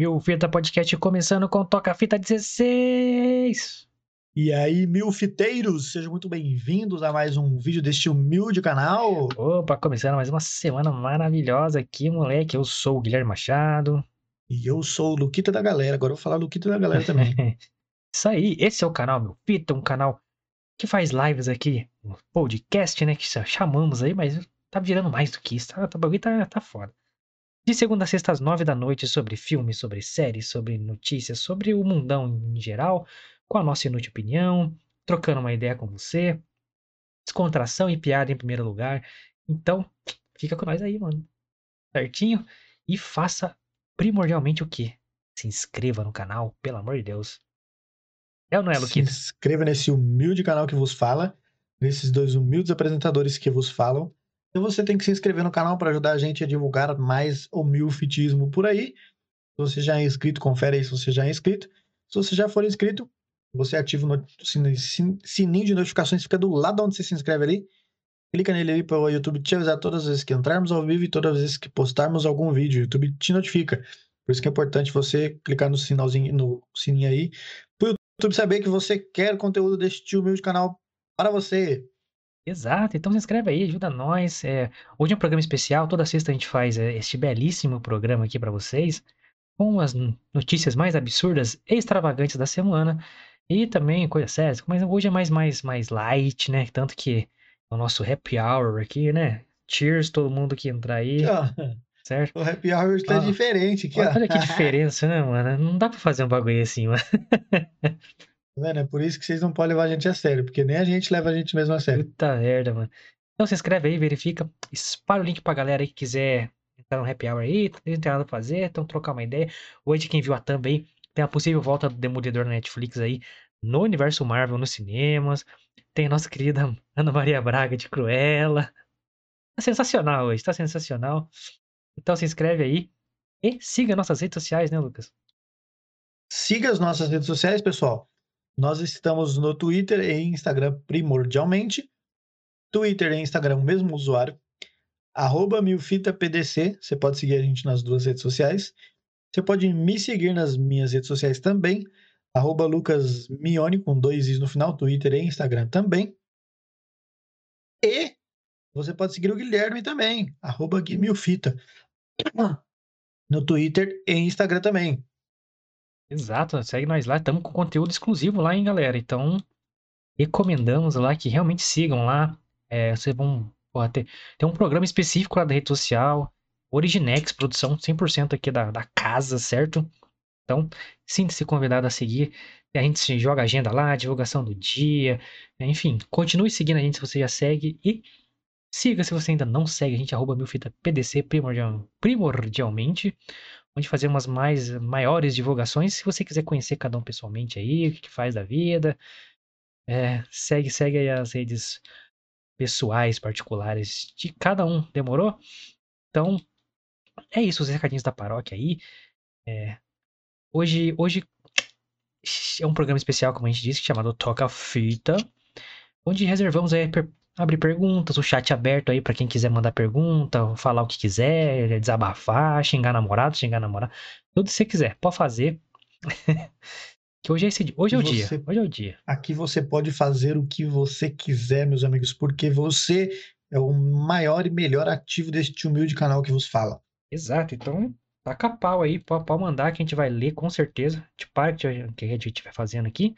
Mil Fita Podcast começando com Toca Fita 16. E aí, mil fiteiros, sejam muito bem-vindos a mais um vídeo deste humilde canal. Opa, começando mais uma semana maravilhosa aqui, moleque. Eu sou o Guilherme Machado. E eu sou o Luquita da galera. Agora eu vou falar Luquita da galera também. Isso aí, esse é o canal Meu Fita, um canal que faz lives aqui, um podcast, né? Que chamamos aí, mas tá virando mais do que isso. Tá, o bagulho tá, tá foda. De segunda a sexta às nove da noite, sobre filmes, sobre séries, sobre notícias, sobre o mundão em geral, com a nossa inútil opinião, trocando uma ideia com você, descontração e piada em primeiro lugar. Então, fica com nós aí, mano. Certinho? E faça primordialmente o quê? Se inscreva no canal, pelo amor de Deus. É ou não é, Se Luquita? inscreva nesse humilde canal que vos fala, nesses dois humildes apresentadores que vos falam. E você tem que se inscrever no canal para ajudar a gente a divulgar mais o milfitismo por aí. Se você já é inscrito, confere aí se você já é inscrito. Se você já for inscrito, você ativa o sininho de notificações, fica do lado onde você se inscreve ali. Clica nele aí para o YouTube te avisar todas as vezes que entrarmos ao vivo e todas as vezes que postarmos algum vídeo. O YouTube te notifica. Por isso que é importante você clicar no sinalzinho, no sininho aí, para o YouTube saber que você quer conteúdo deste humilde canal para você. Exato, então se inscreve aí, ajuda nós. É, hoje é um programa especial, toda sexta a gente faz é, este belíssimo programa aqui pra vocês, com as n- notícias mais absurdas e extravagantes da semana, e também coisas sérias, mas hoje é mais, mais, mais light, né? Tanto que é o nosso happy hour aqui, né? Cheers, todo mundo que entrar aí, ó, certo? o Happy Hour está Ah, diferente aqui, ó. Olha, olha que diferença, né, mano? Não dá pra fazer um bagulho assim, mano. É por isso que vocês não podem levar a gente a sério, porque nem a gente leva a gente mesmo a sério. Puta merda, mano. Então se inscreve aí, verifica, espalha o link pra galera aí que quiser entrar no happy hour aí, não tem nada pra fazer, então trocar uma ideia. Hoje, quem viu a thumb aí, tem a possível volta do Demolidor na Netflix aí, no universo Marvel, nos cinemas. Tem a nossa querida Ana Maria Braga de Cruella. Tá sensacional hoje, tá sensacional. Então se inscreve aí e siga nossas redes sociais, né, Lucas? Siga as nossas redes sociais, pessoal. Nós estamos no Twitter e Instagram primordialmente. Twitter e Instagram, o mesmo usuário. Arroba milfitapdc. Você pode seguir a gente nas duas redes sociais. Você pode me seguir nas minhas redes sociais também. Arroba Lucas Mione, com dois is no final, Twitter e Instagram também. E você pode seguir o Guilherme também. Arroba Gui Milfita. No Twitter e Instagram também. Exato, segue nós lá, estamos com conteúdo exclusivo lá, hein, galera. Então, recomendamos lá que realmente sigam lá. É, vocês vão porra, ter, tem um programa específico lá da rede social, Originex, produção 100% aqui da, da casa, certo? Então, sinta-se convidado a seguir. A gente se joga agenda lá, divulgação do dia, enfim, continue seguindo a gente se você já segue e siga se você ainda não segue a gente, arroba milfitapdc primordial, primordialmente onde fazemos mais maiores divulgações. Se você quiser conhecer cada um pessoalmente aí, o que, que faz da vida, é, segue, segue aí as redes pessoais, particulares de cada um, demorou? Então, é isso, os recadinhos da paróquia aí. É, hoje, hoje é um programa especial, como a gente disse, chamado Toca Fita, onde reservamos aí abrir perguntas, o chat aberto aí para quem quiser mandar pergunta, falar o que quiser, desabafar, xingar namorado, xingar namorado, tudo que você quiser, pode fazer. que hoje é esse dia, hoje é o dia, Você- hoje é o dia. Aqui você pode fazer o que você quiser, meus amigos, porque você é o maior e melhor ativo deste humilde canal que vos fala. Exato, então taca pau aí, pode mandar que a gente vai ler com certeza, de parte que a gente estiver fazendo aqui.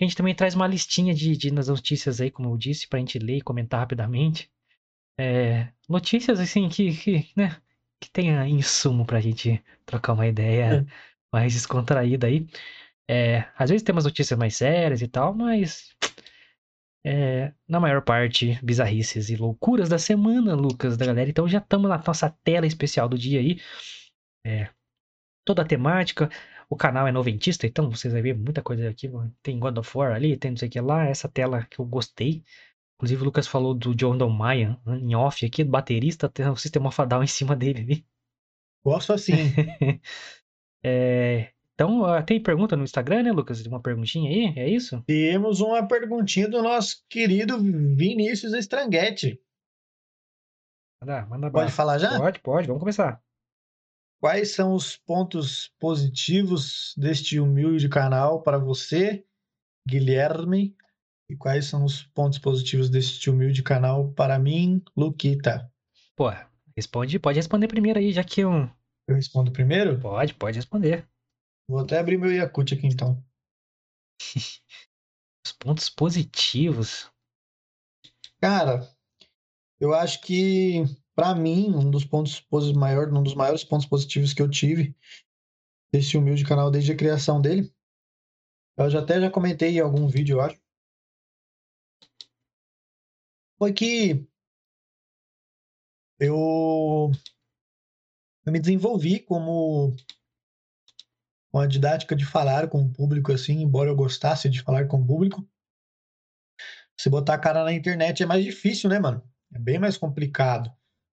A gente também traz uma listinha de, de nas notícias aí, como eu disse, pra gente ler e comentar rapidamente. É, notícias assim que, que, né, que tenha insumo pra gente trocar uma ideia mais descontraída aí. É, às vezes tem umas notícias mais sérias e tal, mas é, na maior parte, bizarrices e loucuras da semana, Lucas, da galera. Então já estamos na nossa tela especial do dia aí. É, toda a temática. O canal é noventista, então vocês vão ver muita coisa aqui. Tem God of War ali, tem não sei o que lá. Essa tela que eu gostei. Inclusive o Lucas falou do John Don Maia né, em off aqui, do baterista, tem o sistema Down em cima dele ali. Gosto assim. É, então, ó, tem pergunta no Instagram, né, Lucas? Uma perguntinha aí, é isso? Temos uma perguntinha do nosso querido Vinícius Estranguete. Manda, manda Pode falar já? Pode, pode, vamos começar. Quais são os pontos positivos deste humilde canal para você, Guilherme? E quais são os pontos positivos deste humilde canal para mim, Luquita? Pô, responde, pode responder primeiro aí, já que eu. Eu respondo primeiro? Pode, pode responder. Vou até abrir meu Yakut aqui então. Os pontos positivos. Cara, eu acho que para mim um dos pontos maior, um dos maiores pontos positivos que eu tive desse humilde canal desde a criação dele, eu já até já comentei em algum vídeo, eu acho, foi que eu, eu me desenvolvi como uma didática de falar com o público assim, embora eu gostasse de falar com o público. Se botar a cara na internet é mais difícil, né, mano? É bem mais complicado.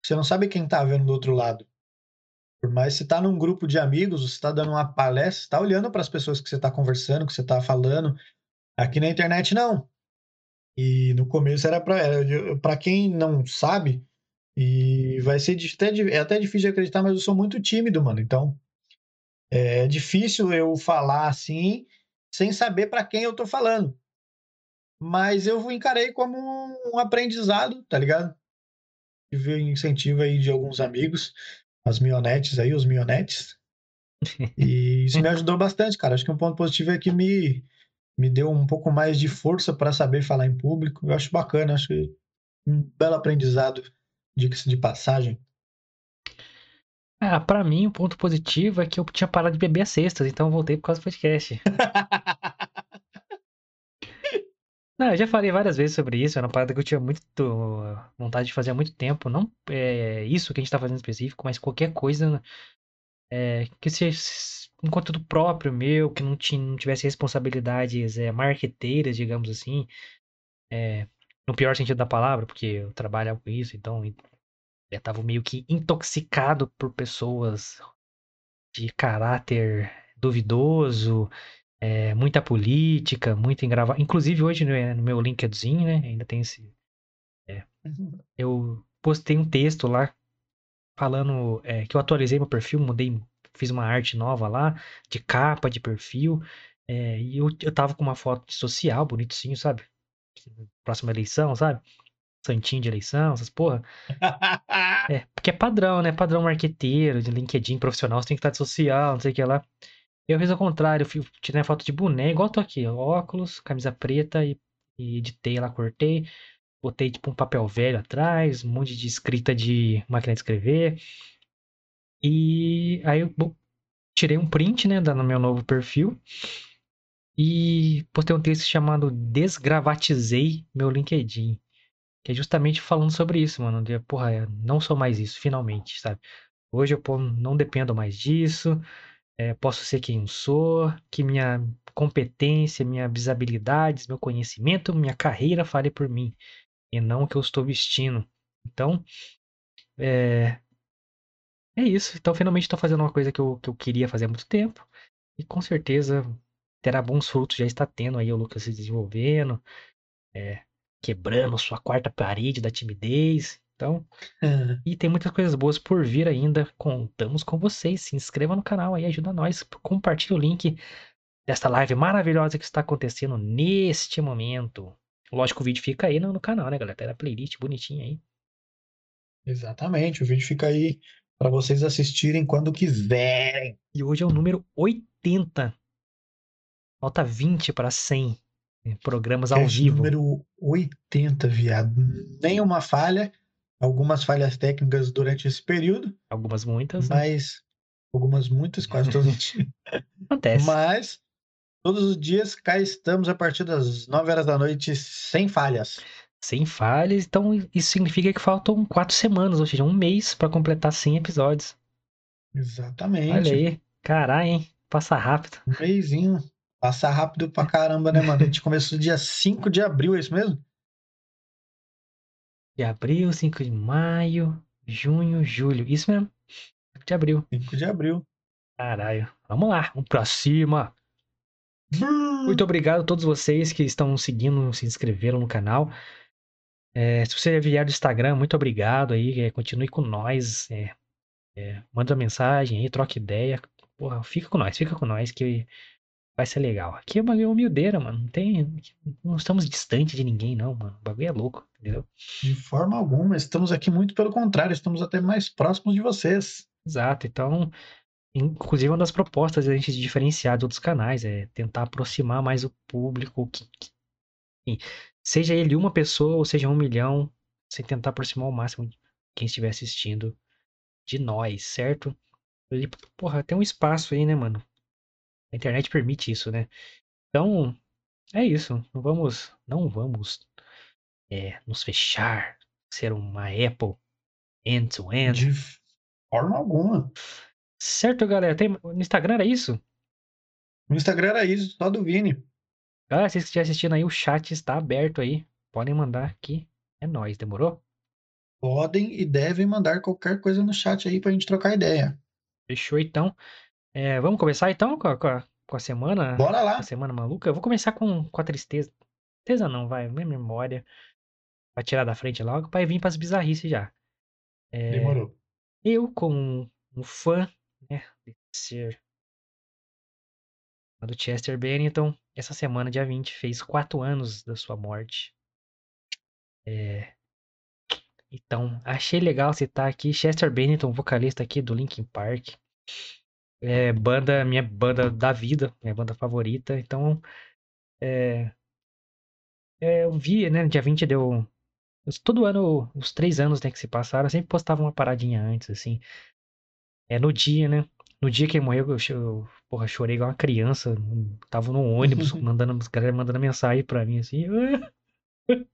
Você não sabe quem tá vendo do outro lado. Por mais que você tá num grupo de amigos, você tá dando uma palestra, você tá olhando para as pessoas que você tá conversando, que você tá falando. Aqui na internet não. E no começo era para quem não sabe, e vai ser até, é até difícil de acreditar, mas eu sou muito tímido, mano. Então, é difícil eu falar assim, sem saber para quem eu tô falando. Mas eu encarei como um aprendizado, tá ligado? Tive incentivo aí de alguns amigos, as mionetes aí, os mionetes. E isso me ajudou bastante, cara. Acho que um ponto positivo é que me, me deu um pouco mais de força para saber falar em público. Eu acho bacana, acho que um belo aprendizado, diga-se de passagem. Ah, pra mim, o ponto positivo é que eu tinha parado de beber às sextas, então eu voltei por causa do podcast. Não, eu já falei várias vezes sobre isso, era uma parada que eu tinha muito vontade de fazer há muito tempo. Não é isso que a gente tá fazendo específico, mas qualquer coisa é, que seja um conteúdo próprio meu, que não, não tivesse responsabilidades é, marqueteiras, digamos assim. É, no pior sentido da palavra, porque eu trabalho com isso, então eu tava meio que intoxicado por pessoas de caráter duvidoso, é, muita política, muito engravado. Inclusive hoje no, no, meu LinkedIn, né, ainda tem esse... É, eu postei um texto lá falando é, que eu atualizei meu perfil, mudei, fiz uma arte nova lá, de capa, de perfil, é, e eu, eu tava com uma foto de social, bonitinho, sabe? Próxima eleição, sabe? santinho de eleição, essas porra. é, porque é padrão, né? Padrão marqueteiro, de LinkedIn profissional, você tem que estar de social, não sei o que lá. Eu fiz o contrário, eu tirei a foto de boné, igual tô aqui, óculos, camisa preta e, e editei lá, cortei. Botei tipo um papel velho atrás, um monte de escrita de máquina de escrever. E aí eu tirei um print, né, no meu novo perfil. E postei um texto chamado Desgravatizei meu LinkedIn. Que é justamente falando sobre isso, mano. De, porra, não sou mais isso, finalmente, sabe? Hoje eu pô, não dependo mais disso. É, posso ser quem eu sou, que minha competência, minhas habilidades, meu conhecimento, minha carreira fale por mim. E não o que eu estou vestindo. Então, é, é isso. Então, finalmente estou fazendo uma coisa que eu, que eu queria fazer há muito tempo. E com certeza terá bons frutos. Já está tendo aí o Lucas se desenvolvendo. É, quebrando sua quarta parede da timidez. Então, e tem muitas coisas boas por vir ainda. Contamos com vocês. Se inscreva no canal aí, ajuda nós. Compartilhe o link desta live maravilhosa que está acontecendo neste momento. Lógico, o vídeo fica aí no, no canal, né, galera? Tem a playlist bonitinha aí. Exatamente, o vídeo fica aí para vocês assistirem quando quiserem. E hoje é o número 80. Falta 20 para 100 programas ao vivo. número 80, viado. Nenhuma falha. Algumas falhas técnicas durante esse período. Algumas muitas. Né? Mas. Algumas muitas, quase todos os dias. Acontece. Mas. Todos os dias cá estamos a partir das 9 horas da noite sem falhas. Sem falhas, então isso significa que faltam quatro semanas, ou seja, um mês para completar 100 episódios. Exatamente. Olha aí, caralho, hein? Passa rápido. Um mêsinho. Passa rápido pra caramba, né, mano? A gente começou dia 5 de abril, é isso mesmo? De abril, 5 de maio, junho, julho. Isso mesmo. 5 de abril. 5 de abril. Caralho. Vamos lá, vamos pra cima. Muito obrigado a todos vocês que estão seguindo, se inscreveram no canal. É, se você vier do Instagram, muito obrigado aí. É, continue com nós. É, É, manda mensagem aí, troca ideia. Porra, fica com nós, fica com nós que vai ser legal. Aqui é uma humildeira, mano. Não tem. Não estamos distante de ninguém, não, mano. O bagulho é louco, entendeu? De forma alguma, estamos aqui muito pelo contrário, estamos até mais próximos de vocês. Exato, então. Inclusive, uma das propostas é a gente diferenciar de outros canais é tentar aproximar mais o público, que, que, seja ele uma pessoa ou seja um milhão, sem tentar aproximar o máximo quem estiver assistindo de nós, certo? E, porra, tem um espaço aí, né, mano? A internet permite isso, né? Então, é isso. Não vamos, não vamos é, nos fechar, ser uma Apple end-to-end. De forma alguma. Certo, galera? Tem... No Instagram era isso? No Instagram era isso, só do Vini. Galera, vocês que estiverem assistindo aí, o chat está aberto aí. Podem mandar aqui. É nóis, demorou? Podem e devem mandar qualquer coisa no chat aí pra gente trocar ideia. Fechou então. É, vamos começar então com a, com a, com a semana? Bora lá. Semana maluca? Eu vou começar com, com a tristeza. Tristeza não, vai. Minha memória. Pra tirar da frente logo, pra vir pras bizarrices já. É, Demorou. Eu, como um fã, né, ser do Chester Bennington, essa semana, dia 20, fez quatro anos da sua morte. É... Então, achei legal citar aqui Chester Bennington, vocalista aqui do Linkin Park. É banda, minha banda da vida, minha banda favorita. Então, é... É, eu vi, né, dia 20 deu... Todo ano, os três anos né, que se passaram, eu sempre postava uma paradinha antes, assim. É no dia, né? No dia que ele morreu, eu, eu porra, chorei igual uma criança. Tava no ônibus, mandando, caras mandando mensagem pra mim, assim.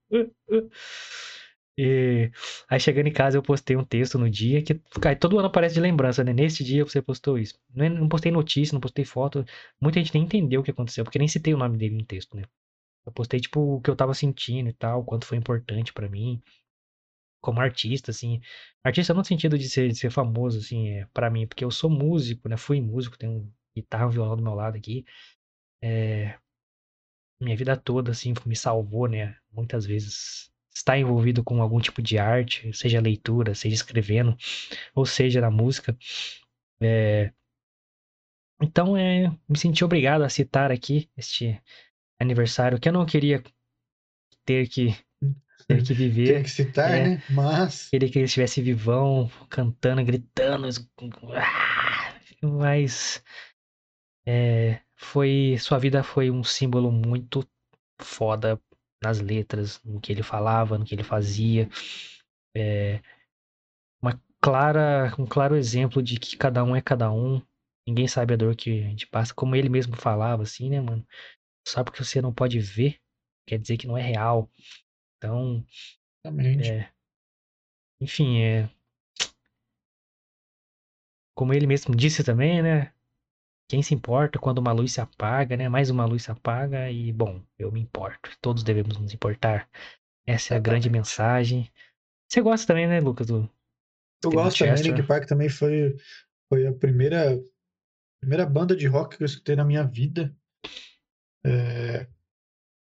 E aí chegando em casa eu postei um texto no dia que cara, todo ano aparece de lembrança, né? Neste dia você postou isso. Não, é, não postei notícia, não postei foto. Muita gente nem entendeu o que aconteceu, porque nem citei o nome dele no texto, né? Eu postei tipo o que eu tava sentindo e tal, quanto foi importante para mim como artista, assim. Artista no sentido de ser, de ser famoso, assim, é, para mim, porque eu sou músico, né? Fui músico, tenho guitarra, violão do meu lado aqui. É, minha vida toda, assim, me salvou, né? Muitas vezes estar envolvido com algum tipo de arte, seja leitura, seja escrevendo, ou seja na música. É... Então, é, me senti obrigado a citar aqui este aniversário que eu não queria ter que ter que viver. Tem que citar, é, né? Mas. Queria que ele estivesse vivão, cantando, gritando. Mas. É, foi. Sua vida foi um símbolo muito foda nas letras, no que ele falava, no que ele fazia. É, uma clara, um claro exemplo de que cada um é cada um. Ninguém sabe a dor que a gente passa, como ele mesmo falava, assim, né, mano? Sabe que você não pode ver, quer dizer que não é real. Então. Exatamente. É, enfim, é. Como ele mesmo disse também, né? Quem se importa quando uma luz se apaga, né? Mais uma luz se apaga e, bom, eu me importo. Todos devemos nos importar. Essa é a grande mensagem. Você gosta também, né, Lucas? Do, eu gosto também. Linkin Park também foi, foi a primeira, primeira banda de rock que eu escutei na minha vida. É,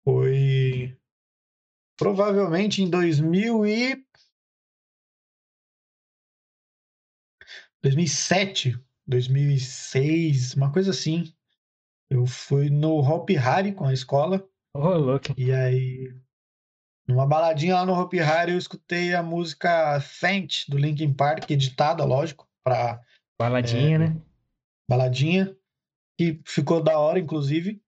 foi provavelmente em 2000 e 2007 2006, uma coisa assim. Eu fui no Hopi Hari com a escola. Oh, louco. E aí, numa baladinha lá no Hopi Hari, eu escutei a música Faint, do Linkin Park, editada, lógico, pra... Baladinha, é, né? Baladinha, que ficou da hora, inclusive.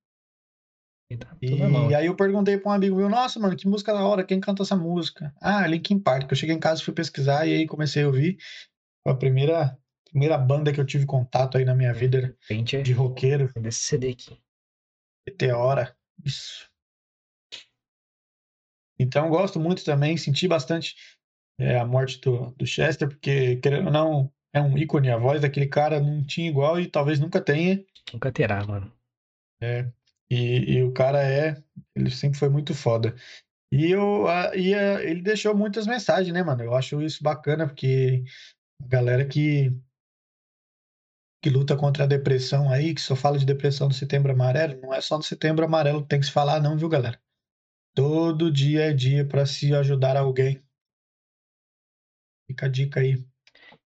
E, tá e aí eu perguntei pra um amigo meu, nossa, mano, que música da hora, quem canta essa música? Ah, Linkin Park. Eu cheguei em casa, fui pesquisar e aí comecei a ouvir. Foi a primeira primeira banda que eu tive contato aí na minha vida Painter, de roqueiro. Desse CD aqui. Meteora. Isso. Então gosto muito também, senti bastante é, a morte do, do Chester, porque, querendo ou não, é um ícone, a voz daquele cara não tinha igual e talvez nunca tenha. Nunca terá, mano. É. E, e o cara é. Ele sempre foi muito foda. E, eu, a, e a, ele deixou muitas mensagens, né, mano? Eu acho isso bacana, porque a galera que que luta contra a depressão aí, que só fala de depressão no setembro amarelo, não é só no setembro amarelo que tem que se falar, não, viu, galera? Todo dia é dia para se ajudar alguém. Fica a dica aí.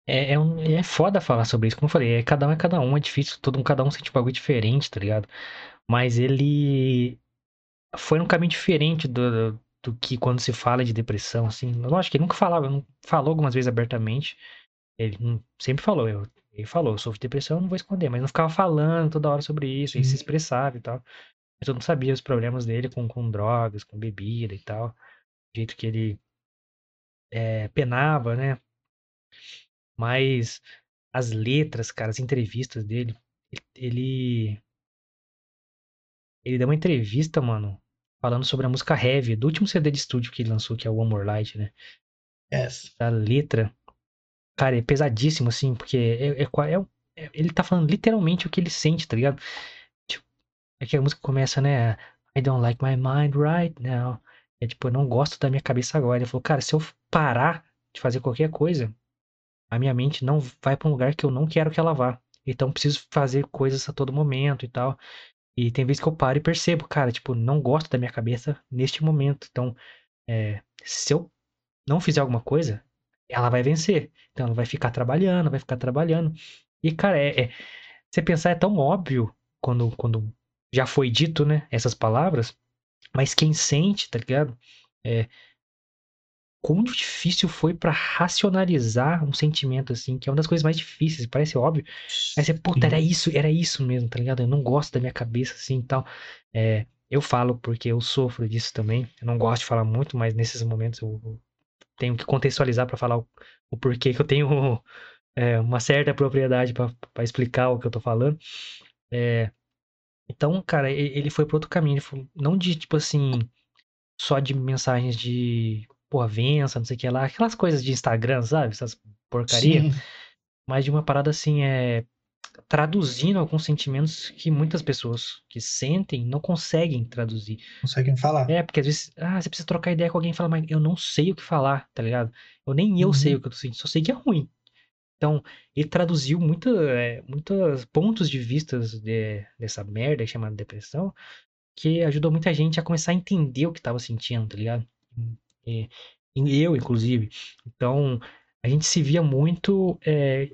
É, é, um, é foda falar sobre isso, como eu falei, é, cada um é cada um, é difícil, todo um, cada um sente um bagulho diferente, tá ligado? Mas ele foi num caminho diferente do, do, do que quando se fala de depressão, assim. Lógico que ele nunca falava, falou algumas vezes abertamente. Ele não- sempre falou, eu, ele falou, eu sofro de depressão, eu não vou esconder, mas não ficava falando toda hora sobre isso, ele se Sim. expressava e tal. Mas todo mundo sabia os problemas dele com, com drogas, com bebida e tal. O jeito que ele é, penava, né? Mas as letras, cara, as entrevistas dele, ele. Ele deu uma entrevista, mano, falando sobre a música Heavy, do último CD de estúdio que ele lançou, que é o One More Light, né? Yes. A letra, cara, é pesadíssimo, assim, porque é, é, é é- ele tá falando literalmente o que ele sente, tá ligado? Tipo, é que a música começa, né? I don't like my mind right now. É tipo, eu não gosto da minha cabeça agora. Ele falou, cara, se eu parar de fazer qualquer coisa, a minha mente não vai pra um lugar que eu não quero que ela vá. Então preciso fazer coisas a todo momento e tal. E tem vezes que eu paro e percebo, cara, tipo, não gosto da minha cabeça neste momento. Então, é, se eu não fizer alguma coisa, ela vai vencer. Então ela vai ficar trabalhando, vai ficar trabalhando. E, cara, é, é- você pensar é tão óbvio quando, quando já foi dito, né, essas palavras, mas quem sente, tá ligado? É, quão difícil foi pra racionalizar um sentimento assim, que é uma das coisas mais difíceis, parece óbvio. Aí você, puta, era isso, era isso mesmo, tá ligado? Eu não gosto da minha cabeça assim e tal. É, eu falo porque eu sofro disso também. Eu não gosto de falar muito, mas nesses momentos eu tenho que contextualizar pra falar o, o porquê que eu tenho é, uma certa propriedade pra pra explicar o que eu tô falando. É, então, cara, ele foi pro outro caminho. Não de, tipo assim, só de mensagens de, porra, vença, não sei o que lá. Aquelas coisas de Instagram, sabe? Essas porcaria. Sim. Mas de uma parada assim, é traduzindo alguns sentimentos que muitas pessoas que sentem não conseguem traduzir. Conseguem falar. É, porque às vezes, ah, você precisa trocar ideia com alguém e fala, mas eu não sei o que falar, tá ligado? Eu nem eu sei Uhum. o que eu tô sentindo, só sei que é ruim. Então, ele traduziu muita, é, muitos pontos de vistas de- dessa merda chamada depressão, que ajudou muita gente a começar a entender o que tava sentindo, tá ligado? E, e eu, inclusive. Então, a gente se via muito é,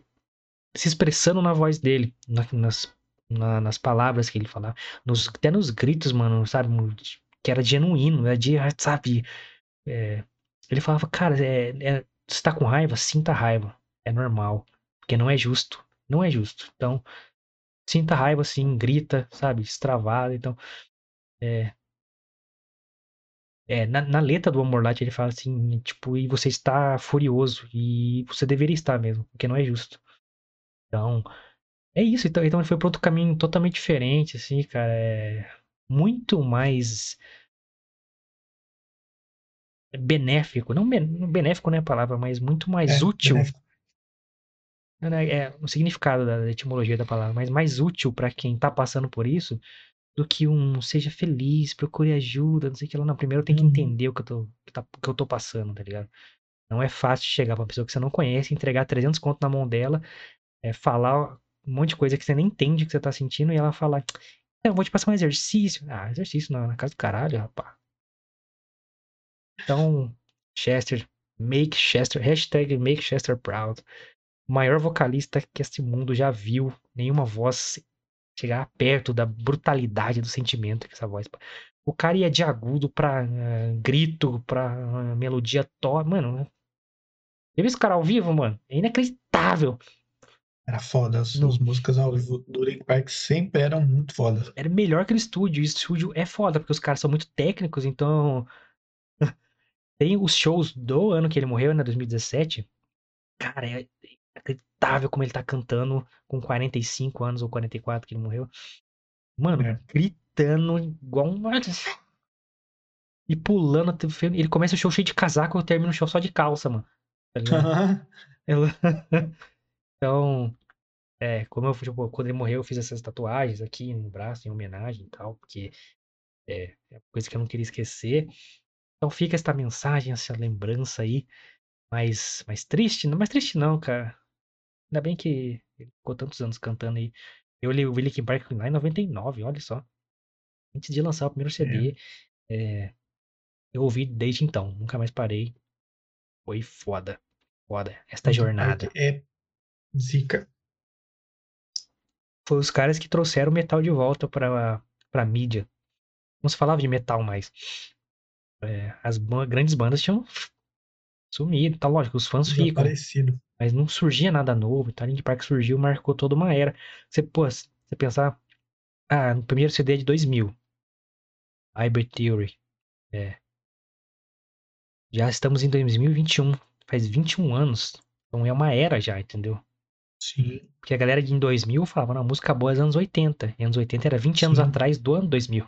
se expressando na voz dele, na- nas, na- nas palavras que ele falava, nos- até nos gritos, mano, sabe? Que era genuíno, era de, sabe? é, ele falava, cara, é, é, você tá com raiva? Sinta raiva. É normal. Porque não é justo. Não é justo. Então, sinta raiva assim, grita, sabe? Extravada. Então, é. É, na, na letra do Amor Light ele fala assim, tipo, e você está furioso. E você deveria estar mesmo, porque não é justo. Então, é isso. Então, então ele foi para outro caminho totalmente diferente, assim, cara. É muito mais benéfico. Não ben- benéfico não é a palavra, mas muito mais É, útil benéfico. Não, É o significado da etimologia da palavra, mas mais útil pra quem tá passando por isso do que um seja feliz, procure ajuda, não sei o que lá. Não, primeiro eu tenho que Uhum. entender o que eu tô, que tá- que eu tô passando, tá ligado? Não é fácil chegar pra uma pessoa que você não conhece, entregar 300 conto na mão dela, é, falar um monte de coisa que você nem entende que você tá sentindo e ela falar, "É, eu vou te passar um exercício. Ah, exercício na, na casa do caralho, rapaz. Então, Chester, make Chester, hashtag make Chester proud. Maior vocalista que este mundo já viu. Nenhuma voz chegar perto da brutalidade do sentimento que essa voz. O cara ia de agudo pra eh, grito, pra eh, melodia to. Mano, já viu esse cara ao vivo, mano? É inacreditável. Era foda. As, músicas ao vivo do Linkin Park sempre eram muito fodas. Era melhor que o estúdio. E o estúdio é foda, porque os caras são muito técnicos, então. Tem os shows do ano que ele morreu, né? 2017. Cara, é inacreditável como ele tá cantando com 45 anos ou 44 que ele morreu. Mano, É. gritando igual um. E pulando. até o fim. Ele começa o show cheio de casaco, eu termino o show só de calça, mano. Tá ligado? Eu- então, é, como eu tipo, quando ele morreu, eu fiz essas tatuagens aqui no braço, em homenagem e tal, porque é, é coisa que eu não queria esquecer. Então fica esta mensagem, essa lembrança aí, mais, mais triste, não mais triste não, cara. Ainda bem que ele ficou tantos anos cantando aí. Eu li o Linkin Park lá em 99, olha só. Antes de lançar o primeiro CD, é, eu ouvi desde então, nunca mais parei. Foi foda. Foda. Esta jornada. É Zica. Foi os caras que trouxeram o metal de volta pra, pra mídia. Não se falava de metal mais. É, as ban- grandes bandas tinham sumido, tá lógico, os fãs ficam. Mas não surgia nada novo, tá? Linkin Park surgiu, marcou toda uma era. Você, pô, você pensar, ah, no primeiro CD é de 2000, Hybrid Theory, é. Já estamos em 2021, faz 21 anos. Então é uma era já, entendeu? Sim. Porque a galera de em 2000 falava, não, música boa é dos anos 80. E anos 80 era 20 anos Sim. atrás do ano 2000.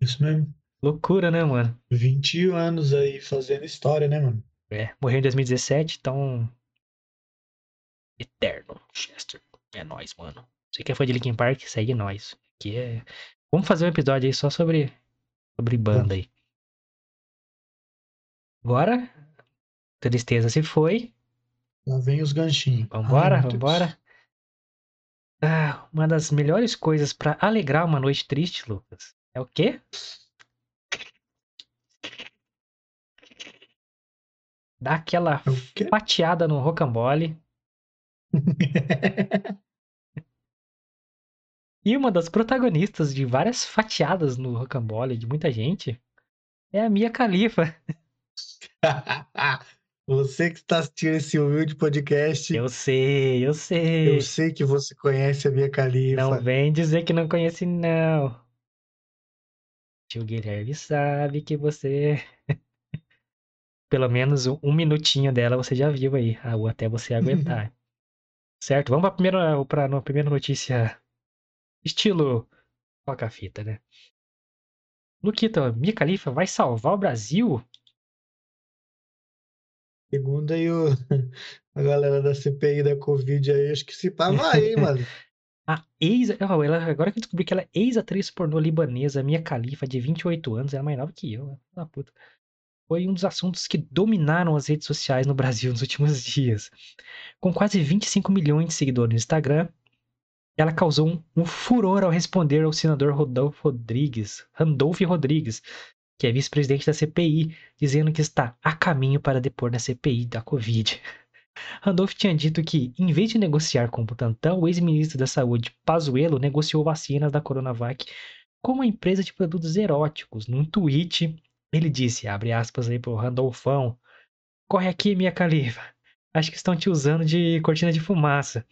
Isso mesmo. Loucura, né, mano? 20 anos aí fazendo história, né, mano? É, morreu em 2017, então. Eterno, Chester. É nóis, mano. Você que é fã de Linkin Park, segue nós. Que é. Vamos fazer um episódio aí só sobre. Sobre banda aí. Agora. Tristeza se foi. Lá vem os ganchinhos. Vambora, Ai, vambora. Ah, uma das melhores coisas pra alegrar uma noite triste, Lucas, é o quê? Dar aquela É fatiada no rocambole. E uma das protagonistas de várias fatiadas no rocambole de muita gente é a Mia Khalifa. Você que está assistindo esse humilde podcast, eu, Eu sei, eu sei. sei que você conhece a Mia Khalifa. Não vem dizer que não conhece, não. Tio Guilherme sabe que você. Pelo menos um, um minutinho dela você já viu aí, ou até você aguentar. certo? Vamos primeira, pra, na primeira notícia. Estilo toca a fita, né? Luquita, Mia Khalifa vai salvar o Brasil? Segundo aí o, a galera da CPI da Covid aí, acho que se pá vai, hein, mano. A ex. ela, agora que eu descobri que ela é ex-atriz pornô libanesa, Mia Khalifa, de 28 anos, ela é mais nova que eu? Ah, puta. Foi um dos assuntos que dominaram as redes sociais no Brasil nos últimos dias. Com quase 25 milhões de seguidores no Instagram, ela causou um, um furor ao responder ao senador Rodolfo Rodrigues, Randolph Rodrigues, que é vice-presidente da CPI, dizendo que está a caminho para depor na CPI da Covid. Randolph tinha dito que, em vez de negociar com o Butantan, o ex-ministro da Saúde, Pazuello, negociou vacinas da Coronavac com uma empresa de produtos eróticos. Num tweet, ele disse, abre aspas aí pro Randolfão, corre aqui, minha califa. Acho que estão te usando de cortina de fumaça.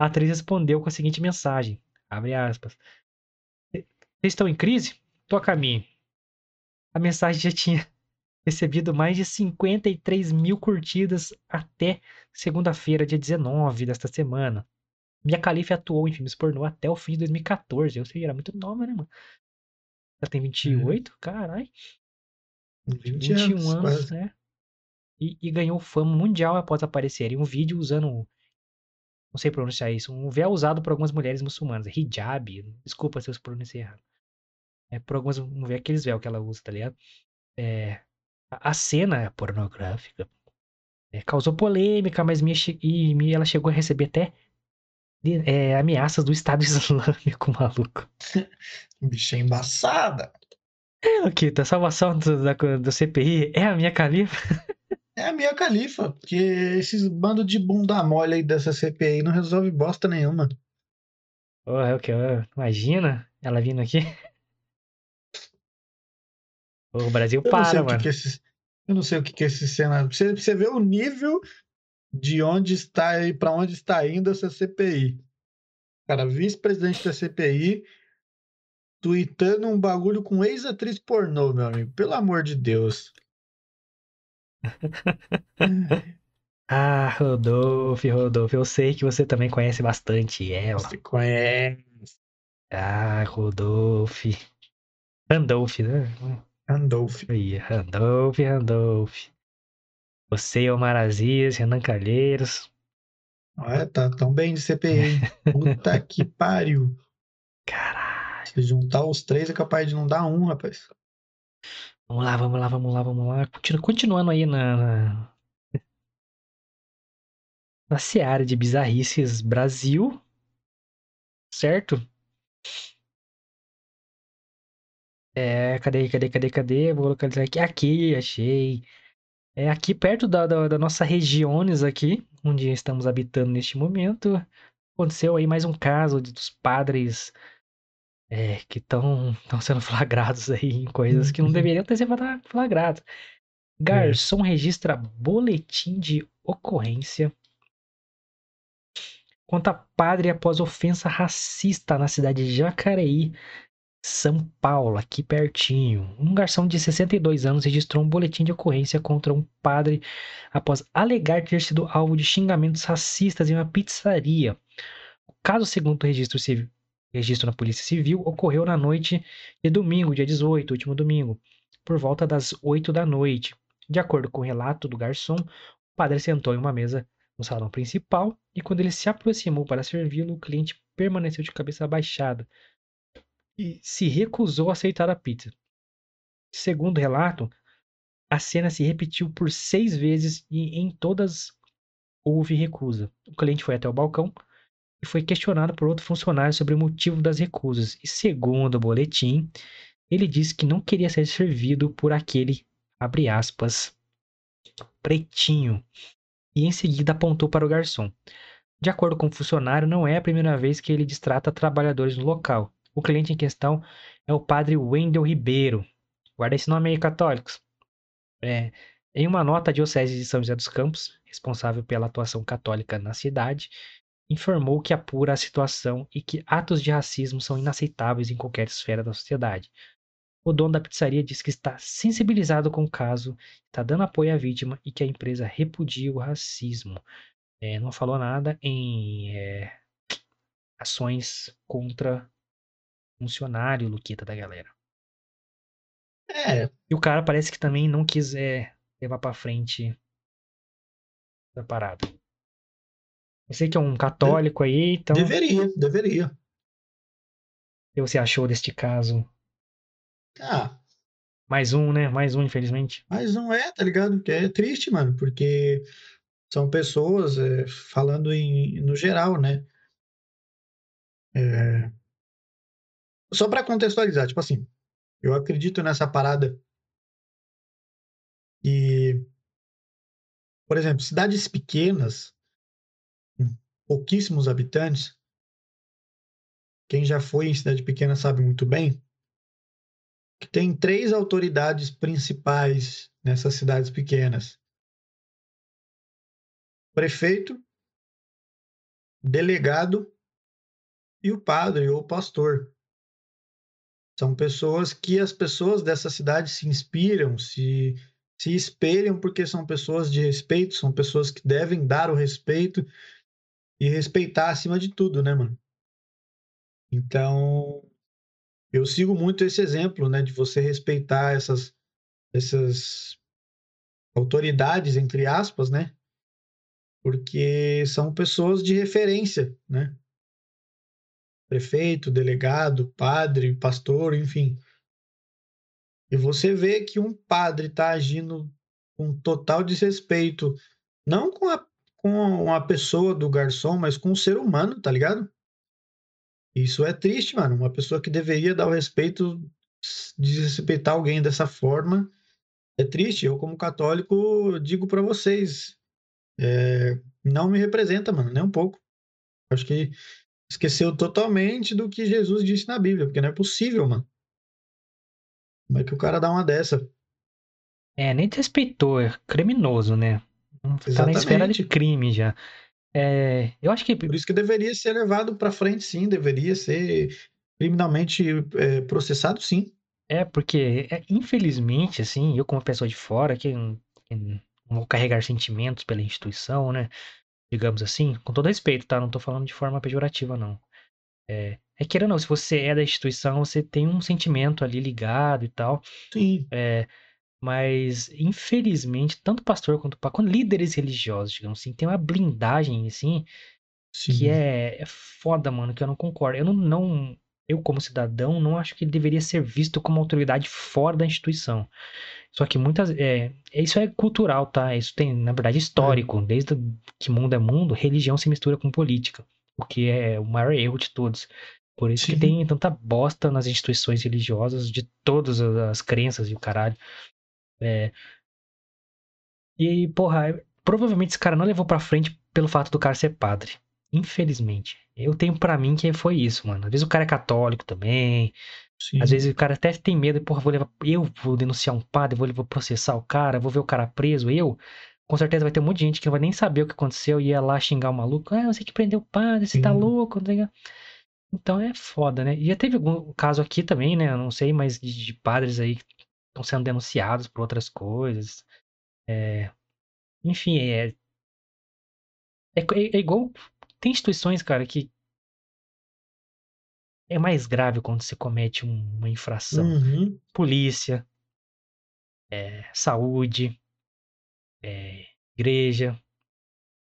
A atriz respondeu com a seguinte mensagem, abre aspas. Vocês estão em crise? Tô a caminho. A mensagem já tinha recebido mais de 53 mil curtidas até segunda-feira, dia 19 desta semana. Mia Khalifa atuou em filmes pornô até o fim de 2014. Ou seja, era muito nova, né, mano? Ela tem 28? Caralho. 20 21 anos, anos, né? E, e ganhou fama mundial após aparecer em um vídeo usando, não sei pronunciar isso, um véu usado por algumas mulheres muçulmanas. Hijab. Desculpa se eu pronunciei errado. É por algumas, um véu, aqueles véu que ela usa, tá ligado? É, a, cena pornográfica é, causou polêmica, mas Mia, che- e Mia, ela chegou a receber até é, ameaças do Estado Islâmico, maluco. Bicha embaçada. É, Luquita, a salvação do, da, do CPI é a minha califa. É a Mia Khalifa, porque esses bandos de bunda mole aí dessa CPI não resolve bosta nenhuma. Porra, é o que? Imagina ela vindo aqui. O Brasil Eu para, que mano. que esses, eu não sei o que que esse cenário. Você, você vê o nível de onde está e para onde está indo essa CPI. Cara, vice-presidente da CPI tweetando um bagulho com ex-atriz pornô, meu amigo. Pelo amor de Deus. Ah, Rodolfo, Rodolfo, eu sei que você também conhece bastante ela. Você conhece Ah, Rodolfo. Randolph, né? Randolph. Aí, Randolph, Randolph. Você, Omar Aziz, Renan Calheiros. Olha, tá tão bem de CPI, hein? Puta que pariu. Caralho. Se juntar os três é capaz de não dar um, rapaz. Vamos lá, vamos lá, vamos lá, vamos lá. Continu- continuando aí na, na, na seara de bizarrices Brasil. Certo? É, cadê, cadê, cadê, cadê? Vou localizar aqui. Aqui, achei. É aqui perto da, da, da nossa regiões aqui, onde estamos habitando neste momento, aconteceu aí mais um caso de, dos padres é, que estão sendo flagrados aí em coisas que não deveriam ter sido flagrados. É. Garçom registra boletim de ocorrência contra padre após ofensa racista na cidade de Jacareí, São Paulo, aqui pertinho. Um garçom de 62 anos registrou um boletim de ocorrência contra um padre após alegar ter sido alvo de xingamentos racistas em uma pizzaria. O caso, segundo o registro, civil, registro na Polícia Civil, ocorreu na noite de domingo, dia 18, último domingo, por volta das 8 da noite. De acordo com o relato do garçom, o padre sentou em uma mesa no salão principal e, quando ele se aproximou para servi-lo, o cliente permaneceu de cabeça abaixada e se recusou a aceitar a pizza. Segundo relato, a cena se repetiu por seis vezes e em todas houve recusa. O cliente foi até o balcão e foi questionado por outro funcionário sobre o motivo das recusas. E segundo o boletim, ele disse que não queria ser servido por aquele, abre aspas, pretinho. E em seguida apontou para o garçom. De acordo com o funcionário, não é a primeira vez que ele distrata trabalhadores no local. O cliente em questão é o padre Wendel Ribeiro. Guarda esse nome aí, católicos. É, em uma nota, a Diocese de São José dos Campos, responsável pela atuação católica na cidade, informou que apura a situação e que atos de racismo são inaceitáveis em qualquer esfera da sociedade. O dono da pizzaria diz que está sensibilizado com o caso, está dando apoio à vítima e que a empresa repudia o racismo. É, não falou nada em é, ações contra funcionário Luquita da galera. É, E o cara parece que também não quis é, levar pra frente essa parada. Eu sei que é um católico aí, então o deveria, deveria. que você achou deste caso? Ah, Mais um, né? Mais um, infelizmente. mas não é, tá ligado? Porque é triste, mano, porque são pessoas, é, falando em, no geral, né? É, Só pra contextualizar, tipo assim, eu acredito nessa parada e, por exemplo, cidades pequenas, pouquíssimos habitantes, quem já foi em cidade pequena sabe muito bem, que tem três autoridades principais nessas cidades pequenas: prefeito, delegado e o padre ou o pastor. São pessoas que as pessoas dessa cidade se inspiram, se, se espelham, porque são pessoas de respeito, são pessoas que devem dar o respeito e respeitar acima de tudo, né, mano? Então, eu sigo muito esse exemplo, né, de você respeitar essas, essas autoridades, entre aspas, né? Porque são pessoas de referência, né? Prefeito, delegado, padre, pastor, enfim. E você vê que um padre está agindo com total desrespeito, não com a, com a pessoa do garçom, mas com o ser humano, tá ligado? Isso é triste, mano. Uma pessoa que deveria dar o respeito, desrespeitar alguém dessa forma, é triste. Eu, como católico, digo para vocês, é, não me representa, mano, nem um pouco. Acho que esqueceu totalmente do que Jesus disse na Bíblia, porque não é possível, mano. Como é que o cara dá uma dessa? É, nem desrespeitou, é criminoso, né? Tá na esfera de crime já. É, eu acho que Por isso que deveria ser levado para frente, sim, deveria ser criminalmente é, processado, sim. é porque, é, infelizmente, assim, eu como pessoa de fora, que, que não vou carregar sentimentos pela instituição, né? Digamos assim, com todo respeito, tá? Não tô falando de forma pejorativa, não. É, é ou não, se você é da instituição, você tem um sentimento ali ligado e tal. Sim, É, mas, infelizmente, tanto pastor quanto, líderes religiosos, digamos assim, tem uma blindagem, assim, que sim. é, é foda, mano, que eu não concordo. Eu não, não, eu como cidadão, não acho que ele deveria ser visto como autoridade fora da instituição. Só que muitas, é, isso é cultural, tá? Isso tem, na verdade, histórico. Desde que mundo é mundo, religião se mistura com política, o que é o maior erro de todos. Por isso que Sim. tem tanta bosta nas instituições religiosas de todas as as crenças e o caralho. É, E, porra, provavelmente esse cara não levou pra frente pelo fato do cara ser padre. Infelizmente. Eu tenho pra mim que foi isso, mano. Às vezes o cara é católico também. Sim. Às vezes o cara até tem medo, porra, vou levar, eu vou denunciar um padre, vou, vou processar o cara, vou ver o cara preso, eu. Com certeza vai ter um monte de gente que não vai nem saber o que aconteceu e ia lá xingar o maluco. Ah, você que prendeu o padre, você tá Sim. louco, não sei. Então é foda, né? E já teve algum caso aqui também, né? Eu não sei, mas de, de padres aí que estão sendo denunciados por outras coisas. É, enfim, é, é, é igual. Tem instituições, cara, que é mais grave quando se comete um- uma infração. Uhum. Polícia, é, saúde, é, igreja,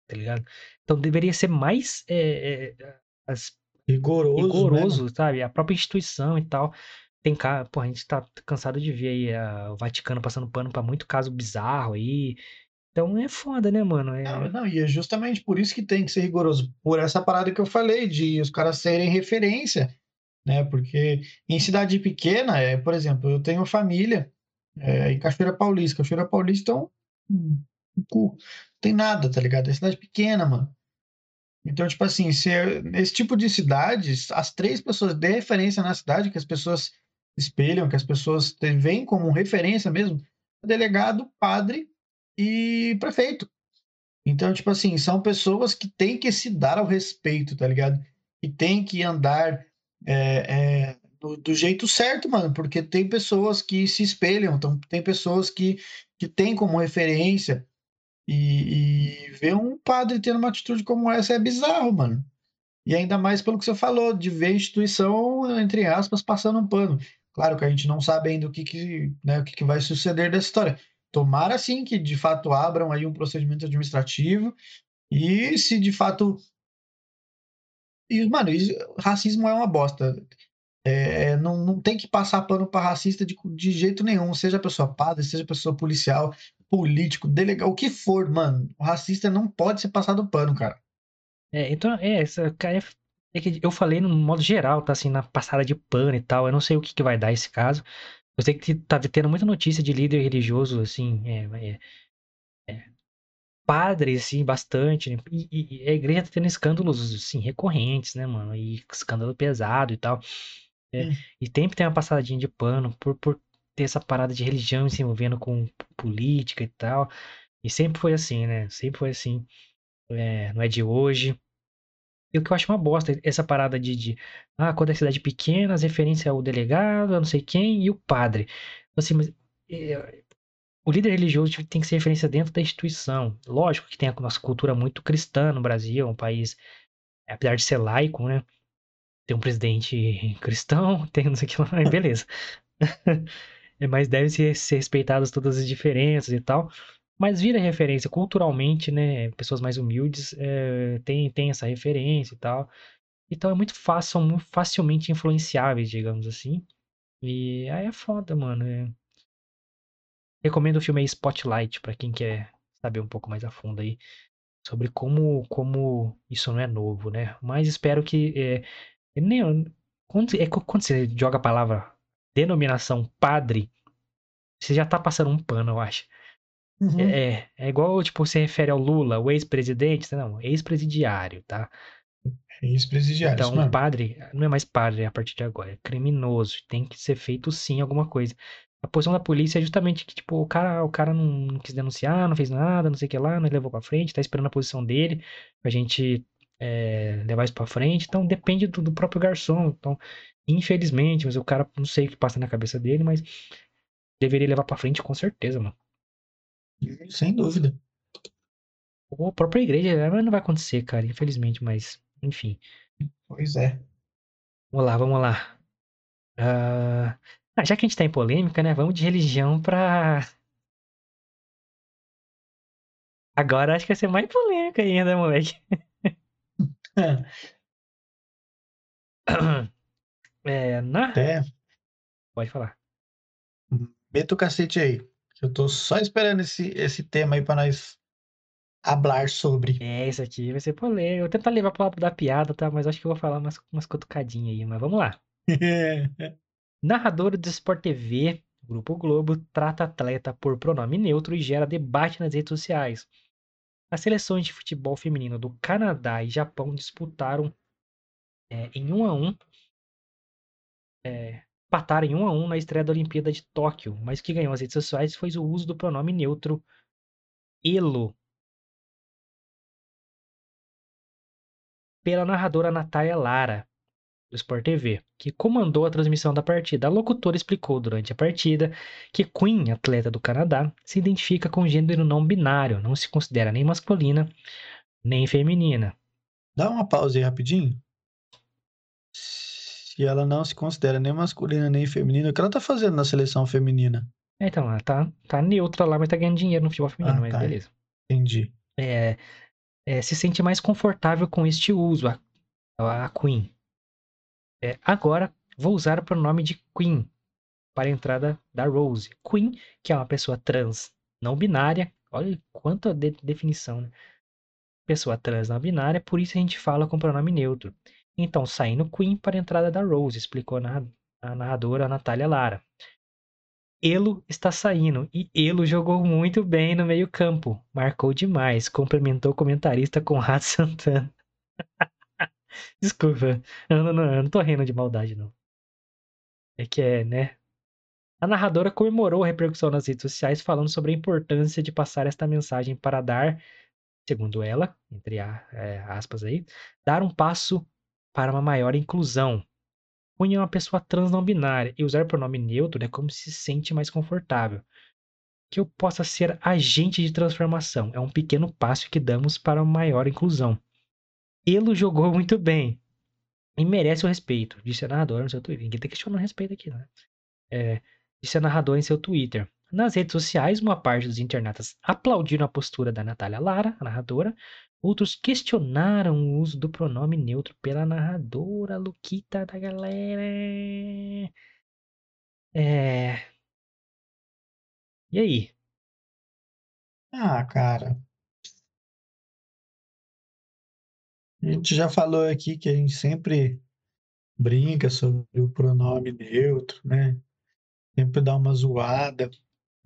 tá ligado? Então deveria ser mais é, é, as- Rigoroso, né, rigoroso, sabe? A própria instituição e tal. Tem cara, pô, a gente tá cansado de ver aí a- o Vaticano passando pano pra muito caso bizarro aí. Então é foda, né, mano? É, Não, não, e é justamente por isso que tem que ser rigoroso. Por essa parada que eu falei, de os caras serem referência, né? Porque em cidade pequena, é, por exemplo, eu tenho família é, em Cachoeira Paulista. Cachoeira Paulista é um, um, cu. Não tem nada, tá ligado? É cidade pequena, mano. Então, tipo assim, se é- nesse tipo de cidades, as três pessoas de referência na cidade, que as pessoas espelham, que as pessoas veem como referência mesmo, é delegado, padre e prefeito. Então, tipo assim, são pessoas que têm que se dar ao respeito, tá ligado? E tem que andar é, é, do, do jeito certo, mano, porque tem pessoas que se espelham, então, tem pessoas que, que têm como referência e, e ver um padre tendo uma atitude como essa é bizarro, mano. E ainda mais pelo que você falou, de ver a instituição, entre aspas, passando um pano. Claro que a gente não sabe ainda o que, que, né, o que, que vai suceder dessa história. Tomara sim que de fato abram aí um procedimento administrativo e se de fato. E, mano, isso- racismo é uma bosta. É, não, não tem que passar pano para racista de, de jeito nenhum, seja pessoa padre, seja pessoa policial, político, delegado, o que for, mano. O racista não pode ser passado pano, cara. é, então, é, essa, cara, é, é que eu falei no modo geral, tá assim, na passada de pano e tal. Eu não sei o que, que vai dar esse caso. Eu sei que tá tendo muita notícia de líder religioso, assim, é, é, padre, assim, bastante, né? E, e- e a igreja tá tendo escândalos, assim, recorrentes, né, mano? E escândalo pesado e tal. É, Hum. e sempre tem uma passadinha de pano por, por ter essa parada de religião se envolvendo com política e tal. E sempre foi assim, né? Sempre foi assim. É, não é de hoje. O que eu acho uma bosta, essa parada de, de ah, quando é cidade pequena, as referências é o delegado, a não sei quem, e o padre. Assim, mas é, o líder religioso tem que ser referência dentro da instituição. Lógico que tem a nossa cultura muito cristã no Brasil, é um país, apesar de ser laico, né? Tem um presidente cristão, tem não sei o que lá, beleza. É, Mas deve ser, ser respeitadas todas as diferenças e tal. Mas vira referência culturalmente, né? Pessoas mais humildes é, têm, têm essa referência e tal. Então é muito fácil, são muito facilmente influenciáveis, digamos assim. E aí é foda, mano. é. Recomendo o filme Spotlight pra quem quer saber um pouco mais a fundo aí sobre como, como isso não é novo, né? Mas espero que é, nem, quando, é, quando você joga a palavra denominação padre, você já tá passando um pano, eu acho. Uhum. É, é igual, tipo, você refere ao Lula, o ex-presidente, não, ex-presidiário, tá? Ex-presidiários, Então, mano. padre não é mais padre a partir de agora, é criminoso, tem que ser feito sim alguma coisa. A posição da polícia é justamente que, tipo, o cara, o cara não, não quis denunciar, não fez nada, não sei o que lá, não levou pra frente, tá esperando a posição dele pra gente é, levar isso pra frente. Então, depende do, do próprio garçom. Então, infelizmente, mas o cara, não sei o que passa na cabeça dele, mas deveria levar pra frente com certeza, mano. Sem dúvida. Ou a própria igreja, né, mas não vai acontecer, cara, infelizmente, mas, enfim. Pois é. Vamos lá, vamos lá. Ah, ah, já que a gente tá em polêmica, né? Vamos de religião pra. Agora acho que vai ser mais polêmica ainda, moleque. É, na. Até Pode falar. meta o cacete aí. Eu tô só esperando esse, esse tema aí pra nós hablar sobre. É, isso aqui vai ser polêmico. Eu vou tentar levar pro lado da piada, tá? Mas acho que eu vou falar umas, umas cutucadinhas aí. Mas vamos lá. Narrador do Sport TV Grupo Globo trata atleta por pronome neutro e gera debate nas redes sociais. As seleções de futebol feminino do Canadá e Japão disputaram é, em 1 a 1 é, empataram em 1 a 1 na estreia da Olimpíada de Tóquio, mas o que ganhou as redes sociais foi o uso do pronome neutro elo pela narradora Natália Lara, do Sport TV, que comandou a transmissão da partida. A locutora explicou durante a partida que Queen, atleta do Canadá, se identifica com gênero não binário, não se considera nem masculina nem feminina. Dá uma pausa aí rapidinho. Se ela não se considera nem masculina nem feminina, o que ela tá fazendo na seleção feminina? É, então, ela tá, tá neutra lá, mas tá ganhando dinheiro no futebol feminino, Ah, mas tá. beleza. Entendi. É, é, se sente mais confortável com este uso, a, a Queen. É, agora, vou usar o pronome de Queen para a entrada da Rose. Queen, que é uma pessoa trans não binária. Olha quanta de- definição, né? Pessoa trans não binária, por isso a gente fala com pronome neutro. Então, saindo Queen para a entrada da Rose, explicou a narra- a narradora Natália Lara. Elo está saindo e Elo jogou muito bem no meio-campo. Marcou demais, complementou o comentarista Conrado Santana. Desculpa, eu não, não, eu não tô rindo de maldade, não. É que é, né? A narradora comemorou a repercussão nas redes sociais, falando sobre a importância de passar esta mensagem para dar, segundo ela, entre a- é, aspas aí, dar um passo para uma maior inclusão. Cunha é uma pessoa trans não binária e usar pronome neutro é como se sente mais confortável. Que eu possa ser agente de transformação é um pequeno passo que damos para uma maior inclusão. Elo jogou muito bem e merece o respeito, disse a narradora no seu Twitter. Ninguém tá questionando respeito aqui, né? É, disse a narradora em seu Twitter. Nas redes sociais, uma parte dos internautas aplaudiram a postura da Natália Lara, a narradora. Outros questionaram o uso do pronome neutro pela narradora Luquita da galera. É. E aí? Ah, cara. A gente já falou aqui que a gente sempre brinca sobre o pronome neutro, né? Sempre dá uma zoada.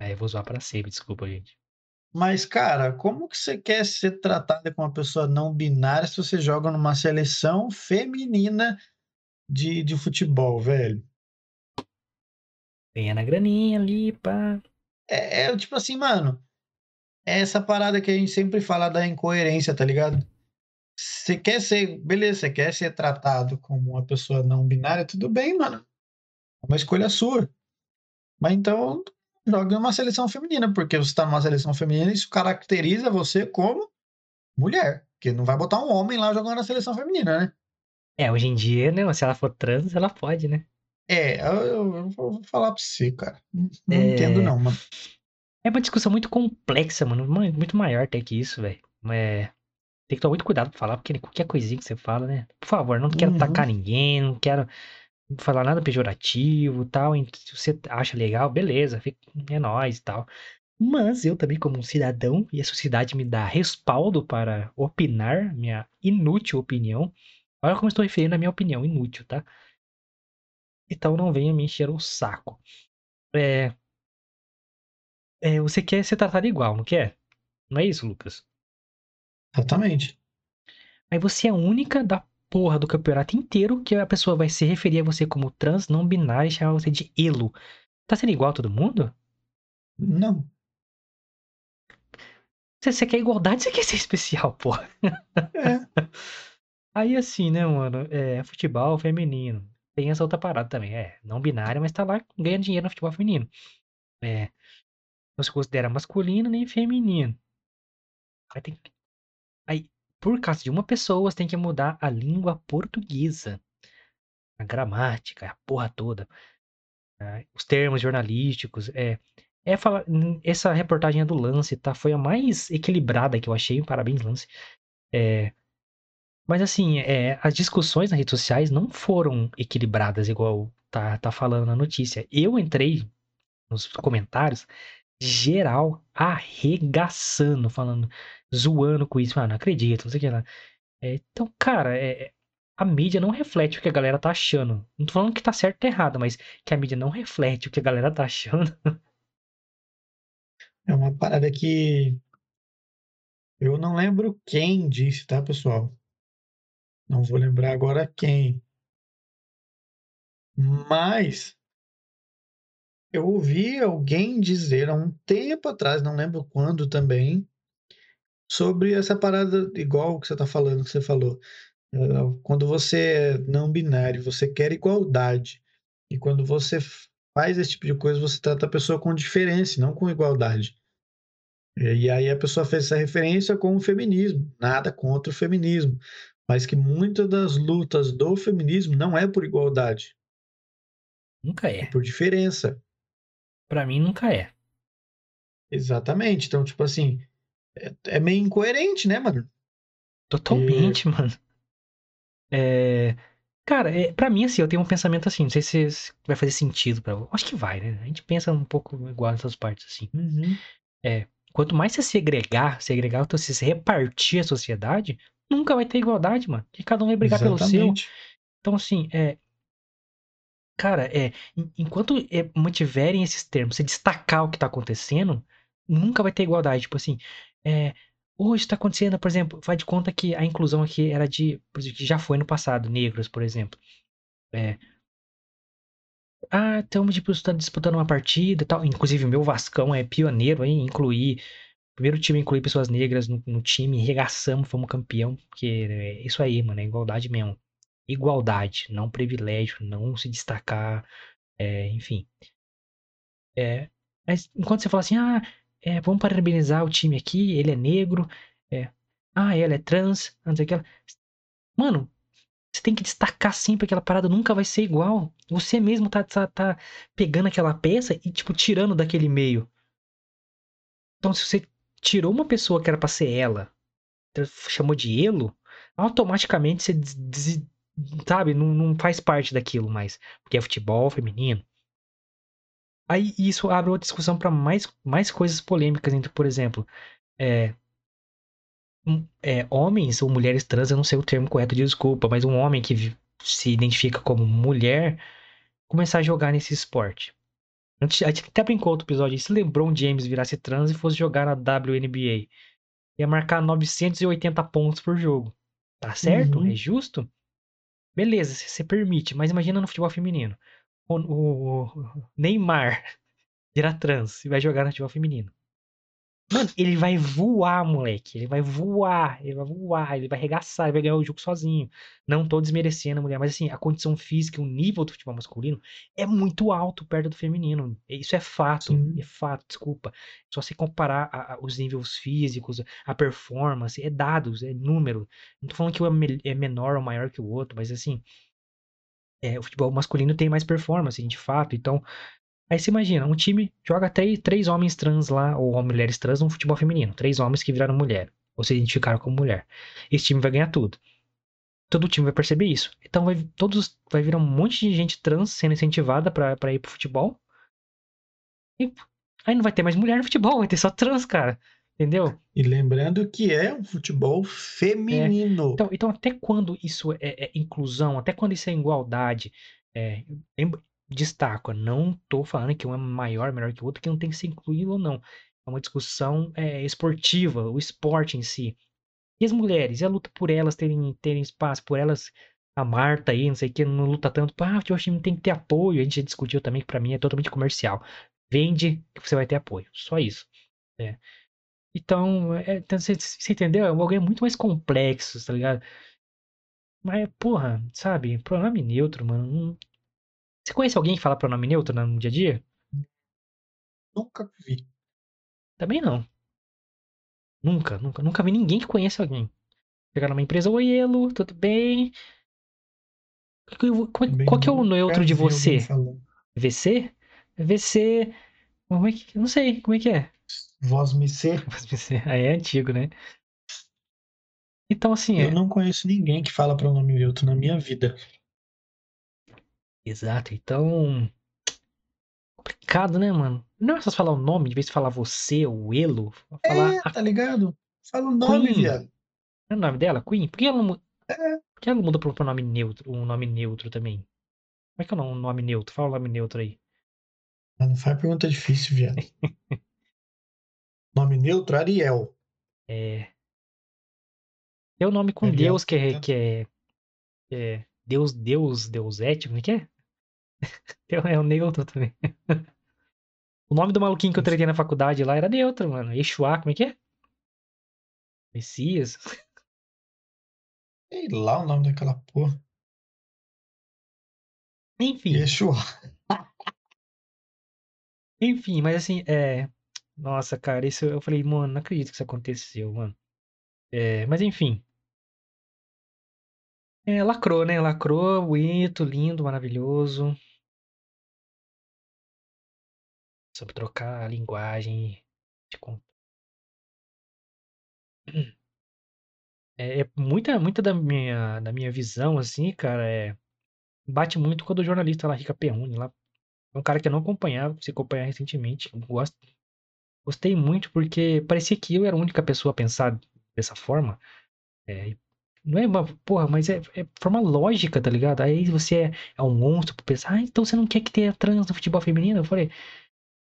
É, eu vou zoar pra sempre, desculpa, gente. Mas, cara, como que você quer ser tratada como uma pessoa não binária se você joga numa seleção feminina de, de futebol, velho? Ganhando a graninha ali, pá. É, é tipo assim, mano. É essa parada que a gente sempre fala da incoerência, tá ligado? Você quer ser, beleza, você quer ser tratado como uma pessoa não binária, tudo bem, mano. É uma escolha sua. Mas então, jogue numa seleção feminina, porque você tá numa seleção feminina, isso caracteriza você como mulher. Porque não vai botar um homem lá jogando na seleção feminina, né? É, hoje em dia, né? Se ela for trans, ela pode, né? É, eu, eu- eu vou falar pra você, cara. Não, não É. entendo, não, mano. É uma discussão muito complexa, mano. mu- Muito maior até que isso, velho. É... Tem que tomar muito cuidado pra falar, porque qualquer coisinha que você fala, né? Por favor, não quero Uhum. atacar ninguém, não quero falar nada pejorativo tal. Se você acha legal, beleza, fica- é nóis e tal. Mas eu também, como um cidadão, e a sociedade me dá respaldo para opinar minha inútil opinião. Olha como eu estou referindo a minha opinião inútil, tá? Então não venha me encher o saco. É, é, você quer ser tratado igual, não quer? Não é isso, Lucas? Exatamente. Aí você é a única da porra do campeonato inteiro que a pessoa vai se referir a você como trans, não binário e chamar você de elo. Tá sendo igual a todo mundo? Não. Você, você quer igualdade, você quer ser especial, porra. É. Aí assim, né, mano? É futebol feminino. Tem essa outra parada também. É, não binária, mas tá lá ganhando dinheiro no futebol feminino. É. Não se considera masculino nem feminino. Aí tem Aí, por causa de uma pessoa, você tem que mudar a língua portuguesa. A gramática, a porra toda. Ah, Os termos jornalísticos. É, é falar, hum, essa reportagem é do Lance, tá? Foi a mais equilibrada que eu achei. Parabéns, Lance. É, mas assim, é, as discussões nas redes sociais não foram equilibradas igual tá, tá falando na notícia. Eu entrei nos comentários, geral arregaçando, falando, zoando com isso. Ah, não acredito, não sei o que lá. É, então, cara, é, a mídia não reflete o que a galera tá achando. Não tô falando que tá certo ou errado, mas que a mídia não reflete o que a galera tá achando. É uma parada que eu não lembro quem disse, tá, pessoal? Não vou lembrar agora quem. Mas eu ouvi alguém dizer há um tempo atrás, não lembro quando também, sobre essa parada igual que você está falando, que você falou. Quando você é não binário, você quer igualdade. E quando você faz esse tipo de coisa, você trata a pessoa com diferença, não com igualdade. E aí a pessoa fez essa referência com o feminismo, nada contra o feminismo, mas que muitas das lutas do feminismo não é por igualdade. Nunca é. É por diferença. Para mim nunca é. Exatamente. Então, tipo assim, é, é meio incoerente, né, mano? Totalmente, e... mano. É... Cara, é, pra mim, assim, eu tenho um pensamento assim, não sei se, vai fazer sentido pra Acho que vai, né? A gente pensa um pouco igual nessas partes, assim. Uhum. É, quanto mais você segregar, segregar, então se repartir a sociedade, nunca vai ter igualdade, mano. Porque cada um vai brigar Exatamente. pelo seu. Então, assim, é. Cara, é. Enquanto é, mantiverem esses termos, se destacar o que tá acontecendo, nunca vai ter igualdade. Tipo assim, é hoje está acontecendo, por exemplo, faz de conta que a inclusão aqui era de, que já foi no passado, negros, por exemplo. É, ah, estamos disputando uma partida e tal. Inclusive, meu Vascão é pioneiro em incluir. Primeiro time a incluir pessoas negras no, no time, regaçamos, fomos campeão. Porque é isso aí, mano, é igualdade mesmo. Igualdade, não privilégio, não se destacar, é, enfim. É, mas enquanto você fala assim, ah, é, vamos parabenizar o time aqui, ele é negro, é, ah, ela é trans, o que. Mano, você tem que destacar sempre aquela parada, nunca vai ser igual. Você mesmo tá, tá, tá pegando aquela peça e, tipo, tirando daquele meio. Então, se você tirou uma pessoa que era pra ser ela, chamou de elo, automaticamente você, sabe, não, não faz parte daquilo mais. Porque é futebol feminino. Aí isso abre outra discussão para mais, mais coisas polêmicas entre, por exemplo, é, é, homens ou mulheres trans, eu não sei o termo correto, desculpa, mas um homem que se identifica como mulher começar a jogar nesse esporte. A gente até brincou outro episódio, se LeBron James virasse trans e fosse jogar na WNBA, ia marcar 980 pontos por jogo. Tá certo? Uhum. É justo? Beleza, você permite, mas imagina no futebol feminino o, o Neymar virar trans e vai jogar no futebol feminino. Mano, ele vai voar, moleque. Ele vai voar, ele vai voar, ele vai arregaçar, ele vai ganhar o jogo sozinho. Não tô desmerecendo a mulher, mas assim, a condição física, o nível do futebol masculino é muito alto perto do feminino. Isso é fato, Sim. é fato, desculpa. Só se comparar a, a, os níveis físicos, a performance, é dados, é número. Não tô falando que um é, é menor ou maior que o outro, mas assim, é, o futebol masculino tem mais performance, de fato. Então, aí você imagina, um time joga três, três homens trans lá, ou mulheres trans no futebol feminino. Três homens que viraram mulher, ou se identificaram como mulher. Esse time vai ganhar tudo. Todo time vai perceber isso. Então vai, todos, vai virar um monte de gente trans sendo incentivada para ir pro futebol. E aí não vai ter mais mulher no futebol, vai ter só trans, cara. Entendeu? E lembrando que é um futebol feminino. É. Então, então, até quando isso é, é, inclusão, até quando isso é igualdade, é, destaco, não estou falando que um é maior, melhor que o outro, que não tem que ser incluído ou não. É uma discussão é, esportiva, o esporte em si. E as mulheres, e a luta por elas terem, terem espaço, por elas, a Marta aí, não sei o que, não luta tanto, ah, o time tem que ter apoio. A gente já discutiu também que para mim é totalmente comercial. Vende que você vai ter apoio. Só isso. É. Então, é, então você, você entendeu? É um bagulho muito mais complexo, tá ligado? Mas, porra, sabe? Pronome neutro, mano. Você conhece alguém que fala pronome neutro no dia a dia? Nunca vi. Também não. Nunca, nunca. Nunca vi ninguém que conhece alguém. Chegar numa empresa, oi, Elo, tudo bem? Qual, qual que é o neutro de você? VC? VC. Como é que. Não sei, como é que é? Voz me ser. Voz me ser. Aí é antigo, né? Então, assim. Eu é... não conheço ninguém que fala pronome neutro na minha vida. Exato. Então. Complicado, né, mano? Não é só falar o nome, de vez de falar você, o Elo. Falar é, tá ligado? Fala o nome, Queen. viado. É o nome dela? Queen? Por que ela não. É. Por que ela muda pro nome neutro, um nome neutro também? Como é que é o nome neutro? Fala o nome neutro aí. Não faz pergunta difícil, viado. nome neutro, Ariel. É. Tem o nome com Ariel, Deus, que é, tá. que é, é Deus, Deus, Deusete, como é que é? É o neutro também. O nome do maluquinho que eu tretei na faculdade lá era neutro, mano. Yeshua, como é que é? Messias. Sei lá o nome daquela porra. Enfim, Yeshua. enfim, mas assim, é. Nossa, cara, isso eu falei, mano, não acredito que isso aconteceu, mano. É, mas enfim. É, lacrou, né? Lacrou, bonito, lindo, maravilhoso. Sobre trocar a linguagem. de É, é muita, muita da minha, da minha visão, assim, cara, é. Bate muito com a do jornalista lá, Rica Perrone, lá. É um cara que eu não acompanhava, se acompanhar recentemente. Gosto, gostei muito porque parecia que eu era a única pessoa a pensar dessa forma. É, não é uma. Porra, mas é, é forma lógica, tá ligado? Aí você é, é um monstro pra pensar, ah, então você não quer que tenha trans no futebol feminino? Eu falei,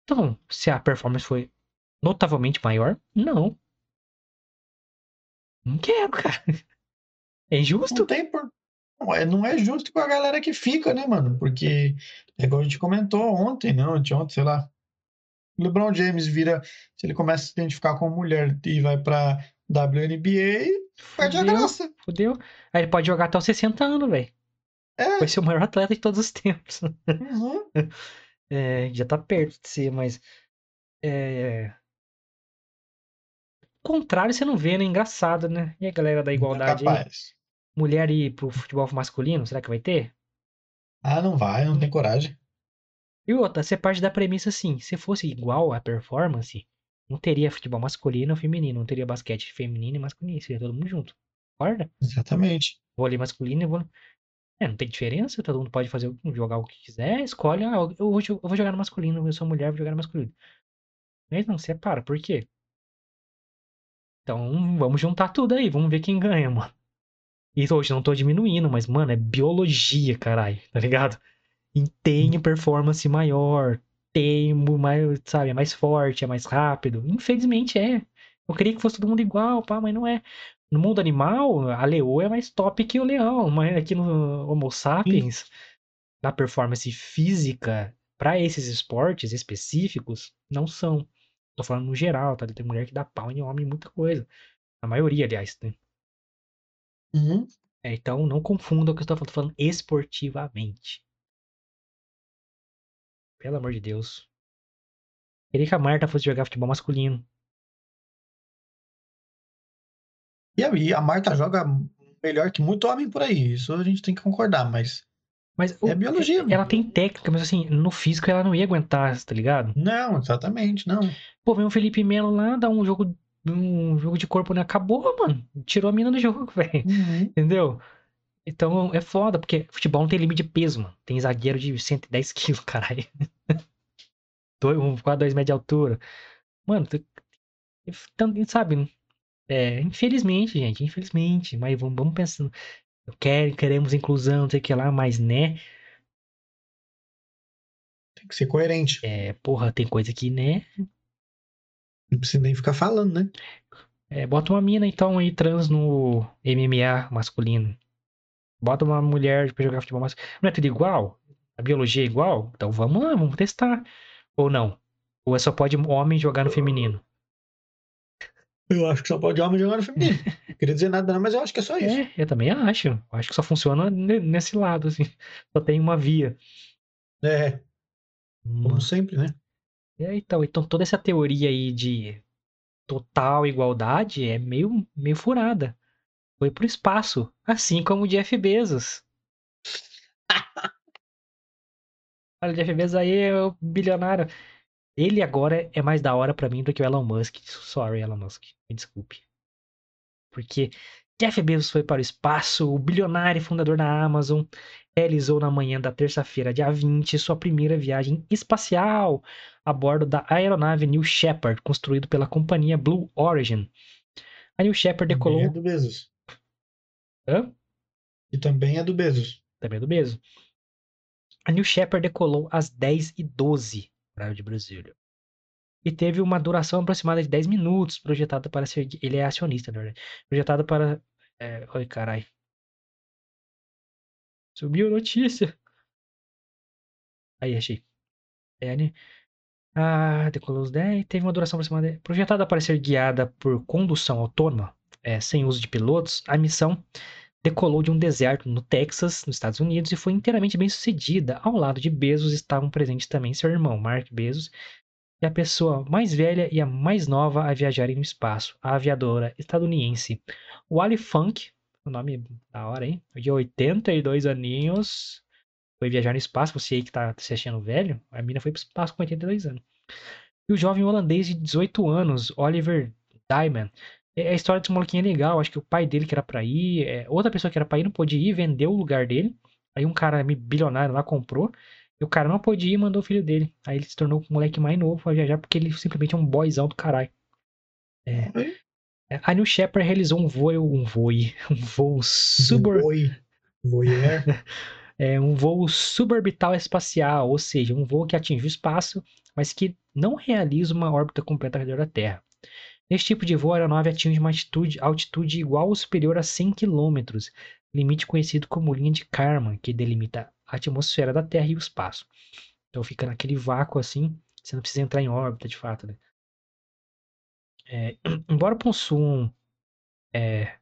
então, se a performance foi notavelmente maior, não. Não quero, cara. É Não injusto? tem por. Não é, não é justo com a galera que fica, né, mano? Porque, é igual a gente comentou ontem, não, anteontem, sei lá. O LeBron James vira. Se ele começa a se identificar como mulher e vai pra WNBA, perde a graça. fudeu. Aí ele pode jogar até os 60 anos, velho. É. Vai ser o maior atleta de todos os tempos. Uhum. É, já tá perto de ser, mas. É. Contrário, você não vê, né? Engraçado, né? E a galera da igualdade? Capaz. Mulher ir pro futebol masculino, será que vai ter? Ah, não vai, não tem coragem. E outra, você parte da premissa assim: se fosse igual a performance, não teria futebol masculino ou feminino, não teria basquete feminino e masculino, seria todo mundo junto. Concorda? Exatamente. Vôlei masculino e vôlei. É, não tem diferença, todo mundo pode fazer jogar o que quiser, escolhe, ah, eu vou, eu vou jogar no masculino, eu sou mulher, vou jogar no masculino. Mas não, separa, por quê? Então, vamos juntar tudo aí, vamos ver quem ganha, mano. E hoje não tô diminuindo, mas, mano, é biologia, caralho, tá ligado? E tem performance maior, tem mais, sabe, é mais forte, é mais rápido. Infelizmente é. Eu queria que fosse todo mundo igual, pá, mas não é. No mundo animal, a leoa é mais top que o leão, mas aqui no Homo sapiens, na performance física, pra esses esportes específicos, não são. Tô falando no geral, tá? Tem mulher que dá pau em homem, muita coisa. A maioria, aliás, né? Uhum. É, então não confunda o que eu estou falando esportivamente. Pelo amor de Deus. Queria que a Marta fosse jogar futebol masculino. E a, a Marta joga melhor que muito homem por aí. Isso a gente tem que concordar, mas. Mas o- É biologia, ela tem técnica, mas assim, no físico ela não ia aguentar, tá ligado? Não, exatamente, não. Pô, vem o Felipe Melo lá, dá um jogo, um jogo de corpo, né? Acabou, mano. Tirou a mina do jogo, velho. Uhum. Entendeu? Então é foda, porque futebol não tem limite de peso, mano. Tem zagueiro de 110 quilos, caralho. Dois- Um, quase 2 metros de altura. Mano, tu- então, sabe? É, infelizmente, gente, infelizmente. Mas vamos, vamos pensando. Eu quero, queremos inclusão, não sei o que lá, mas né? Tem que ser coerente. É, porra, tem coisa que, né? Não precisa nem ficar falando, né? É, bota uma mina então aí trans no MMA masculino. Bota uma mulher pra jogar futebol masculino. Não é tudo igual? A biologia é igual? Então vamos lá, vamos testar. Ou não? Ou é só pode homem jogar no feminino? Eu acho que só pode homem jogar no feminino. Não queria dizer nada, não, mas eu acho que é só isso. É, eu também acho. Eu acho que só funciona ne- nesse lado, assim. Só tem uma via. É, como sempre, né? É, então, então toda essa teoria aí de total igualdade é meio, meio furada. Foi pro espaço, assim como o Jeff Bezos. Olha, o Jeff Bezos aí é o bilionário. Ele agora é mais da hora pra mim do que o Elon Musk. Sorry, Elon Musk. Me desculpe. Porque Jeff Bezos foi para o espaço, o bilionário e fundador da Amazon realizou na manhã da terça-feira, dia 20, sua primeira viagem espacial a bordo da aeronave New Shepard, construído pela companhia Blue Origin. A New Shepard decolou. Medo Bezos. Hã? E também é do Bezos. Também é do Bezos. A New Shepard decolou às 10h12, horário de Brasília. E teve uma duração aproximada de 10 minutos, projetada para ser. Ele é acionista, na verdade. Projetada para. É... Oi, carai. Subiu notícia. Aí, achei. É, né? Ah, decolou os 10. Teve uma duração aproximada. Projetada para ser guiada por condução autônoma, é, sem uso de pilotos, a missão decolou de um deserto no Texas, nos Estados Unidos, e foi inteiramente bem sucedida. Ao lado de Bezos estavam presentes também seu irmão, Mark Bezos, e a pessoa mais velha e a mais nova a viajarem no espaço, a aviadora estadunidense Wally Funk, o nome da hora, hein? De 82 aninhos, foi viajar no espaço, você aí que tá se achando velho, a mina foi pro espaço com 82 anos. E o jovem holandês de 18 anos, Oliver Diamond. É, a história desse molequinho é legal, acho que o pai dele que era pra ir, é, outra pessoa que era pra ir não pôde ir, vendeu o lugar dele. Aí um cara bilionário lá comprou, e o cara não pôde ir e mandou o filho dele. Aí ele se tornou o moleque mais novo pra viajar, porque ele simplesmente é um boyzão do caralho. É, é a New Shepard realizou um voo, um voo, um voo. Voe. Voyeur. é um voo suborbital espacial, ou seja, um voo que atinge o espaço, mas que não realiza uma órbita completa ao redor da Terra. Neste tipo de voo, a aeronave atinge uma altitude, altitude igual ou superior a 100 km, limite conhecido como linha de Kármán, que delimita a atmosfera da Terra e o espaço. Então fica naquele vácuo assim, você não precisa entrar em órbita de fato. Né? É, embora possuam é,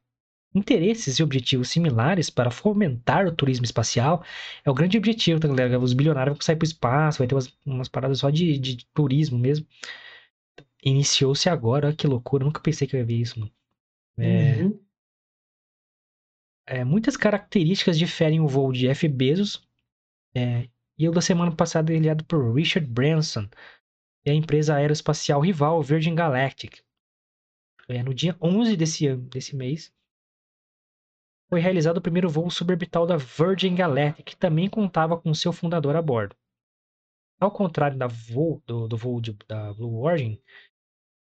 interesses e objetivos similares para fomentar o turismo espacial, é o grande objetivo, tá, galera? Os bilionários vão sair para o espaço, vai ter umas, umas paradas só de, de turismo mesmo. Iniciou-se agora, que loucura, nunca pensei que eu ia ver isso, mano. É, Uhum. é, muitas características diferem o voo de Jeff Bezos é, e o da semana passada é liderado por Richard Branson e a empresa aeroespacial rival Virgin Galactic. É, no dia 11 desse, desse mês, foi realizado o primeiro voo suborbital da Virgin Galactic, que também contava com seu fundador a bordo. Ao contrário da voo, do, do voo de, da Blue Origin,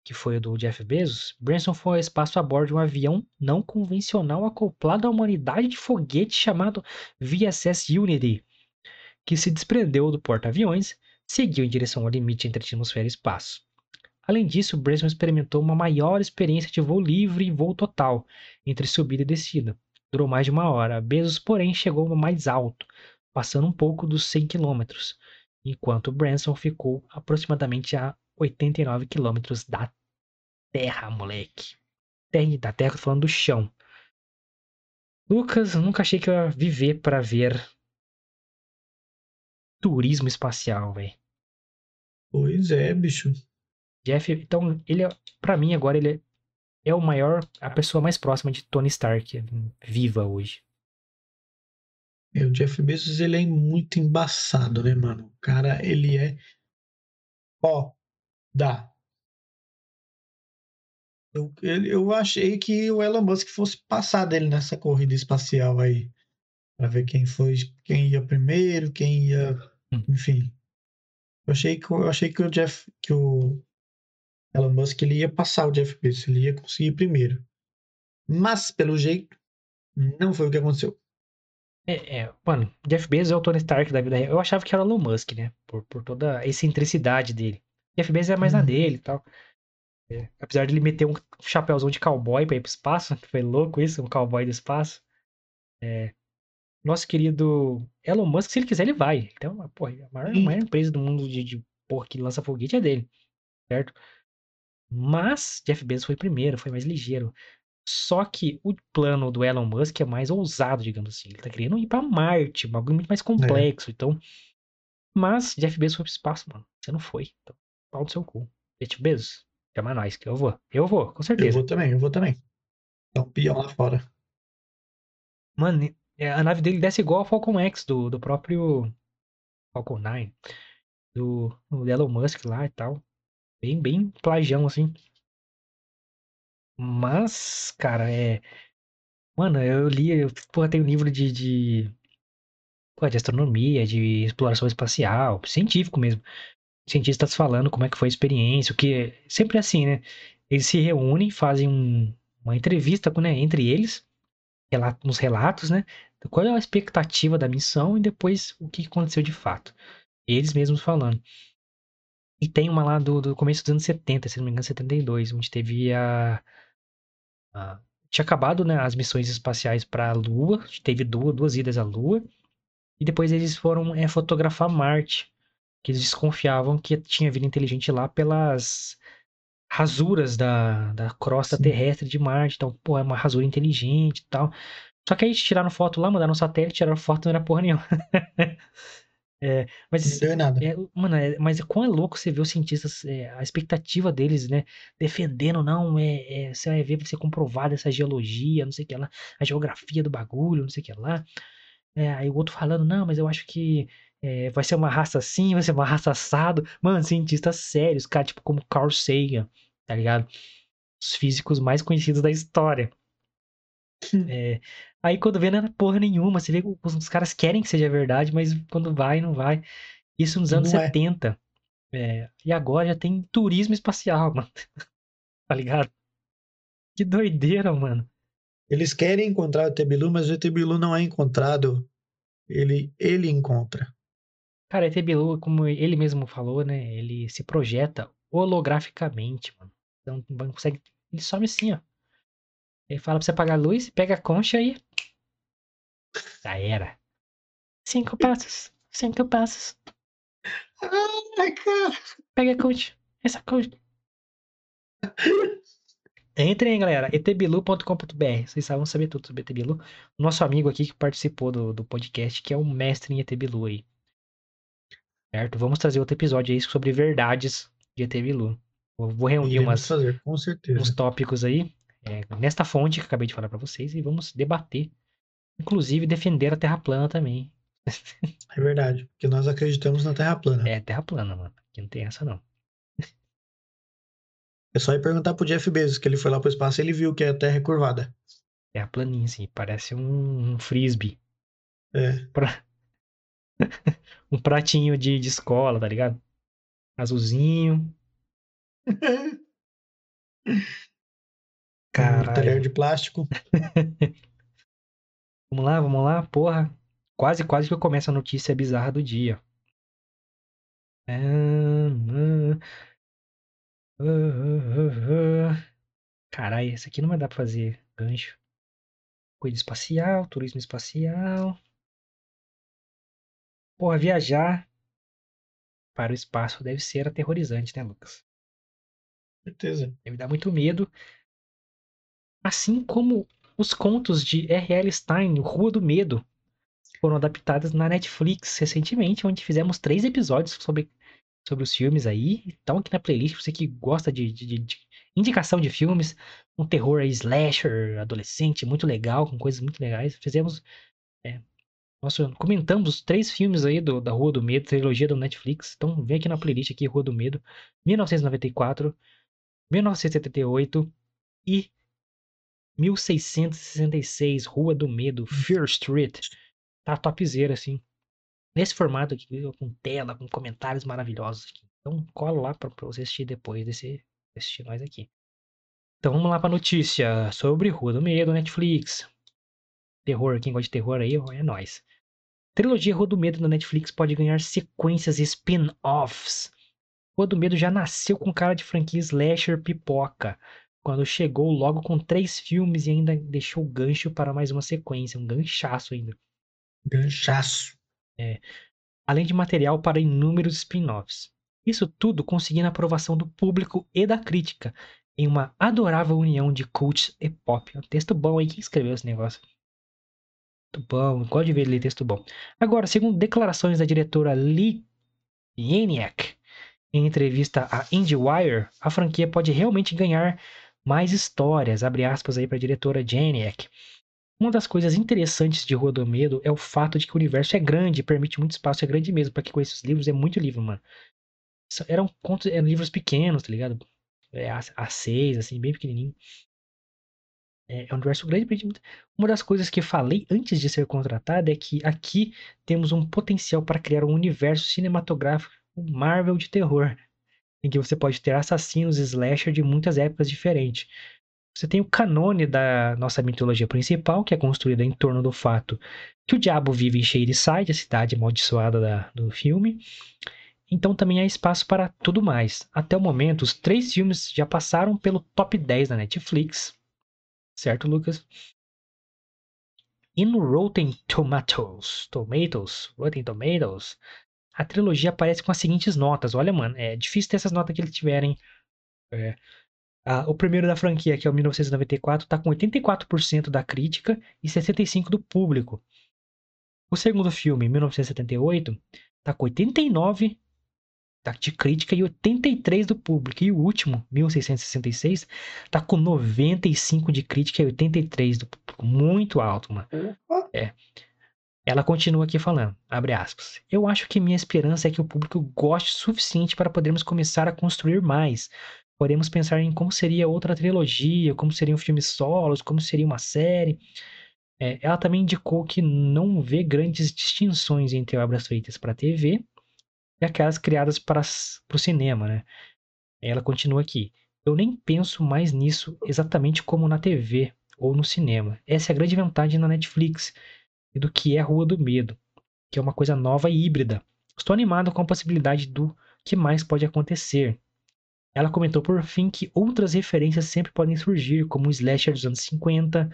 que foi o do Jeff Bezos, Branson foi ao espaço a bordo de um avião não convencional acoplado à humanidade de foguete chamado VSS Unity, que se desprendeu do porta-aviões, seguiu em direção ao limite entre atmosfera e espaço. Além disso, Branson experimentou uma maior experiência de voo livre e voo total, entre subida e descida. Durou mais de uma hora. Bezos, porém, chegou mais alto, passando um pouco dos 100 km, enquanto Branson ficou aproximadamente a 89 km da Terra, moleque. Terra, da Terra, tô falando do chão. Lucas, nunca achei que eu ia viver para ver turismo espacial, velho. Pois é, bicho. Jeff, então, ele é, pra mim agora, ele é, é o maior, a pessoa mais próxima de Tony Stark viva hoje. É, o Jeff Bezos, ele é muito embaçado, né, mano? O cara, ele é. Ó, dá. Eu, ele- eu achei que o Elon Musk fosse passar dele nessa corrida espacial aí. Pra ver quem foi, quem ia primeiro, quem ia. Hum. Enfim. Eu achei que, eu achei que o Jeff. Que o Elon Musk ele ia passar o Jeff Bezos, ele ia conseguir primeiro. Mas, pelo jeito, não foi o que aconteceu. É, é, mano, Jeff Bezos é o Tony Stark da vida real. Eu achava que era o Elon Musk, né? Por, por toda a excentricidade dele. Jeff Bezos é mais na Uhum. dele e tal. É, apesar de ele meter um chapéuzão de cowboy pra ir pro espaço, foi louco isso, um cowboy do espaço. É, nosso querido Elon Musk, se ele quiser, ele vai. Então, porra, a maior, a maior empresa do mundo de, de porra que lança foguete é dele, certo? Mas Jeff Bezos foi primeiro, foi mais ligeiro. Só que o plano do Elon Musk é mais ousado, digamos assim. Ele tá querendo ir pra Marte, um bagulho muito mais complexo. Então. Mas Jeff Bezos foi pro espaço, mano. Você não foi. Então, pau no seu cu. Jeff Bezos, chama nós, que eu vou. Eu vou, com Eu certeza. vou também, eu vou também. Dá um peão lá fora. Mano, é, a nave dele desce igual a Falcon X do, do próprio Falcon 9. Do, do Elon Musk lá e tal. Bem, bem plagião, assim. Mas, cara, é. Mano, eu li, eu, porra, tem um livro de, de, pô, de astronomia, de exploração espacial, científico mesmo. Cientistas falando como é que foi a experiência, o que sempre é assim, né? Eles se reúnem, fazem um- uma entrevista, né, entre eles, relato, relatos, né? qual é a expectativa da missão e depois o que aconteceu de fato. Eles mesmos falando. E tem uma lá do, do começo dos anos 70, se não me engano, 72, onde teve a. a tinha acabado né, as missões espaciais para a Lua, teve duas, duas idas à Lua, e depois eles foram é, fotografar Marte, que eles desconfiavam que tinha vida inteligente lá pelas rasuras da, da crosta Sim. terrestre de Marte. Então, pô, é uma rasura inteligente e tal. Só que aí tiraram foto lá, mandaram um satélite, tiraram foto, não era porra nenhuma. é, mas, não deu nada. É, mano, é, mas quão é louco você ver os cientistas, é, a expectativa deles, né? Defendendo, não, é, é, você vai ver, vai ser comprovada essa geologia, não sei o que lá, a geografia do bagulho, não sei o que lá. É, aí o outro falando, não, mas eu acho que é, vai ser uma raça assim, vai ser uma raça assado. Mano, cientistas sérios, cara, tipo como Carl Sagan, tá ligado? Os físicos mais conhecidos da história. É, aí quando vê, não é porra nenhuma. Você vê que os, caras querem que seja verdade, mas quando vai, não vai. Isso nos anos não 70. É. É, e agora já tem turismo espacial, mano. tá ligado? Que doideira, mano. Eles querem encontrar o Tebilu, mas o Tebilu não é encontrado. Ele, ele encontra. Cara, ET Bilu, como ele mesmo falou, né? Ele se projeta holograficamente, mano. Então, não consegue. Ele some assim, ó. Ele fala pra você apagar a luz, pega a concha e. Já era. Cinco passos. Cinco passos. Ai, cara. Pega a concha. Essa concha. Entrem aí, galera. etbilu.com.br. Vocês vão saber tudo sobre ETBilu. Nosso amigo aqui que participou do, do podcast, que é o mestre em ETBilu aí. Certo? Vamos trazer outro episódio aí sobre verdades de ET Bilu. Vou reunir umas, fazer, uns tópicos aí, é, nesta fonte que acabei de falar para vocês, e vamos debater. Inclusive defender a Terra plana também. É verdade, porque nós acreditamos na Terra plana. É, Terra plana, mano. Aqui não tem essa, não. É só ir perguntar pro Jeff Bezos, que ele foi lá pro espaço e ele viu que a Terra é curvada. Terra planinha, assim, parece um, um frisbee. É. Pra... um pratinho de, de escola, tá ligado? Azulzinho. Caralho. Um talher de plástico. vamos lá, vamos lá, porra. Quase, quase que eu começo a notícia bizarra do dia. Caralho, esse aqui não vai dar pra fazer gancho. Coisa espacial, turismo espacial. Porra, viajar para o espaço deve ser aterrorizante, né, Lucas? Certeza. Deve dar muito medo. Assim como os contos de R.L. Stein, Rua do Medo, foram adaptados na Netflix recentemente, onde fizemos três episódios sobre, sobre os filmes aí. Então, aqui na playlist, você que gosta de, de, de indicação de filmes, um terror slasher, adolescente, muito legal, com coisas muito legais. Fizemos é, nossa, comentamos os três filmes aí do, da Rua do Medo, trilogia do Netflix. Então vem aqui na playlist aqui, Rua do Medo, 1994, 1978 e 1666, Rua do Medo, Fear Street. Tá topzera, assim. Nesse formato aqui, com tela, com comentários maravilhosos aqui. Então cola lá pra, pra você assistir depois desse assistir nós aqui. Então vamos lá pra notícia sobre Rua do Medo, Netflix. Terror, quem gosta de terror aí, é nós. Trilogia Rua do Medo na Netflix pode ganhar sequências e spin-offs. Rua do Medo já nasceu com cara de franquia slasher pipoca, quando chegou logo com três filmes e ainda deixou gancho para mais uma sequência, um ganchaço ainda. Ganchaço. É. Além de material para inúmeros spin-offs. Isso tudo conseguindo a aprovação do público e da crítica, em uma adorável união de cult e pop. É um texto bom aí, quem escreveu esse negócio? Bom, gosto de ver texto bom. Agora, segundo declarações da diretora Lee Yaniak, em entrevista à IndieWire, a franquia pode realmente ganhar mais histórias, abre aspas aí para a diretora Janiak. Uma das coisas interessantes de Rua do Medo é o fato de que o universo é grande, permite muito espaço, é grande mesmo. Para quem conhece os livros, é muito livro, mano. Eram contos, eram livros pequenos, tá ligado? É, A6, assim, bem pequenininho. É, é um universo grande. Uma das coisas que falei antes de ser contratado é que aqui temos um potencial para criar um universo cinematográfico Marvel de terror, em que você pode ter assassinos slasher de muitas épocas diferentes. Você tem o canone da nossa mitologia principal, que é construída em torno do fato que o diabo vive em Shadyside, a cidade amaldiçoada da, do filme. Então também há espaço para tudo mais. Até o momento, os três filmes já passaram pelo top 10 da Netflix. Certo, Lucas? E no Rotten Tomatoes, Tomatoes, Rotten Tomatoes, a trilogia aparece com as seguintes notas. Olha, mano, é difícil ter essas notas que eles tiverem. É, o primeiro da franquia, que é o 1994, tá com 84% da crítica e 65% do público. O segundo filme, 1978, tá com 89% tá, de crítica e 83% do público. E o último, 1666, tá com 95% de crítica e 83% do público. Muito alto, mano. É. Ela continua aqui falando, abre aspas. Eu acho que minha esperança é que o público goste o suficiente para podermos começar a construir mais. Podemos pensar em como seria outra trilogia, como seriam filmes solos, como seria uma série. É, ela também indicou que não vê grandes distinções entre obras feitas para TV e aquelas criadas para, o cinema, né? Ela continua aqui. Eu nem penso mais nisso exatamente como na TV ou no cinema. Essa é a grande vantagem na Netflix e do que é Rua do Medo, que é uma coisa nova e híbrida. Estou animado com a possibilidade do que mais pode acontecer. Ela comentou por fim que outras referências sempre podem surgir, como o slasher dos anos 50,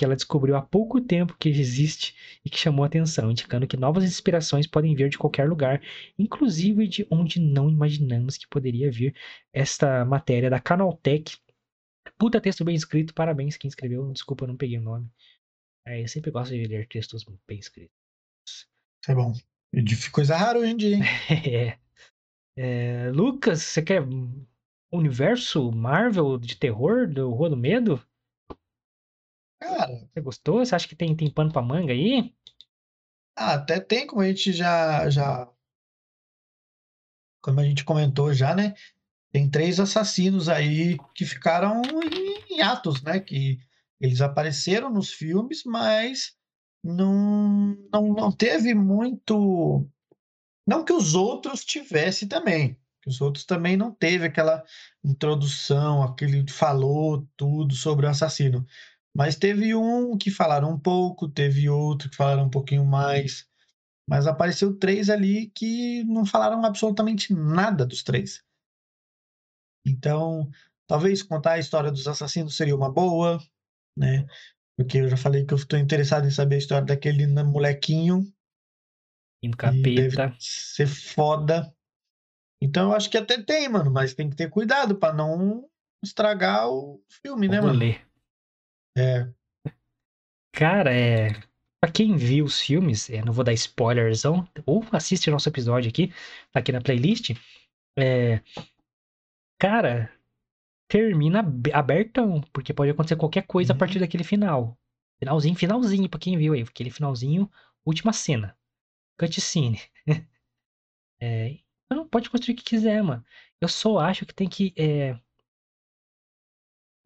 que ela descobriu há pouco tempo que existe e que chamou a atenção, indicando que novas inspirações podem vir de qualquer lugar, inclusive de onde não imaginamos que poderia vir esta matéria da Canaltech. Puta texto bem escrito, parabéns quem escreveu, desculpa, eu não peguei o nome. É, eu sempre gosto de ler textos bem escritos. Isso é bom. De coisa rara hoje em dia, hein? é. é. Lucas, você quer universo Marvel de terror do Rua do Medo? Cara. Você gostou? Você acha que tem, tem pano pra manga aí? Ah, até tem, como a gente já, já. Como a gente comentou já, né? Tem três assassinos aí que ficaram em atos, né? Que eles apareceram nos filmes, mas não, não, não teve muito. Não que os outros tivessem também. Que os outros também não teve aquela introdução, aquele falou tudo sobre o assassino. Mas teve um que falaram um pouco, teve outro que falaram um pouquinho mais. Mas apareceu três ali que não falaram absolutamente nada dos três. Então, talvez contar a história dos assassinos seria uma boa, né? Porque eu já falei que eu estou interessado em saber a história daquele molequinho. Indo capeta. ser foda. Então eu acho que até tem, mano, mas tem que ter cuidado para não estragar o filme, né, mano? É. Cara, é. Pra quem viu os filmes, é, não vou dar spoilerzão, ou assiste nosso episódio aqui, tá aqui na playlist. É. Cara, termina abertão, porque pode acontecer qualquer coisa uhum. a partir daquele final. Finalzinho, finalzinho, pra quem viu aí. Aquele finalzinho, última cena. Cutscene. é, não pode construir o que quiser, mano. Eu só acho que tem que é,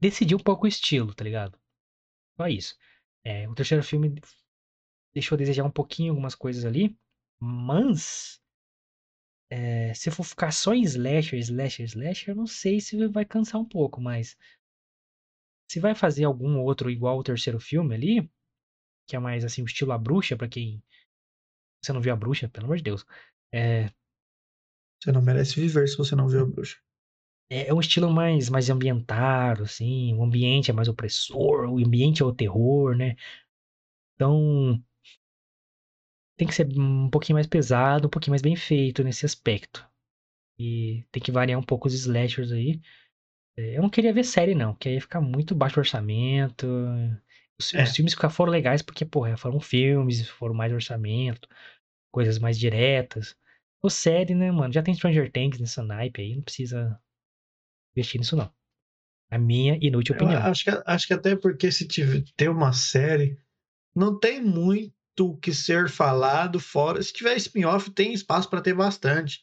decidir um pouco o estilo, tá ligado? Só isso. É, o terceiro filme deixou a desejar um pouquinho algumas coisas ali, mas é, se for ficar só em slasher, slasher, slasher, eu não sei se vai cansar um pouco, mas se vai fazer algum outro igual o terceiro filme ali, que é mais assim, o estilo A Bruxa, para quem você não viu A Bruxa, pelo amor de Deus. É... Você não merece viver se você não viu A Bruxa. É, é um estilo mais, mais ambientado, assim, o ambiente é mais opressor, o ambiente é o terror, né? Então, tem que ser um pouquinho mais pesado, um pouquinho mais bem feito nesse aspecto. E tem que variar um pouco os slashers aí. É, eu não queria ver série, não, porque aí ia ficar muito baixo orçamento. Os, é. os filmes foram legais porque, porra, foram filmes, foram mais orçamento, coisas mais diretas. O série, né, mano, já tem Stranger Things nessa naipe aí, não precisa investir nisso, não. A minha inútil opinião. Eu acho que, acho que até porque se tiver, ter uma série, não tem muito o que ser falado fora. Se tiver spin-off, tem espaço para ter bastante.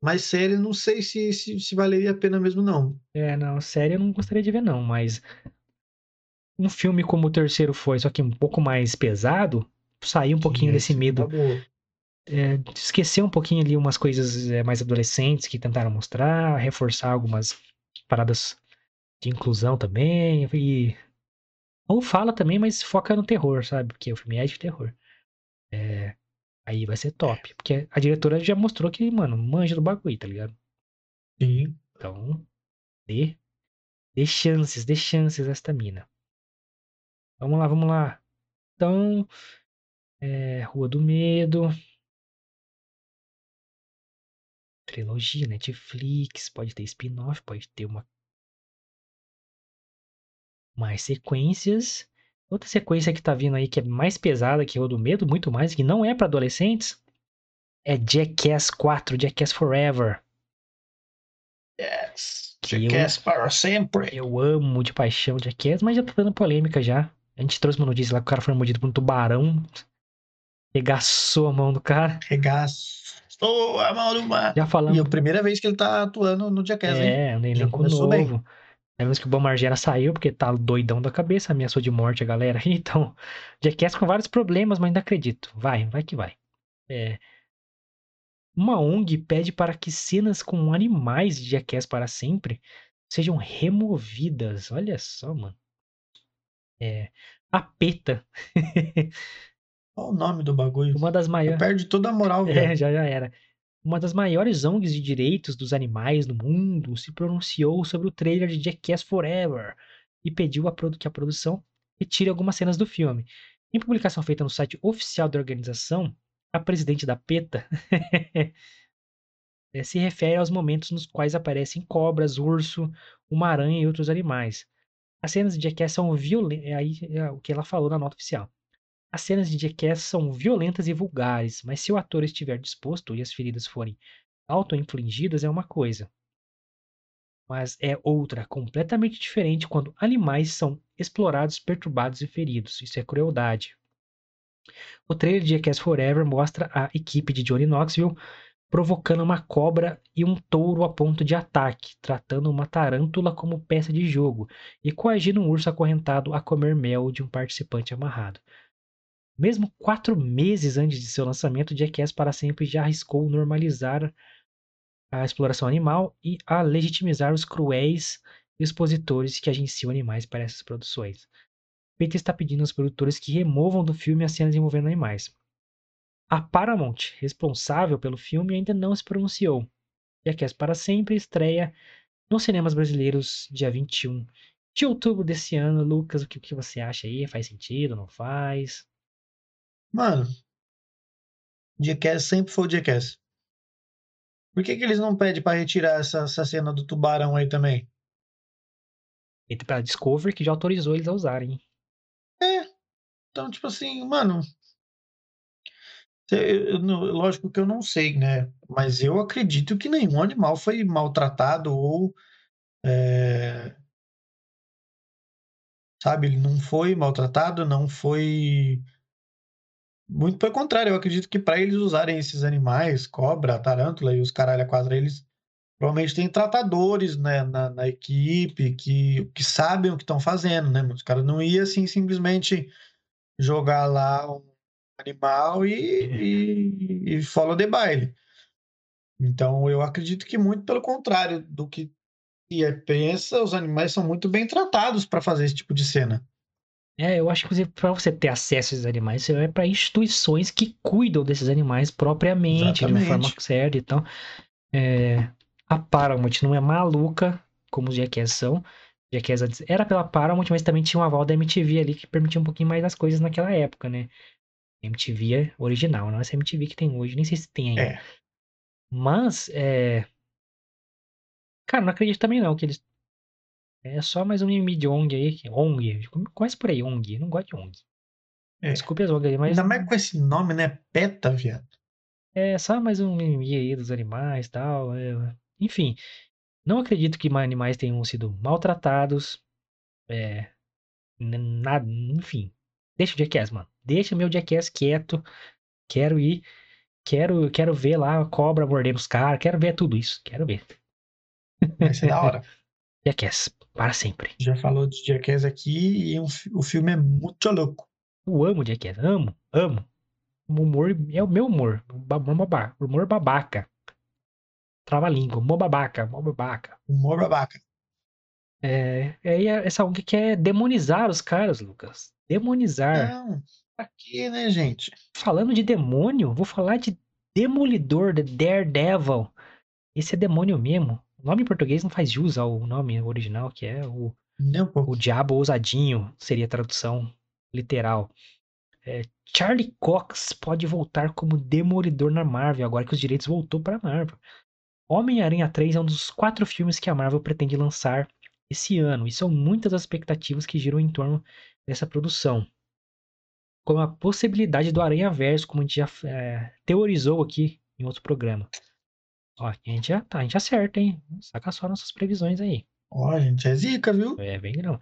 Mas série, não sei se, se, se, valeria a pena mesmo, não. É, não, série eu não gostaria de ver, não. Mas um filme como o terceiro foi, só que um pouco mais pesado, sair um pouquinho Sim, desse medo. Tá é, esquecer um pouquinho ali umas coisas é, mais adolescentes que tentaram mostrar, reforçar algumas paradas de inclusão também. E. Ou fala também, mas foca no terror, sabe? Porque o filme é de terror. É. Aí vai ser top. Porque a diretora já mostrou que, mano, manja do bagulho, tá ligado? Sim. Então, dê, dê chances, dê chances a esta mina. Vamos lá, vamos lá. Então, é, Rua do Medo. Trilogia, Netflix, pode ter spin-off, pode ter uma mais sequências. Outra sequência que tá vindo aí que é mais pesada que Rua do Medo, muito mais, que não é para adolescentes, é Jackass 4, Jackass Forever. Yes. Jackass para sempre. Eu amo de paixão Jackass, mas já tá dando polêmica já. A gente trouxe uma notícia lá que o cara foi mordido por um tubarão. Regaçou a mão do cara. Regaçou a mão do mar. Já E falamos. é a primeira vez que ele tá atuando no Jackass, hein? É, um Já elenco começou bem. novo. Sabemos que o Bom Margera saiu porque tá doidão da cabeça, ameaçou de morte a galera. Então, Jackass com vários problemas, mas ainda acredito. Vai, vai que vai. É. Uma ONG pede para que cenas com animais de Jackass para sempre sejam removidas. Olha só, mano. É. A PETA. Qual o nome do bagulho? Uma das maiores. Perde toda a moral, É, velho. já, já era. Uma das maiores ONGs de direitos dos animais no mundo se pronunciou sobre o trailer de Jackass Forever e pediu a que a produção retire algumas cenas do filme. Em publicação feita no site oficial da organização, a presidente da PETA eh, se refere aos momentos nos quais aparecem cobras, urso, uma aranha e outros animais. As cenas de Jackass são violentas. É aí é o que ela falou na nota oficial. As cenas de Jackass são violentas e vulgares, mas se o ator estiver disposto e as feridas forem auto-infligidas, é uma coisa. Mas é outra, completamente diferente, quando animais são explorados, perturbados e feridos. Isso é crueldade. O trailer de Jackass Forever mostra a equipe de Johnny Knoxville provocando uma cobra e um touro a ponto de ataque, tratando uma tarântula como peça de jogo e coagindo um urso acorrentado a comer mel de um participante amarrado. Mesmo quatro meses antes de seu lançamento, Jackass para sempre já arriscou normalizar a exploração animal e a legitimizar os cruéis expositores que agenciam animais para essas produções. Peter está pedindo aos produtores que removam do filme as cenas envolvendo animais. A Paramount, responsável pelo filme, ainda não se pronunciou. Jackass para sempre estreia nos cinemas brasileiros dia 21 de outubro desse ano. Lucas, o que, o que você acha aí? Faz sentido? Não faz? Mano, Jackass sempre foi o Jackass. Por que, que eles não pedem pra retirar essa, essa cena do tubarão aí também? Feito pela Discovery, que já autorizou eles a usarem. É. Então, tipo assim, mano. eu- eu lógico que eu não sei, né? Mas eu acredito que nenhum animal foi maltratado ou. é, sabe, ele não foi maltratado, não foi. Muito pelo contrário, eu acredito que para eles usarem esses animais, cobra, tarântula e os caralho a quadra, eles provavelmente têm tratadores né, na, na equipe que, que sabem o que estão fazendo, né? Os caras não iam assim simplesmente jogar lá um animal e, e, e follow the baile. Então eu acredito que muito pelo contrário do que se pensa, os animais são muito bem tratados para fazer esse tipo de cena. É, eu acho que para você ter acesso a esses animais, você vai para instituições que cuidam desses animais propriamente, de uma forma Exatamente. certa. Então, é, a Paramount não é maluca, como os Jackass são. Jackass antes era pela Paramount, mas também tinha um aval da MTV ali que permitia um pouquinho mais das coisas naquela época, né? MTV é original, não essa MTV que tem hoje, nem sei se tem ainda. É. Mas, é... Cara, não acredito também não que eles... É só mais um mimimi de ONG aí. que- ONG. Começa por aí, ONG. Não gosto de ONG. É. Desculpe as ONG aí, mas... Ainda mais com esse nome, né? PETA, viado. É só mais um mimimi aí dos animais e tal. é, Enfim, não acredito que ma- animais tenham sido maltratados. É... Nada, enfim. Deixa o Jackass, mano. Deixa o meu Jackass quieto. Quero ir. Quero, quero ver lá a cobra mordendo os caras. Quero ver tudo isso. Quero ver. Vai ser da hora. Jackass, para sempre. Já falou de Jackass aqui e um fi- o filme é muito louco. Eu amo Jackass. Amo, amo. O humor é o meu humor. Humor babaca. Humor babaca. Trava a língua. Humor babaca. Humor babaca. Humor babaca. É, é, essa ONG quer demonizar os caras, Lucas. Demonizar. Não, pra quê, né, gente? Falando de demônio, vou falar de Demolidor, The Daredevil. Esse é demônio mesmo. O nome em português não faz jus ao nome original, que é o, pouco. o Diabo Ousadinho, seria a tradução literal. É, Charlie Cox pode voltar como Demolidor na Marvel, agora que os direitos voltou para a Marvel. Homem-Aranha 3 é um dos quatro filmes que a Marvel pretende lançar esse ano, e são muitas as expectativas que giram em torno dessa produção. Com a possibilidade do Aranha Verso, como a gente já é, teorizou aqui em outro programa. Ó, a gente já tá, a gente acerta, hein? Saca só nossas previsões aí. Ó, gente, é zica, viu? É, bem não.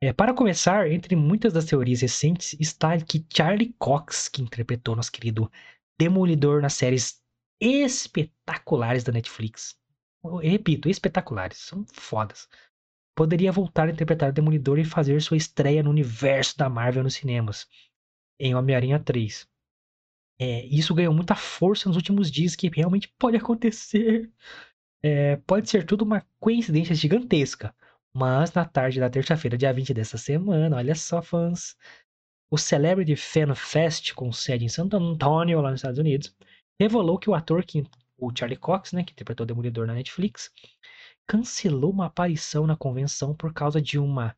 É, para começar, entre muitas das teorias recentes está que Charlie Cox, que interpretou nosso querido Demolidor nas séries espetaculares da Netflix. Eu repito, espetaculares, são fodas. Poderia voltar a interpretar o Demolidor e fazer sua estreia no universo da Marvel nos cinemas, em Homem-Aranha 3. É, isso ganhou muita força nos últimos dias, que realmente pode acontecer. É, pode ser tudo uma coincidência gigantesca. Mas na tarde da terça-feira, dia 20 dessa semana, olha só, fãs, o Celebrity Fan Fest, com sede em Santo Antônio, lá nos Estados Unidos, revelou que o ator, que, o Charlie Cox, né, que interpretou o Demolidor na Netflix, cancelou uma aparição na convenção por causa de uma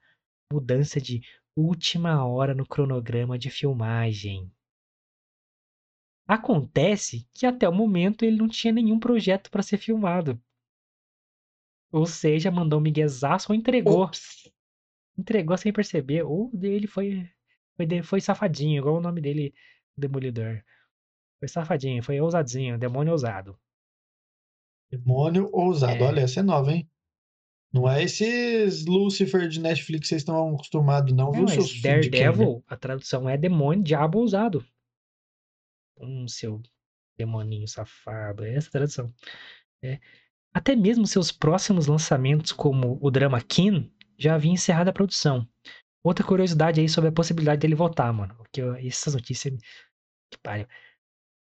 mudança de última hora no cronograma de filmagem. Acontece que até o momento ele não tinha nenhum projeto para ser filmado. Ou seja, mandou um miguezaço ou entregou. Entregou sem perceber. Ou dele foi, foi, foi safadinho, igual o nome dele, Demolidor. Foi safadinho, foi ousadinho, demônio ousado. Demônio ousado. É. Olha, essa é nova, hein? Não é esses Lucifer de Netflix que vocês estão acostumados, não, viu, Não, seus né? Daredevil, a tradução é demônio, diabo ousado. Hum, seu demoninho safado. É essa a tradução. É. Até mesmo seus próximos lançamentos, como o drama Kin, já havia encerrado a produção. Outra curiosidade aí sobre a possibilidade dele voltar, mano. Porque essas notícias. Que pariu.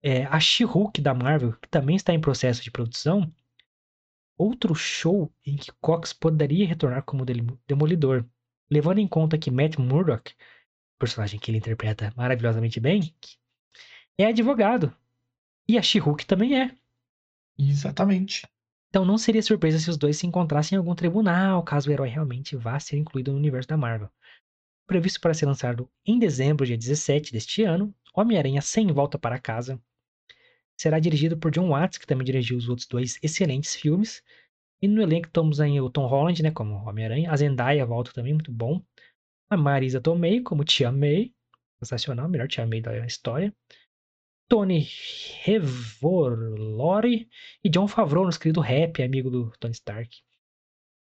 É, a She-Hulk da Marvel, que também está em processo de produção, outro show em que Cox poderia retornar como Demolidor. Levando em conta que Matt Murdock, personagem que ele interpreta maravilhosamente bem, é advogado. E a She-Hulk também é. Exatamente. Então não seria surpresa se os dois se encontrassem em algum tribunal, caso o herói realmente vá ser incluído no universo da Marvel. Previsto para ser lançado em dezembro, dia 17 deste ano, Homem-Aranha Sem Volta para Casa será dirigido por John Watts, que também dirigiu os outros dois excelentes filmes. E no elenco temos aí o Tom Holland, né, como Homem-Aranha, a Zendaya volta também, muito bom. A Marisa Tomei como Tia May, sensacional, melhor Tia May da história. Tony Revolori e John Favreau, nosso querido rap, amigo do Tony Stark.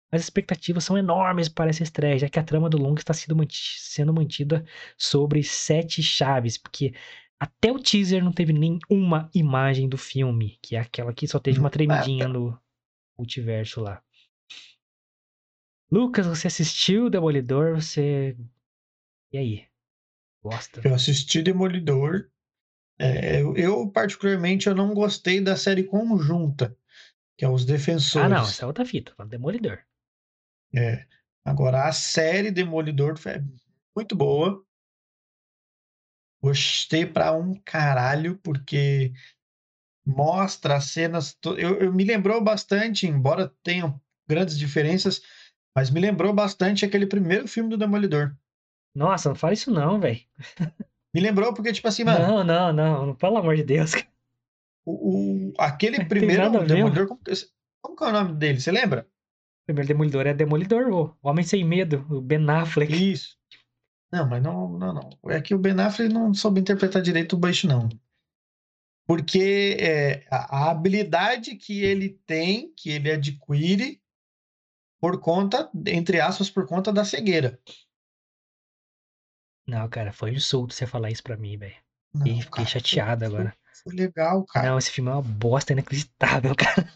As expectativas são enormes para essa estreia, já que a trama do longa está sendo, manti- sendo mantida sobre sete chaves, porque até o teaser não teve nenhuma imagem do filme, que é aquela que só teve uma tremidinha no multiverso lá. Lucas, você assistiu Demolidor? Você. E aí? Gosta? Eu assisti Demolidor. É, eu, particularmente, eu não gostei da série conjunta, que é Os Defensores. Ah, não, essa é outra fita, Demolidor. É. Agora, a série Demolidor é muito boa. Gostei pra um caralho, porque mostra as cenas. to- Eu, eu me lembrou bastante, embora tenham grandes diferenças, mas me lembrou bastante aquele primeiro filme do Demolidor. Nossa, não fala isso não, velho. Me lembrou porque, tipo assim, mano, Não, não, não, não, pelo amor de Deus. o, o- aquele primeiro Demolidor, como, que- como que é o nome dele? Você lembra? O primeiro Demolidor é Demolidor, o Homem Sem Medo, o Ben Affleck. Isso. Não, mas não, não, não. É que o Ben Affleck não soube interpretar direito o bicho, não. Porque é, a habilidade que ele tem, que ele adquire, por conta, entre aspas, por conta da cegueira. Não, cara, foi um insulto você falar isso pra mim, velho. Não, E fiquei cara, chateado foi- agora. Foi legal, cara. Não, esse filme é uma bosta inacreditável, cara.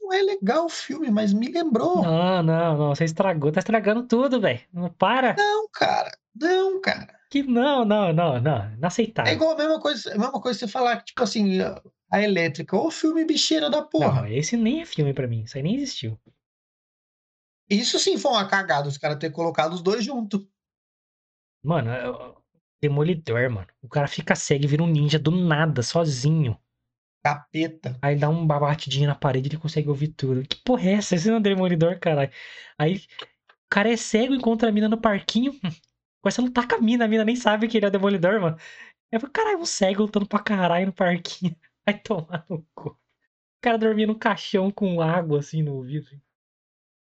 Não é legal o filme, mas me lembrou. Não, não, não, você estragou, tá estragando tudo, velho. Não para. Não, cara. Não, cara. Que não, não, não, não, É inaceitável. igual a mesma coisa, a mesma coisa você falar que, tipo assim, a- elétrica, ou filme bicheira da porra. Não, esse nem é filme pra mim, isso aí nem existiu. Isso sim foi uma cagada, os caras ter colocado os dois juntos. Mano, é, é, Demolidor, mano. O cara fica cego e vira um ninja do nada, sozinho. Capeta. Aí dá um batidinho na parede e ele consegue ouvir tudo. Que porra é essa? Esse não é um Demolidor, caralho. Aí o cara é cego, encontra a mina no parquinho. Começa a lutar com a mina, a mina nem sabe que ele é Demolidor, mano. Eu falei, caralho, um cego lutando pra caralho no parquinho. Vai tomar no cu. O cara dormia no caixão com água assim no ouvido.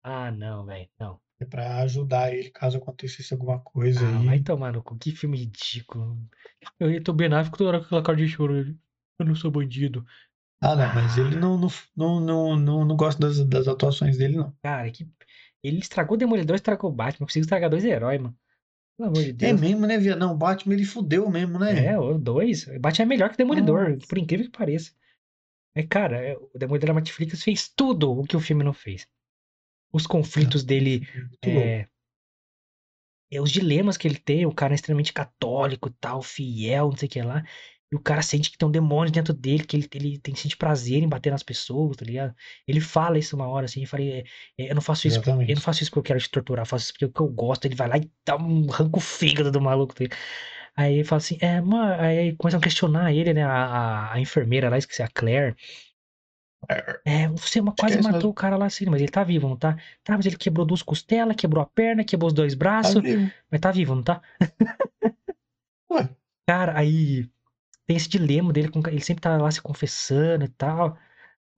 Ah, não, velho, não. É pra ajudar ele caso acontecesse alguma coisa Ah, aí. vai tomar no cu. Que filme ridículo. Eu tô Ben Affleck toda hora com aquela cara de choro. ele, Eu não sou bandido. Ah, não, mas ele Ah. não, não, não, não, não, não gosta das, das atuações dele, não. Cara, que... ele estragou o Demolidor, estragou o Batman. Eu consigo estragar dois heróis, mano. Pelo amor de É Deus. mesmo, né, Via? Não, o Batman ele fudeu mesmo, né? É, o dois. O Batman é melhor que o Demolidor, por incrível que pareça. É, cara, é, o Demolidor da Netflix fez tudo o que o filme não fez. Os conflitos dele, é, é, os dilemas que ele tem, o cara é extremamente católico, tal, fiel, não sei o que lá. E o cara sente que tem um demônio dentro dele, que ele, ele tem sente prazer em bater nas pessoas, tá ligado? Ele fala isso uma hora, assim, eu falei, é, eu não faço isso, eu não faço isso porque eu quero te torturar, eu faço isso porque eu, que eu gosto. Ele vai lá e dá um arranca o fígado do maluco dele. Aí ele fala assim, é, mano, aí começam a questionar ele, né? A, a, a enfermeira lá, esqueci, a Claire. É, você ma- quase Esquece matou mesmo. o cara lá assim, mas ele tá vivo, não tá? Tá, mas ele quebrou duas costelas, quebrou a perna, quebrou os dois Tá braços, vivo. mas tá vivo, não tá? Ué, Cara, aí tem esse dilema dele, com, ele sempre tá lá se confessando e tal.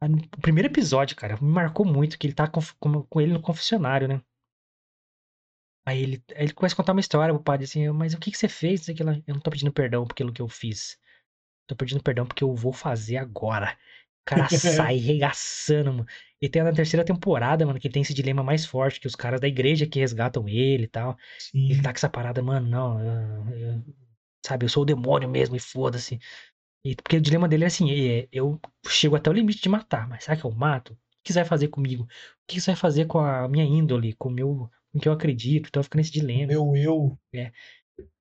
No primeiro episódio, cara, me marcou muito que ele tá com, com, ele no confessionário, né? Aí ele, aí ele começa a contar uma história pro padre assim, mas o que que você fez? O. Eu não tô pedindo perdão por aquilo que eu fiz. Tô pedindo perdão porque eu vou fazer agora. O cara sai regaçando, mano. E tem na terceira temporada, mano, que tem esse dilema mais forte, que os caras da igreja que resgatam ele e tal. sim. Ele tá com essa parada, mano, não, eu- eu- sabe, eu sou o demônio mesmo e foda-se. E, porque o dilema dele é assim, é, eu chego até o limite de matar, mas sabe que eu mato? O que você vai fazer comigo? O que você vai fazer com a minha índole, com o meu, com o que eu acredito? Então fica nesse dilema. Meu eu.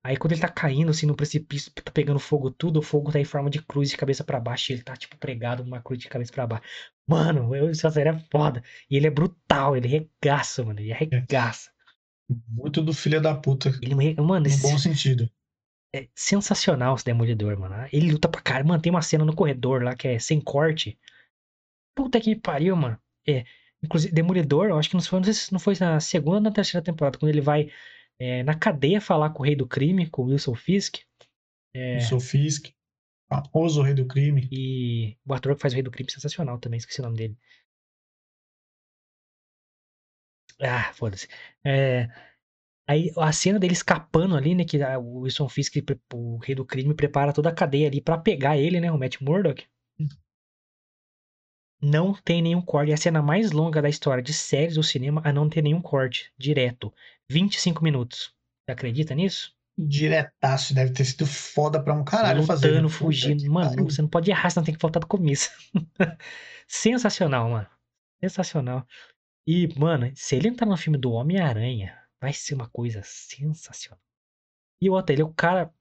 Aí quando ele tá caindo assim no precipício, tá pegando fogo tudo, o fogo tá em forma de cruz de cabeça pra baixo, e ele tá tipo pregado numa cruz de cabeça pra baixo. Mano, eu, essa série é foda. E ele é brutal, ele regaça, mano, ele arregaça. Muito do filho da puta. Ele, mano, No esse, bom sentido. é sensacional esse Demolidor, mano. Ele luta pra caralho. Mano, tem uma cena no corredor lá que é sem corte. Puta que pariu, mano. É. Inclusive, Demolidor, eu acho que não foi, não sei se não foi na segunda ou na terceira temporada, quando ele vai é, na cadeia falar com o rei do crime, com o Wilson Fisk. É, O Sou Fisk. Famoso rei do crime. e o ator que faz o rei do crime sensacional também, esqueci o nome dele. Ah, foda-se. É, aí a cena dele escapando ali, né? Que o Wilson Fisk, o rei do crime, prepara toda a cadeia ali pra pegar ele, né? O Matt Murdock. Não tem nenhum corte. É a cena mais longa da história de séries ou cinema a não ter nenhum corte. Direto. 25 minutos. Você acredita nisso? Diretaço. Deve ter sido foda pra um caralho fazer. né? Lutando, Puta fugindo. Mano, você não pode errar, você não tem que voltar do começo. Sensacional, mano. Sensacional. E, mano, se ele entrar no filme do Homem-Aranha, vai ser uma coisa sensacional. E outra, ele é o cara,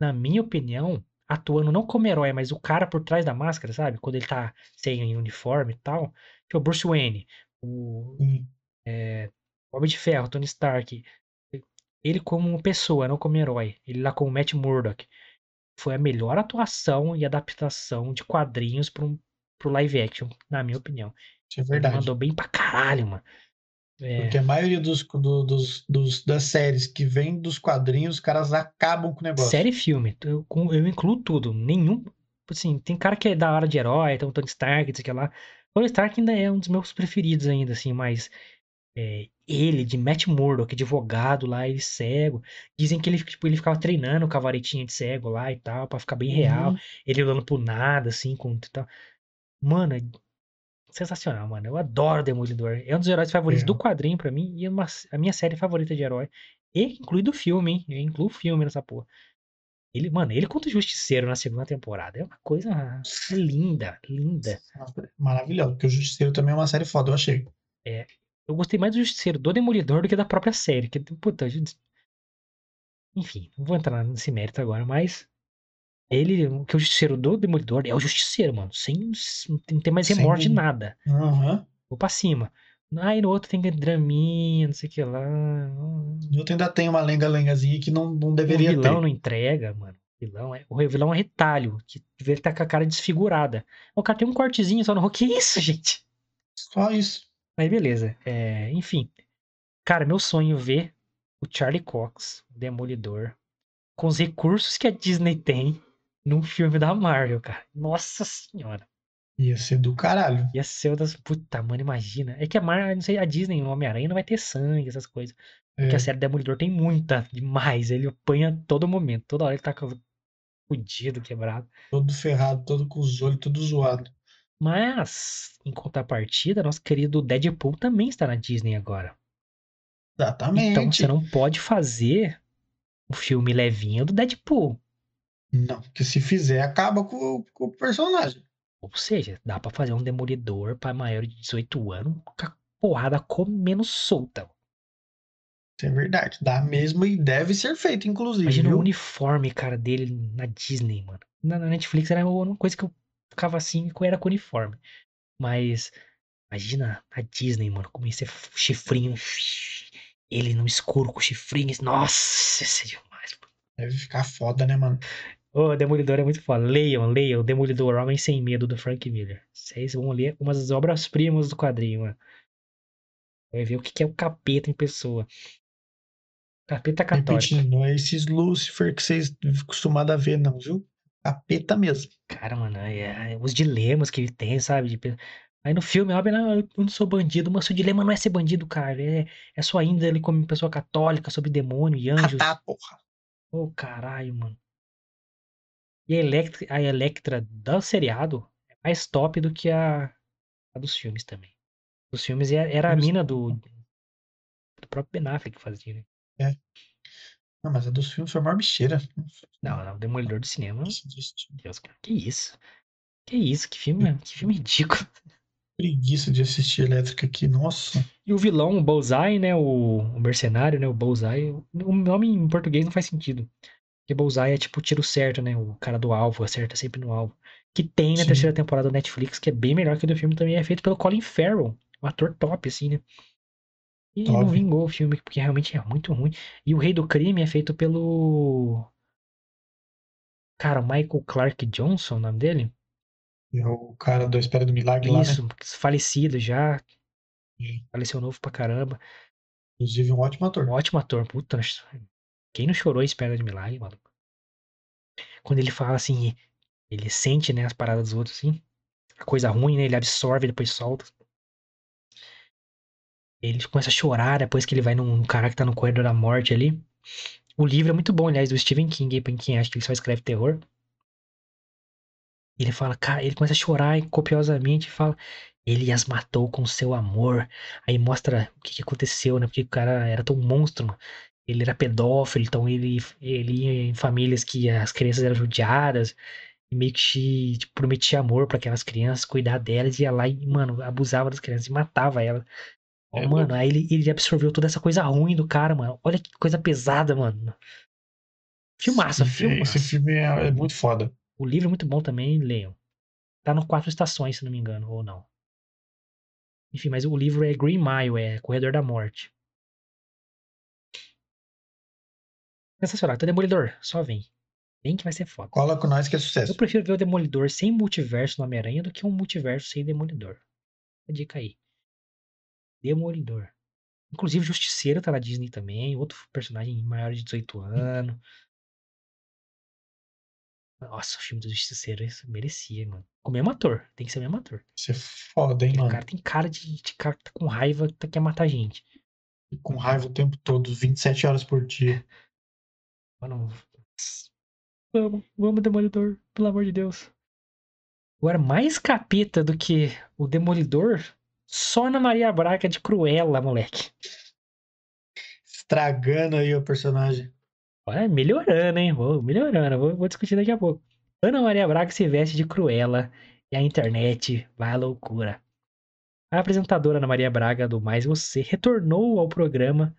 na minha opinião, atuando não como herói, mas o cara por trás da máscara, sabe? Quando ele tá sem uniforme e tal. Que é o Bruce Wayne, o Sim. Homem de Ferro, Tony Stark. Ele como pessoa, não como herói. Ele lá como Matt Murdock. Foi a melhor atuação e adaptação de quadrinhos pro, pro live action, na minha opinião. Isso é Ele verdade. mandou bem pra caralho, mano. É, Porque a maioria dos, do- dos, dos- das séries que vem dos quadrinhos, os caras acabam com o negócio. série e filme, eu, eu incluo tudo. Nenhum. Assim, tem cara que é da hora de herói, tem o Tony Stark, não sei o que lá. Tony Stark ainda é um dos meus preferidos ainda, assim, mas é, ele, de Matt Murdock, advogado lá, ele cego. Dizem que ele, tipo, ele ficava treinando com a varetinha de cego lá e tal, pra ficar bem real. Uhum. Ele olhando pro nada, assim, com tal. Mano, é sensacional, mano. Eu adoro Demolidor. É um dos heróis favoritos É. do quadrinho pra mim e é uma, a minha série favorita de herói. E incluído o filme, hein? Eu incluo o filme nessa porra. Ele, mano, ele contra o Justiceiro na segunda temporada. É uma coisa linda, linda. Maravilhoso. Porque o Justiceiro também é uma série foda, eu achei. Eu gostei mais do Justiceiro do Demolidor do que da própria série. Que, puta, Justi- enfim, não vou entrar nesse mérito agora, mas ele, o que é o Justiceiro do Demolidor é o Justiceiro, mano. Sem, não tem- não tem mais remorso de nada. Aham. Vou pra cima. Aí no outro tem draminha, não sei o que lá. No outro ainda tem uma lenga-lengazinha que não, não O deveria vilão ter. não entrega, mano. O vilão é, o vilão é retalho, que ele tá com a cara desfigurada. O cara tem um cortezinho só no rosto. Que isso, gente? Só isso. Aí beleza. É, enfim. Cara, meu sonho é ver o Charlie Cox, o Demolidor, com os recursos que a Disney tem num filme da Marvel, cara. Nossa senhora. Ia ser do caralho. Ia ser uma das. Puta, mano, imagina. É que a Marvel, não sei, a Disney, o Homem-Aranha não vai ter sangue, essas coisas. Porque É, a série Demolidor tem muita, demais. Ele apanha todo momento. Toda hora ele tá fudido, quebrado. todo ferrado, todo com os olhos tudo zoado. Mas, em contrapartida, nosso querido Deadpool também está na Disney agora. Exatamente. Então você não pode fazer um filme levinho do Deadpool. Não, porque se fizer, acaba com, o- com o personagem. Ou seja, dá pra fazer um Demolidor pra maior de 18 anos com a porrada comendo solta. Isso é verdade. Dá mesmo e deve ser feito, inclusive. Imagina o viu? uniforme, cara, dele na Disney, mano. Na, na Netflix era uma coisa que eu ficava assim, era com uniforme. Mas imagina a Disney, mano, como ia ser chifrinho. Ele no escuro com chifrinho. Nossa, isso é demais, pô. Deve ficar foda, né, mano? Ô, Demolidor é muito foda. Leiam, leiam. Demolidor, Homem Sem Medo, do Frank Miller. Vocês vão ler umas das obras-primas do quadrinho, mano. Vai ver o que é o capeta em pessoa. Capeta católico. Repetindo, não é esses Lucifer que vocês acostumados a ver, não, viu? Capeta mesmo. Cara, mano, é, é os dilemas que ele tem, sabe? Aí no filme, óbvio, não, eu não sou bandido, mas o dilema não é ser bandido, cara. É, é sua índole como pessoa católica, sobre demônio e anjos. Ah, tá, porra. Ô, caralho, mano. E a Electra, a Electra do seriado é mais top do que a, a dos filmes também. Dos filmes era, era a mina do, do próprio Ben Affleck que fazia, né? Não, mas a dos filmes foi a maior bicheira. Não, não, o Demolidor do cinema. Deus, cara, que isso? Que isso? Que filme, que filme ridículo. Preguiça de assistir elétrica aqui, nossa. E o vilão, o Bullseye, né? O, o mercenário, né? O Bullseye. O nome em português não faz sentido. Porque Bullseye é tipo o tiro certo, né? O cara do alvo, acerta sempre no alvo. Que tem na Sim. terceira temporada do Netflix, que é bem melhor que o do filme também. É feito pelo Colin Farrell. Um ator top, assim, né? E não Top. vingou o filme, porque realmente é muito ruim. E o Rei do Crime é feito pelo. Cara, Michael Clark Johnson, o nome dele? É o cara da Espera do Milagre lá, né? Isso, falecido já. Sim. Faleceu novo pra caramba. Inclusive um ótimo ator. Um ótimo ator, puta. Quem não chorou espera de milagre, maluco? Quando ele fala assim, ele sente, né, as paradas dos outros, assim. A coisa ruim, né? Ele absorve, depois solta. Ele começa a chorar depois que ele vai num cara que tá no corredor da morte ali. O livro é muito bom, aliás, do Stephen King, pra quem acha que ele só escreve terror. Ele fala, cara, ele começa a chorar copiosamente e fala, ele as matou com seu amor. Aí mostra o que, que aconteceu, né? Porque o cara era tão monstro, mano. Ele era pedófilo, então ele, ele ia em famílias que as crianças eram judiadas. E meio que tipo, prometia amor pra aquelas crianças, cuidar delas, ia lá e, mano, abusava das crianças e matava elas. É mano, aí ele, ele absorveu toda essa coisa ruim do cara, mano. Olha que coisa pesada, mano. Filmaço, Esse, filmaço. esse filme é, é muito foda. O livro é muito bom também, leiam. Tá no Quatro Estações, se não me engano, ou não. Enfim, mas o livro é Green Mile, é Corredor da Morte. Sensacional. Então, Demolidor, só vem. Vem que vai ser foda. Cola com nós que é Eu sucesso. prefiro ver o Demolidor sem multiverso no Homem-Aranha do que um multiverso sem Demolidor. A dica aí. Demolidor. Inclusive, Justiceiro tá na Disney também. Outro personagem maior de 18 anos. Nossa, o filme do Justiceiro isso merecia, mano. Com o mesmo ator. Tem que ser o mesmo ator. Isso é foda, hein, mano. cara tem cara de, de cara que tá com raiva, que quer matar gente. Com raiva o tempo todo, 27 horas por dia. Mano, vamos, vamos, Demolidor, pelo amor de Deus. Agora, mais capeta do que o Demolidor, só na Maria Braga de Cruella, moleque. Estragando aí o personagem. Olha, melhorando, hein? Vou melhorando, vou, vou discutir daqui a pouco. Ana Maria Braga se veste de Cruella e a internet vai à loucura. A apresentadora Ana Maria Braga do Mais Você retornou ao programa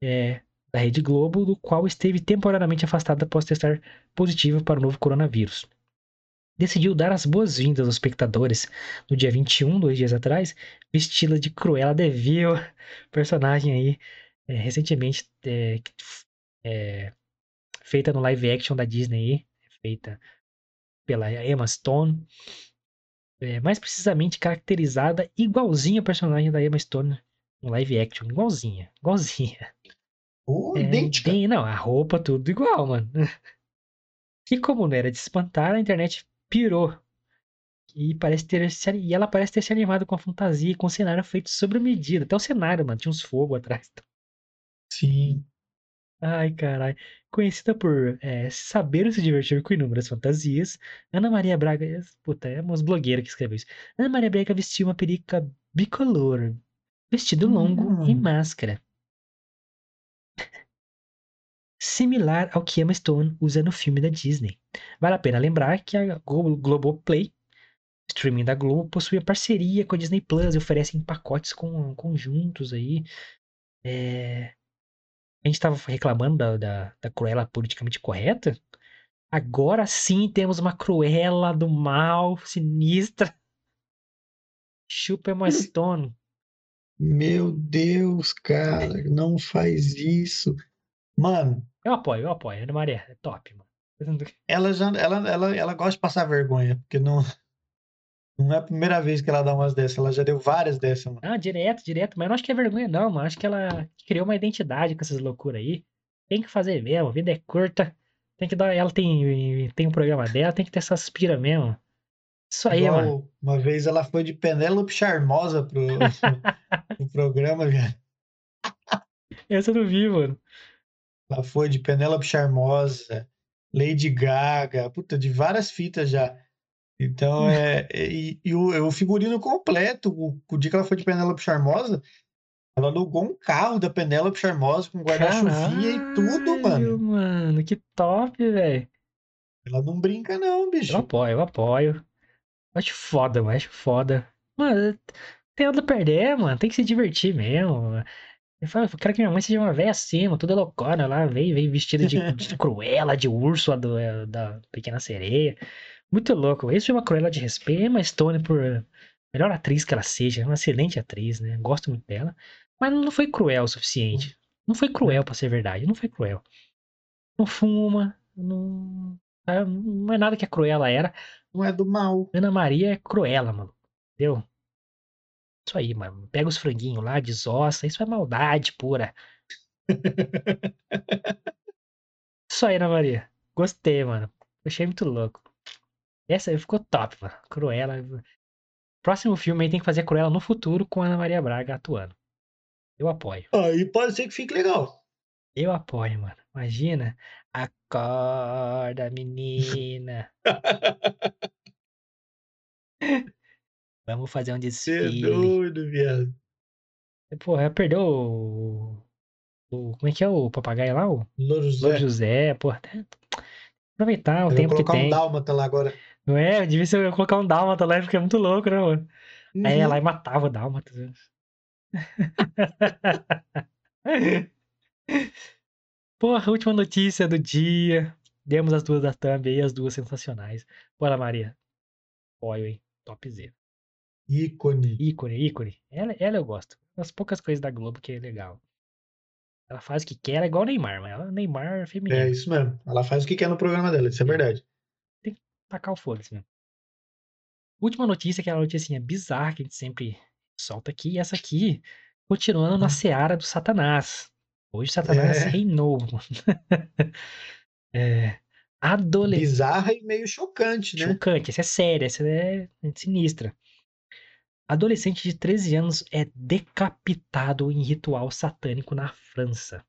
é, da Rede Globo, do qual esteve temporariamente afastada após testar positivo para o novo coronavírus. decidiu dar as boas-vindas aos espectadores no dia 21, dois dias atrás, vestida de Cruella de Vil, personagem aí é, recentemente é, é, feita no live action da Disney, feita pela Emma Stone, é, mais precisamente caracterizada igualzinha a personagem da Emma Stone no live action, igualzinha, igualzinha. Oh, É, idêntica. bem- não, a roupa tudo igual, mano. E como não era de espantar, a internet pirou. E, parece ter se, e ela parece ter se animado com a fantasia e com o cenário feito sobre medida. Até o cenário, mano, tinha uns fogos atrás. Sim. Ai, caralho. Conhecida por é, saber se divertir com inúmeras fantasias, Ana Maria Braga. Puta, é umas blogueiras que escreveu isso. Ana Maria Braga vestiu uma peruca bicolor, vestido longo e Hum. máscara. Similar ao que Emma Stone usa no filme da Disney. Vale a pena lembrar que a Glo- Globoplay, streaming da Globo, possui a parceria com a Disney Plus e oferecem pacotes com, conjuntos aí. É, a gente estava reclamando da, da, da Cruella politicamente correta. Agora sim temos uma Cruella do mal, sinistra. Chupa Emma Stone. Meu Deus, cara, não faz isso. Mano, Eu apoio, eu apoio. Ana Maria, é top, mano. ela já ela, ela, ela gosta de passar vergonha, porque não, não é a primeira vez que ela dá umas dessas, ela já deu várias dessas, mano. Ah, direto, direto. Mas eu não acho que é vergonha, não, mano. Acho que ela criou uma identidade com essas loucuras aí. Tem que fazer mesmo. A vida é curta. Tem que dar. Ela tem, tem um programa dela, tem que ter essas pira mesmo. Isso aí, Igual mano. uma vez ela foi de Penélope Charmosa pro, pro programa, cara. Essa eu não vi, mano. Ela foi de Penélope Charmosa, Lady Gaga, puta, de várias fitas já. Então, é. E, e o, o figurino completo, o, o dia que ela foi de Penélope Charmosa, ela alugou um carro da Penélope Charmosa com guarda-chuvinha e tudo, mano. mano. Que top, velho. Ela não brinca, não, Eu bicho. apoio, eu apoio. Acho foda, mano. Acho foda. Mano, tem nada a perder, mano. Tem que se divertir mesmo. Eu falo, eu quero que minha mãe seja uma velha mano, toda loucona lá, veio, veio vestida de, de cruela, de urso do, é, da Pequena Sereia. Muito louco. Isso é uma cruela de respeito. Emma Stone, por melhor atriz que ela seja, é uma excelente atriz, né? Gosto muito dela. Mas não foi cruel o suficiente. Não foi cruel, pra ser verdade. Não foi cruel. Não fuma, não. Não é nada que a Cruella era. Não é do mal. Ana Maria é Cruella, mano. Entendeu? Isso aí, mano. Pega os franguinhos lá, desossa. Isso é maldade pura. Isso aí, Ana Maria. Gostei, mano. Achei muito louco. Essa aí ficou top, mano. Cruella. Próximo filme aí tem que fazer Cruella no futuro com a Ana Maria Braga atuando. Eu apoio. Aí pode ser que fique legal. Eu apoio, mano. Imagina. Acorda, menina. Vamos fazer um Você é desfile. doido, viado. Porra, perdeu o, o- Como é que é o papagaio lá? O Louro Louro José. José, porra. né? Aproveitar o Eu vou tempo que colocar um tem. dálmata lá agora. Não é? Devia ser eu colocar um dálmata lá, porque é muito louco, né, mano? Aí ia Uhum. lá e matava o dálmata. Porra, última notícia do dia. Demos as duas da thumb aí, as duas sensacionais. Bora, Maria. Apoio, hein? Topzera. Ícone. Ícone, ícone. Ela, ela eu gosto. As poucas coisas da Globo que é legal. Ela faz o que quer, é igual o Neymar, mas ela é Neymar feminino. É isso mesmo. Ela faz o que quer no programa dela, isso é verdade. tacar o foda-se mesmo. Última notícia, que é uma notícia bizarra que a gente sempre solta aqui. E essa aqui, continuando na seara do Satanás. Hoje Satanás É. reinou. é, adolescente. Bizarra e meio chocante, né? Chocante, essa é séria, essa é sinistra. Adolescente de 13 anos é decapitado em ritual satânico na França.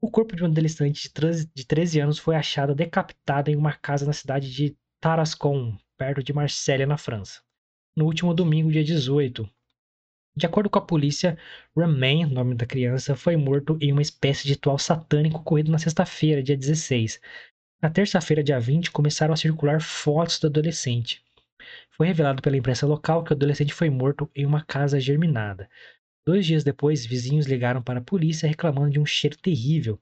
O corpo de um adolescente de 13 de 13 anos foi achado decapitado em uma casa na cidade de Tarascon, perto de Marselha, na França, no último domingo, dia 18. De acordo com a polícia, Romain, nome da criança, foi morto em uma espécie de ritual satânico ocorrido na sexta-feira, dia 16. Na terça-feira, dia 20, começaram a circular fotos do adolescente. Foi revelado pela imprensa local que o adolescente foi morto em uma casa germinada. Dois dias depois, vizinhos ligaram para a polícia reclamando de um cheiro terrível.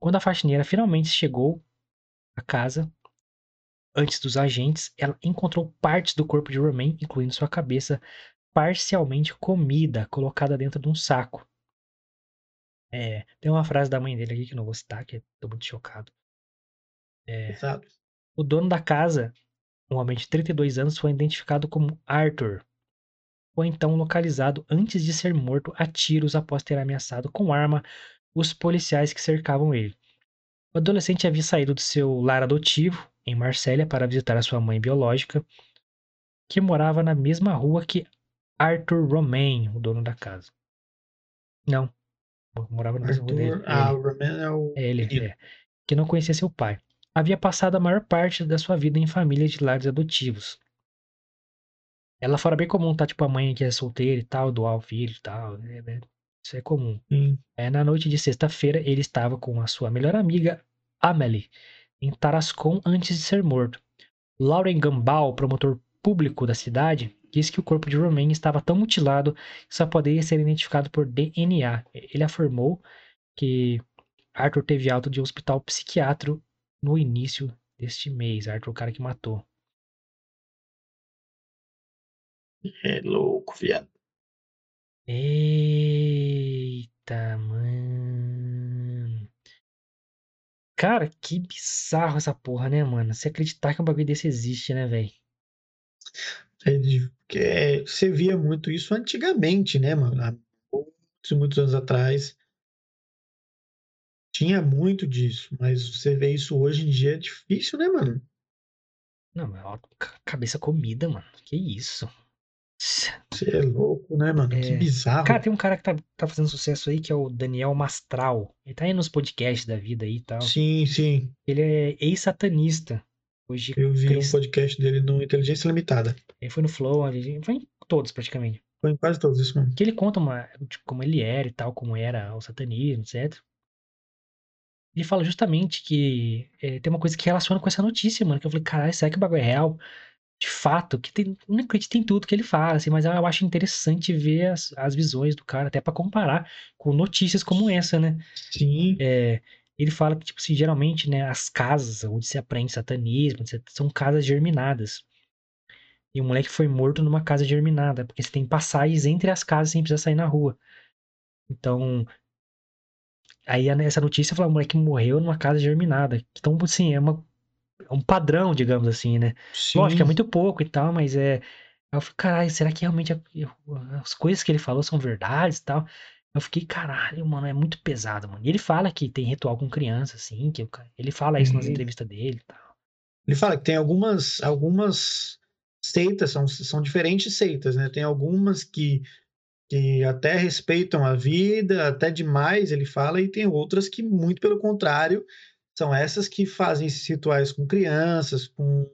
Quando a faxineira finalmente chegou à casa, antes dos agentes, ela encontrou partes do corpo de Romain, incluindo sua cabeça, parcialmente comida, colocada dentro de um saco. É, tem uma frase da mãe dele aqui que eu não vou citar, que eu tô muito chocado. É, o dono da casa, um homem de 32 anos, foi identificado como Arthur. Foi então localizado antes de ser morto a tiros após ter ameaçado com arma os policiais que cercavam ele. O adolescente havia saído do seu lar adotivo, em Marsella, para visitar a sua mãe biológica, que morava na mesma rua que Arthur Romain, o dono da casa. Não, morava na mesma rua dele. Ah, o Roman é o É ele, é, que não conhecia seu pai. Havia passado a maior parte da sua vida em família de lares adotivos. Ela fora bem comum, tá? Tipo, a mãe que é solteira e tal, doar o filho e tal. né, né? Isso é comum. Sim. É, na noite de sexta-feira, ele estava com a sua melhor amiga, Amelie, em Tarascon antes de ser morto. Lauren Gambal, promotor público da cidade, disse que o corpo de Romain estava tão mutilado que só poderia ser identificado por DNA. Ele afirmou que Arthur teve alta de um hospital psiquiátrico no início deste mês. Arthur, o cara que matou. É louco, viado. Eita, mano. Cara, que bizarro essa porra, né, mano? Se acreditar que um bagulho desse existe, né, velho? É porque é, você via muito isso antigamente, né, mano? Há muitos, muitos anos atrás. Tinha muito disso, mas você vê isso hoje em dia é difícil, né, mano? Não, mas ó, ca- cabeça comida, mano. Que isso? Você é louco, né, mano? Que É. bizarro. Cara, tem um cara que tá, tá fazendo sucesso aí, que é o Daniel Mastral. Ele tá aí nos podcasts da vida aí e tal. Sim, sim. Ele é ex-satanista. Hoje, Eu vi cris- um podcast dele no Inteligência Limitada. ele foi no Flow, ele foi em todos praticamente. Foi em quase todos isso mesmo. Que ele conta uma, tipo, como ele era e tal, como era o satanismo, etc. Ele fala justamente que eh, tem uma coisa que relaciona com essa notícia, mano. Que eu falei, caralho, será que o bagulho é real? De fato, que tem, não acredito em tudo que ele fala, assim, mas eu acho interessante ver as, as visões do cara, até pra comparar com notícias como essa, né? Sim, É, ele fala que, tipo assim, geralmente, né, as casas onde se aprende satanismo, etc., são casas germinadas. E o moleque foi morto numa casa germinada, porque você tem passagens entre as casas sem precisar sair na rua. Então, aí essa notícia fala, o moleque morreu numa casa germinada. Então, assim, é, uma, é um padrão, digamos assim, né? sim. Lógico que é muito pouco e tal, mas é. Eu falei, caralho, será que realmente a- as coisas que ele falou são verdades e tal? Eu fiquei, caralho, mano, é muito pesado, mano. E ele fala que tem ritual com criança, assim, que o ca- ele fala isso nas Sim. entrevistas dele e tal. Ele fala que tem algumas, algumas seitas, são, são diferentes seitas, né? Tem algumas que, que até respeitam a vida, até demais, ele fala, e tem outras que, muito pelo contrário, são essas que fazem esses rituais com crianças, com.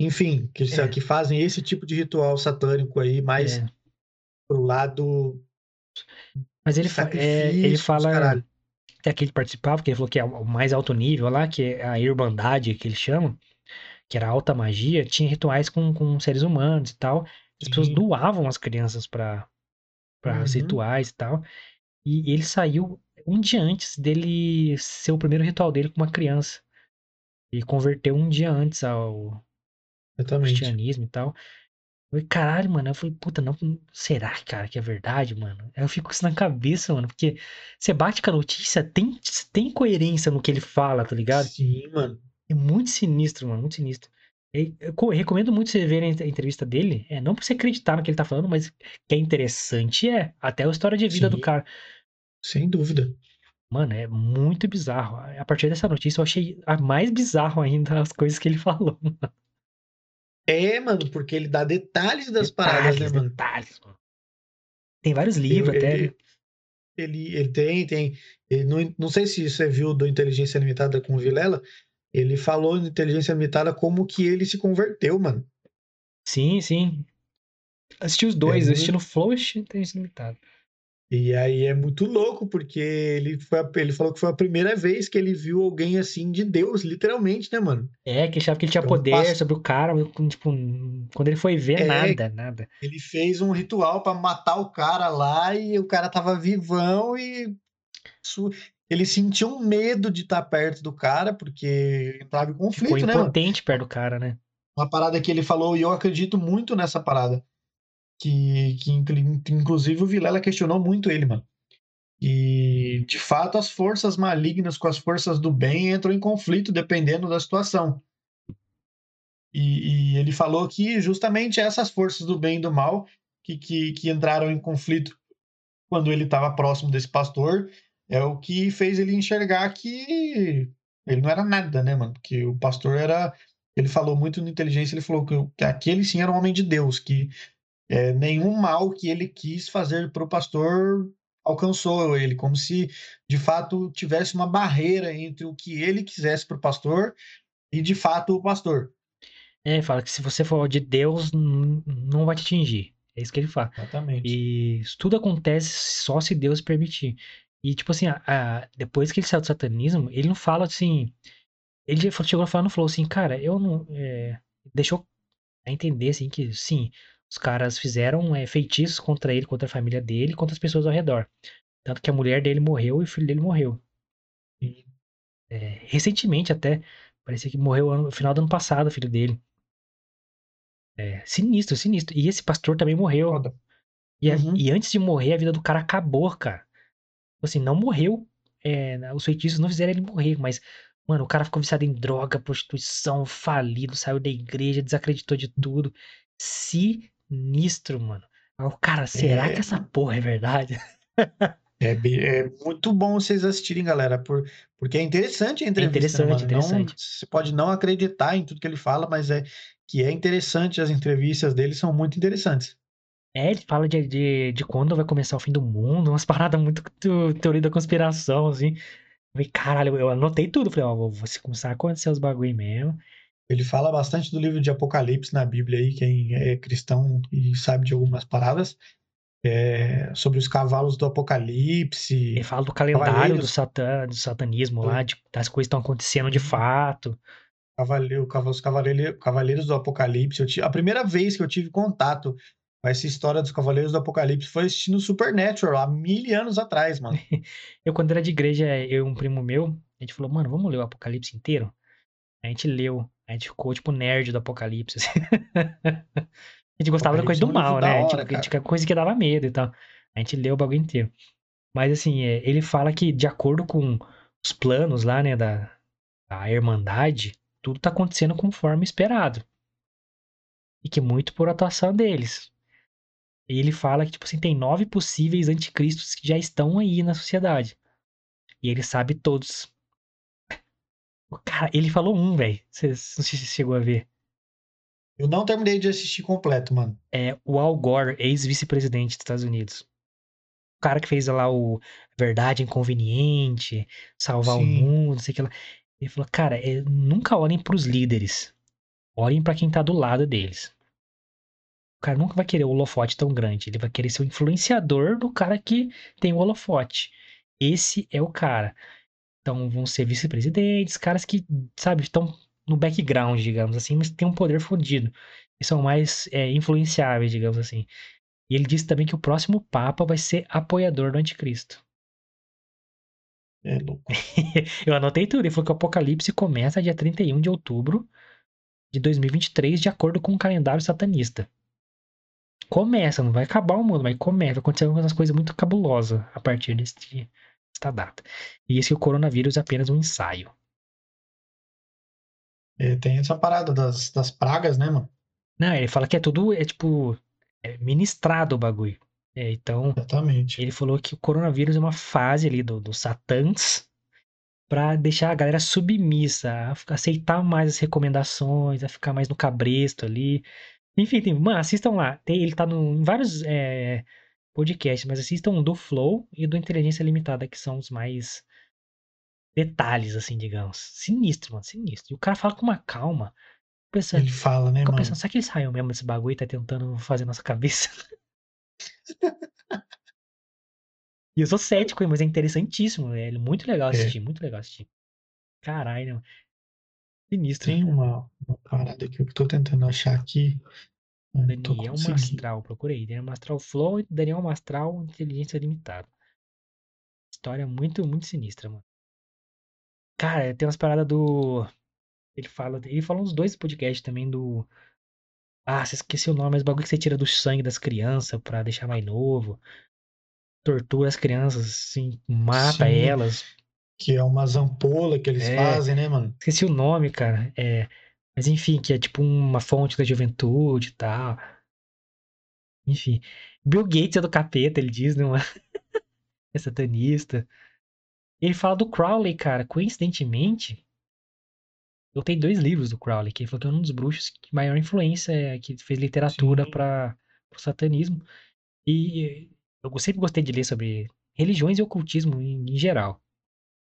Enfim, que, É. que fazem esse tipo de ritual satânico aí, mais É, pro lado mas ele, é, ele fala caralho. que aquele participava, que ele falou que é o mais alto nível lá, que é a Irmandade, que eles chamam, que era a alta magia, tinha rituais com, com seres humanos e tal. As pessoas Sim. doavam as crianças para para Uhum. rituais e tal. E ele saiu um dia antes dele ser o primeiro ritual dele com uma criança. E converteu um dia antes ao Exatamente. cristianismo e tal. Eu falei, caralho, mano. Eu falei, puta, não. Será, cara, que é verdade, mano? Aí eu fico com isso na cabeça, mano. Porque você bate com a notícia, tem, tem coerência no que ele fala, tá ligado? Sim, mano. É muito sinistro, mano, muito sinistro. E Eu co- recomendo muito você ver a ent- a entrevista dele. É, não pra você acreditar no que ele tá falando, mas que é interessante é. Até a história de vida do Sim. cara. Sem dúvida. Mano, é muito bizarro. A partir dessa notícia eu achei mais bizarro ainda as coisas que ele falou. É, mano, porque ele dá detalhes das paradas, né, Detalhes, mano? detalhes, mano. Tem vários livros Ele- até. ele- Ele, ele tem, tem. Ele não, não sei se você viu do Inteligência Limitada com o Vilela. Ele falou no Inteligência Limitada como que ele se converteu, mano. Sim, sim. Assisti os dois, É assisti no Flow e Inteligência Limitada. E aí é muito louco, porque ele, foi, ele falou que foi a primeira vez que ele viu alguém assim de Deus, literalmente, né, mano? É, que achava que ele tinha Então, poder sobre o cara, tipo, quando ele foi ver, É. nada, nada. Ele fez um ritual pra matar o cara lá e o cara tava vivão e. ele sentia um medo de estar perto do cara, porque entrava em conflito, Ficou né, mano? impotente perto do cara, né? Uma parada que ele falou, e eu acredito muito nessa parada. Que, que inclu- inclusive o Vilela questionou muito ele, mano. E de fato as forças malignas com as forças do bem entram em conflito dependendo da situação. E, e ele falou que justamente essas forças do bem e do mal que, que, que entraram em conflito quando ele estava próximo desse pastor é o que fez ele enxergar que ele não era nada, né, mano? Porque o pastor era. Ele falou muito na inteligência, ele falou que, que aquele sim era um homem de Deus, que é, nenhum mal que ele quis fazer para o pastor alcançou ele, como se de fato tivesse uma barreira entre o que ele quisesse para o pastor e de fato o pastor. É, fala que se você for de Deus, não vai te atingir. É isso que ele fala. Exatamente. E isso tudo acontece só se Deus permitir. E, tipo assim, a- a- depois que ele saiu do satanismo, ele não fala assim. Ele chegou a falar no Flow assim, cara, eu não. é, deixou a entender, assim, que sim, os caras fizeram é, feitiços contra ele, contra a família dele, contra as pessoas ao redor. Tanto que a mulher dele morreu e o filho dele morreu. E É, recentemente até, parecia que morreu ano- no final do ano passado, o filho dele. É, sinistro, sinistro. E esse pastor também morreu. E, a- Uhum. e antes de morrer, a vida do cara acabou, cara. Tipo Assim, não morreu. é, os feitiços não fizeram ele morrer, mas, mano, o cara ficou viciado em droga, prostituição, falido, saiu da igreja, desacreditou de tudo. Sinistro, mano. Aí o cara, será É. que essa porra é verdade? É, é muito bom vocês assistirem, galera, por, porque é interessante a entrevista, né, interessante, mano? Não- interessante. você pode não acreditar em tudo que ele fala, mas é que é interessante, as entrevistas dele são muito interessantes. É, ele fala de, de, de quando vai começar o fim do mundo, umas paradas muito teo- teoria da conspiração, assim. Falei, caralho, eu anotei tudo. Falei, ó, vou, vou começar a acontecer os bagulho mesmo. Ele fala bastante do livro de Apocalipse na Bíblia aí, quem é cristão e sabe de algumas paradas, é, sobre os cavalos do Apocalipse. Ele fala do calendário do, satan, do satanismo lá, de, das coisas que estão acontecendo de Uhum. fato. Cavaleiro, cava- os cavaleiros, cavaleiros do Apocalipse. Eu ti- a primeira vez que eu tive contato essa história dos Cavaleiros do Apocalipse foi assistindo Supernatural, há mil anos atrás, mano. Eu, quando era de igreja, eu e um primo meu, a gente falou, mano, vamos ler o Apocalipse inteiro? A gente leu. A gente ficou, tipo, nerd do Apocalipse, assim. A gente gostava da coisa do é mal, né? A gente, hora, a gente quer coisa que dava medo e tal. A gente leu o bagulho inteiro. Mas, assim, é, ele fala que, de acordo com os planos lá, né, da, da Irmandade, tudo tá acontecendo conforme esperado. E que muito por atuação deles. E ele fala que, tipo assim, tem nove possíveis anticristos que já estão aí na sociedade. E ele sabe todos. O Cara, ele falou um, velho. Não sei se você chegou a ver. Eu não terminei de assistir completo, mano. É o Al Gore, ex-vice-presidente dos Estados Unidos. O cara que fez lá o Verdade Inconveniente, Salvar o Sim. Mundo, não sei o que lá. Ele falou, cara, é, nunca olhem pros líderes. Olhem pra quem tá do lado deles. O cara nunca vai querer o holofote tão grande. Ele vai querer ser o influenciador do cara que tem o holofote. Esse é o cara. Então vão ser vice-presidentes, caras que, sabe, estão no background, digamos assim, mas tem um poder fodido. E são mais é, influenciáveis, digamos assim. E ele disse também que o próximo Papa vai ser apoiador do Anticristo. É louco. Eu anotei tudo. Ele falou que o Apocalipse começa dia 31 de outubro de 2023, de acordo com o calendário satanista. Começa, não vai acabar o mundo, mas começa. Vai acontecer algumas coisas muito cabulosas a partir deste, desta data. E esse que o coronavírus é apenas um ensaio. É, tem essa parada das, das pragas, né, mano? Não, ele fala que é tudo, é tipo, é ministrado o bagulho. É, então, Exatamente. ele falou que o coronavírus é uma fase ali do, dos satãs pra deixar a galera submissa, a aceitar mais as recomendações, a ficar mais no cabresto ali. Enfim, tem, mano, assistam lá. Tem, ele tá no, em vários é, podcasts, mas assistam do Flow e do Inteligência Limitada, que são os mais detalhes, assim, digamos. Sinistro, mano, sinistro. E o cara fala com uma calma. Pensando, Ele fala, né, mano? pensando, será que ele saiu mesmo desse bagulho e tá tentando fazer nossa cabeça? e eu sou cético, mas é interessantíssimo, velho. Muito legal É. assistir, muito legal assistir. Caralho, sinistro. Tem uma, uma parada que eu tô tentando achar aqui. mas não tô Daniel conseguindo. Mastral, procurei. Daniel Mastral Flow e Daniel Mastral Inteligência Limitada. história muito, muito sinistra, mano. Cara, tem umas paradas do. Ele fala. Ele falou uns dois podcasts também do. Ah, você esqueci o nome, mas o bagulho que você tira do sangue das crianças pra deixar mais novo. Tortura as crianças, assim, mata Sim. elas. Que é uma zampola que eles É. fazem, né, mano? Esqueci o nome, cara. É. Mas enfim, que é tipo uma fonte da juventude e tal. Enfim. Bill Gates é do capeta, ele diz, não é? É satanista. Ele fala do Crowley, cara. Coincidentemente, eu tenho dois livros do Crowley, que ele falou que é um dos bruxos que maior influência, é, que fez literatura para o satanismo. E eu sempre gostei de ler sobre religiões e ocultismo em, em geral.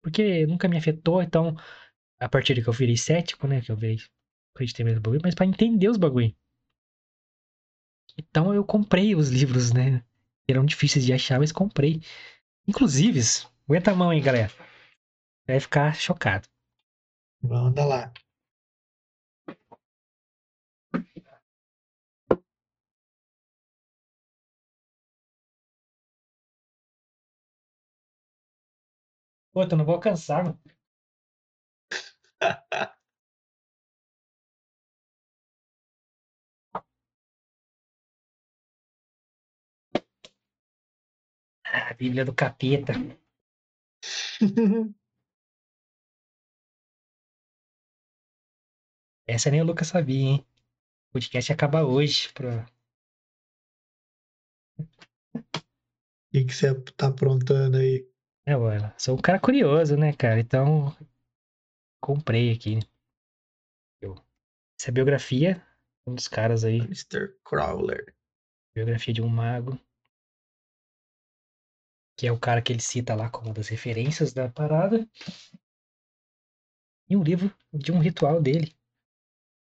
Porque nunca me afetou, então, a partir de que eu virei cético, né? Que eu virei acreditei no bagulho, mas pra entender os bagulho. Então eu comprei os livros, né? Eram difíceis de achar, mas comprei. Inclusive, aguenta a mão aí, galera. Vai ficar chocado. Manda lá. Puta, eu não vou alcançar, mano. A Bíblia do Capeta. Essa nem o Lucas sabia, hein? O podcast acaba hoje. Pra... O que que você tá aprontando aí? É, mano. Sou um cara curioso, né, cara? Então, comprei aqui. Eu- Essa é a biografia. Um dos caras aí. Mr. Crowler. Biografia de um mago. Que é o cara que ele cita lá como uma das referências da parada. E um livro de um ritual dele.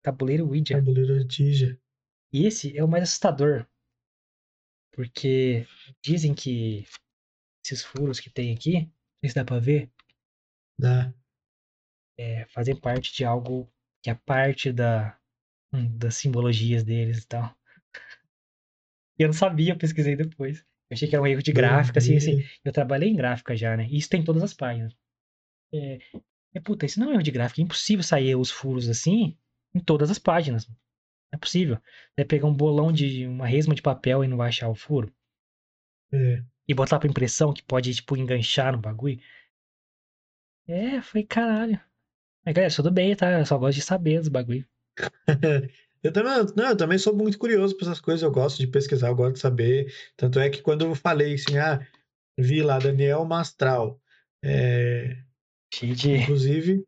Tabuleiro Ouija. Tabuleiro de Tija. E esse é o mais assustador. Porque dizem que esses furos que tem aqui, não sei se dá pra ver, Dá. é, fazem parte de algo que é parte da, hum, das simbologias deles e tal. E eu não sabia, eu pesquisei depois. Eu achei que era um erro de gráfica, assim, assim. Eu trabalhei em gráfica já, né? E isso tem em todas as páginas. É, é, puta, isso não é um erro de gráfica. É impossível sair os furos assim em todas as páginas. Não é possível. Vai pegar um bolão de uma resma de papel e não vai achar o furo. É. E botar pra impressão que pode, tipo, enganchar no bagulho. É, foi caralho. Mas, galera, tudo bem, tá? Eu só gosto de saber dos bagulho. Eu também, não, eu também sou muito curioso por essas coisas, eu gosto de pesquisar, eu gosto de saber. Tanto é que quando eu falei assim, ah, vi lá Daniel Mastral. É, Cheio de inclusive,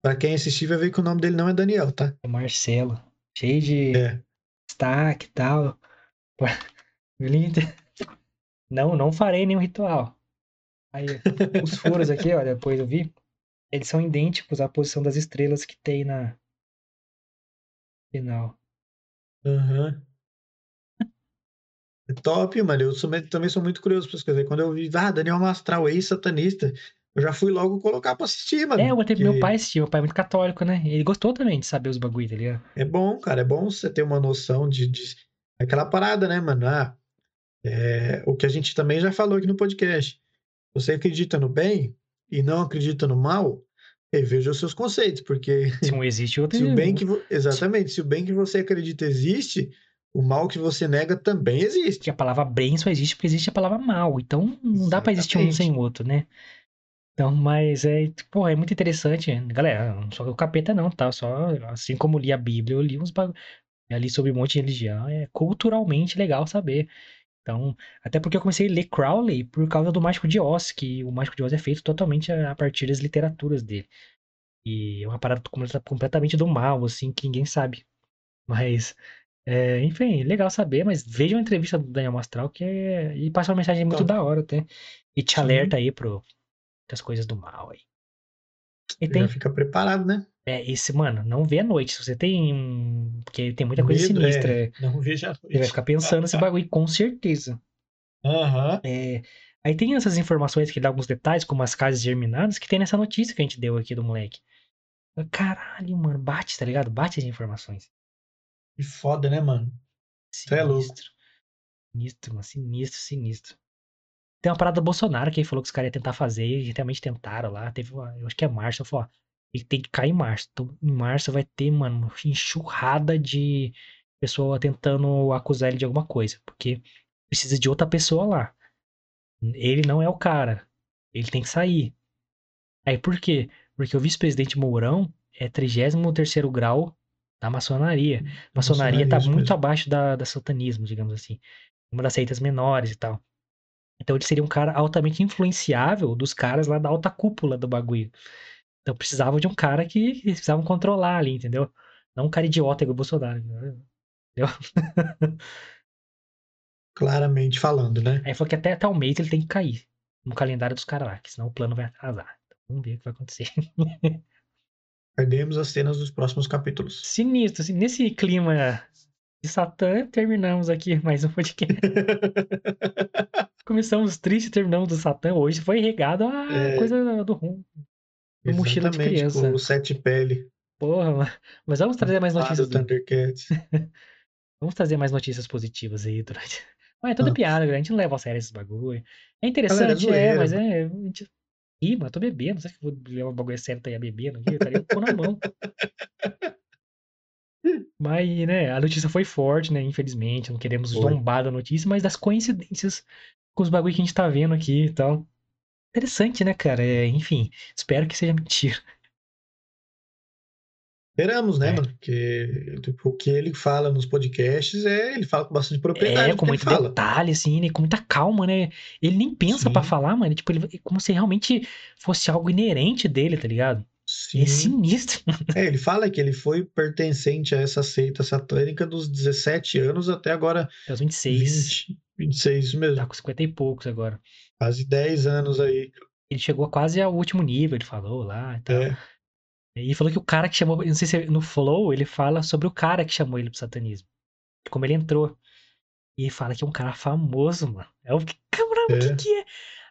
para quem assistir vai ver que o nome dele não é Daniel, tá? Marcelo. Cheio de É. destaque e tal. Pô, lindo. Não, não farei nenhum ritual. Aí, os furos aqui, ó, depois eu vi, eles são idênticos à posição das estrelas que tem na final. Aham. É top, mano. Eu sou- também sou muito curioso essas coisas. Quando eu vi, ah, Daniel Mastral, ex-satanista, eu já fui logo colocar pra assistir, mano. É, eu botei pro meu pai assistir, meu pai é muito católico, né? Ele gostou também de saber os bagulho, tá ligado? É bom, cara, é bom você ter uma noção de, de- aquela parada, né, mano? Ah, é, o que a gente também já falou aqui no podcast. Você acredita no bem e não acredita no mal, reveja os seus conceitos, porque Se um existe, o outro se o bem que vo- exatamente, se o bem que você acredita existe, o mal que você nega também existe. que a palavra bem só existe porque existe a palavra mal. Então não dá pra existir um Exatamente. sem o outro, né? Então, mas é, pô, é muito interessante. Galera, não sou o capeta não, tá? Só assim como li a Bíblia, eu li uns bagulho. Eu li sobre um monte de religião, é culturalmente legal saber. Então, até porque eu comecei a ler Crowley por causa do Mágico de Oz, que o Mágico de Oz é feito totalmente a partir das literaturas dele. E é uma parada completa- completamente do mal, assim, que ninguém sabe. Mas, é, enfim, legal saber, mas veja uma entrevista do Daniel Mastral que é... e passa uma mensagem muito da hora até. E te Sim. alerta aí pro as coisas do mal aí. E Já tem, fica preparado, né? É, esse, mano, não vê à noite. Se você tem, um- porque tem muita coisa Medo, sinistra. é, é. não veja a Você vai noite. ficar pensando nesse bagulho, com certeza. Aham. É, aí tem essas informações que dá alguns detalhes, como as casas germinadas, que tem nessa notícia que a gente deu aqui do moleque. Caralho, mano, bate, tá ligado? Bate as informações. Que foda, né, mano? Cê é louco. Sinistro. Sinistro, mano, sinistro, sinistro. Tem uma parada do Bolsonaro que ele falou que os caras iam tentar fazer, e realmente tentaram lá. Teve uma, eu acho que é março, eu falou, ó, ele tem que cair em março. Então, em março vai ter, mano, enxurrada de pessoa tentando acusar ele de alguma coisa. Porque precisa de outra pessoa lá. Ele não é o cara. Ele tem que sair. Aí por quê? Porque o vice-presidente Mourão é 33 grau da maçonaria. A maçonaria tá muito mesmo. abaixo da, da satanismo, digamos assim. Uma das seitas menores e tal. Então ele seria um cara altamente influenciável dos caras lá da alta cúpula do bagulho. Então precisava de um cara que eles precisavam controlar ali, entendeu? Não um cara idiota igual o Bolsonaro. Entendeu? Claramente falando, né? Aí falou que até tal mês ele tem que cair no calendário dos caras lá, que senão o plano vai atrasar. Então, vamos ver o que vai acontecer. Perdemos as cenas dos próximos capítulos. Sinistro, assim, nesse clima de Satã, terminamos aqui mais um podcast. Começamos triste, terminamos do Satã. Hoje foi regado a é... coisa do rum. Mochila de criança. Com o sete pele. Porra, mas vamos trazer mais notícias. Do Thundercats. vamos trazer mais notícias positivas aí durante. Mas é tudo piada, a gente não leva a sério esses bagulho. É interessante, é, é mas é. A gente... Ih, mas eu tô bebendo, não sei se eu vou levar o bagulho sério tá aí bebendo eu estaria com na mão. Mas, né, a notícia foi forte, né? Infelizmente, não queremos zombar da notícia, mas das coincidências com os bagulho que a gente tá vendo aqui e tal. Interessante, né, cara? É, enfim, espero que seja mentira. Esperamos, né, é. mano? Porque tipo, o que ele fala nos podcasts é. Ele fala com bastante propriedade. É, com muito detalhe, assim, né? Com muita calma, né? Ele nem pensa para falar, mano. Tipo, ele, como se realmente fosse algo inerente dele, tá ligado? Sim. É sinistro. É, ele fala que ele foi pertencente a essa seita satânica dos 17 anos até agora. Até os 26. 20, 26, isso mesmo. Tá com 50 e poucos agora. Quase 10 anos aí. Ele chegou quase ao último nível, ele falou lá e tal. É. E falou que o cara que chamou, não sei se é no Flow, ele fala sobre o cara que chamou ele pro satanismo. Como ele entrou. E ele fala que é um cara famoso, mano. É o que, caramba, o que, é. que é?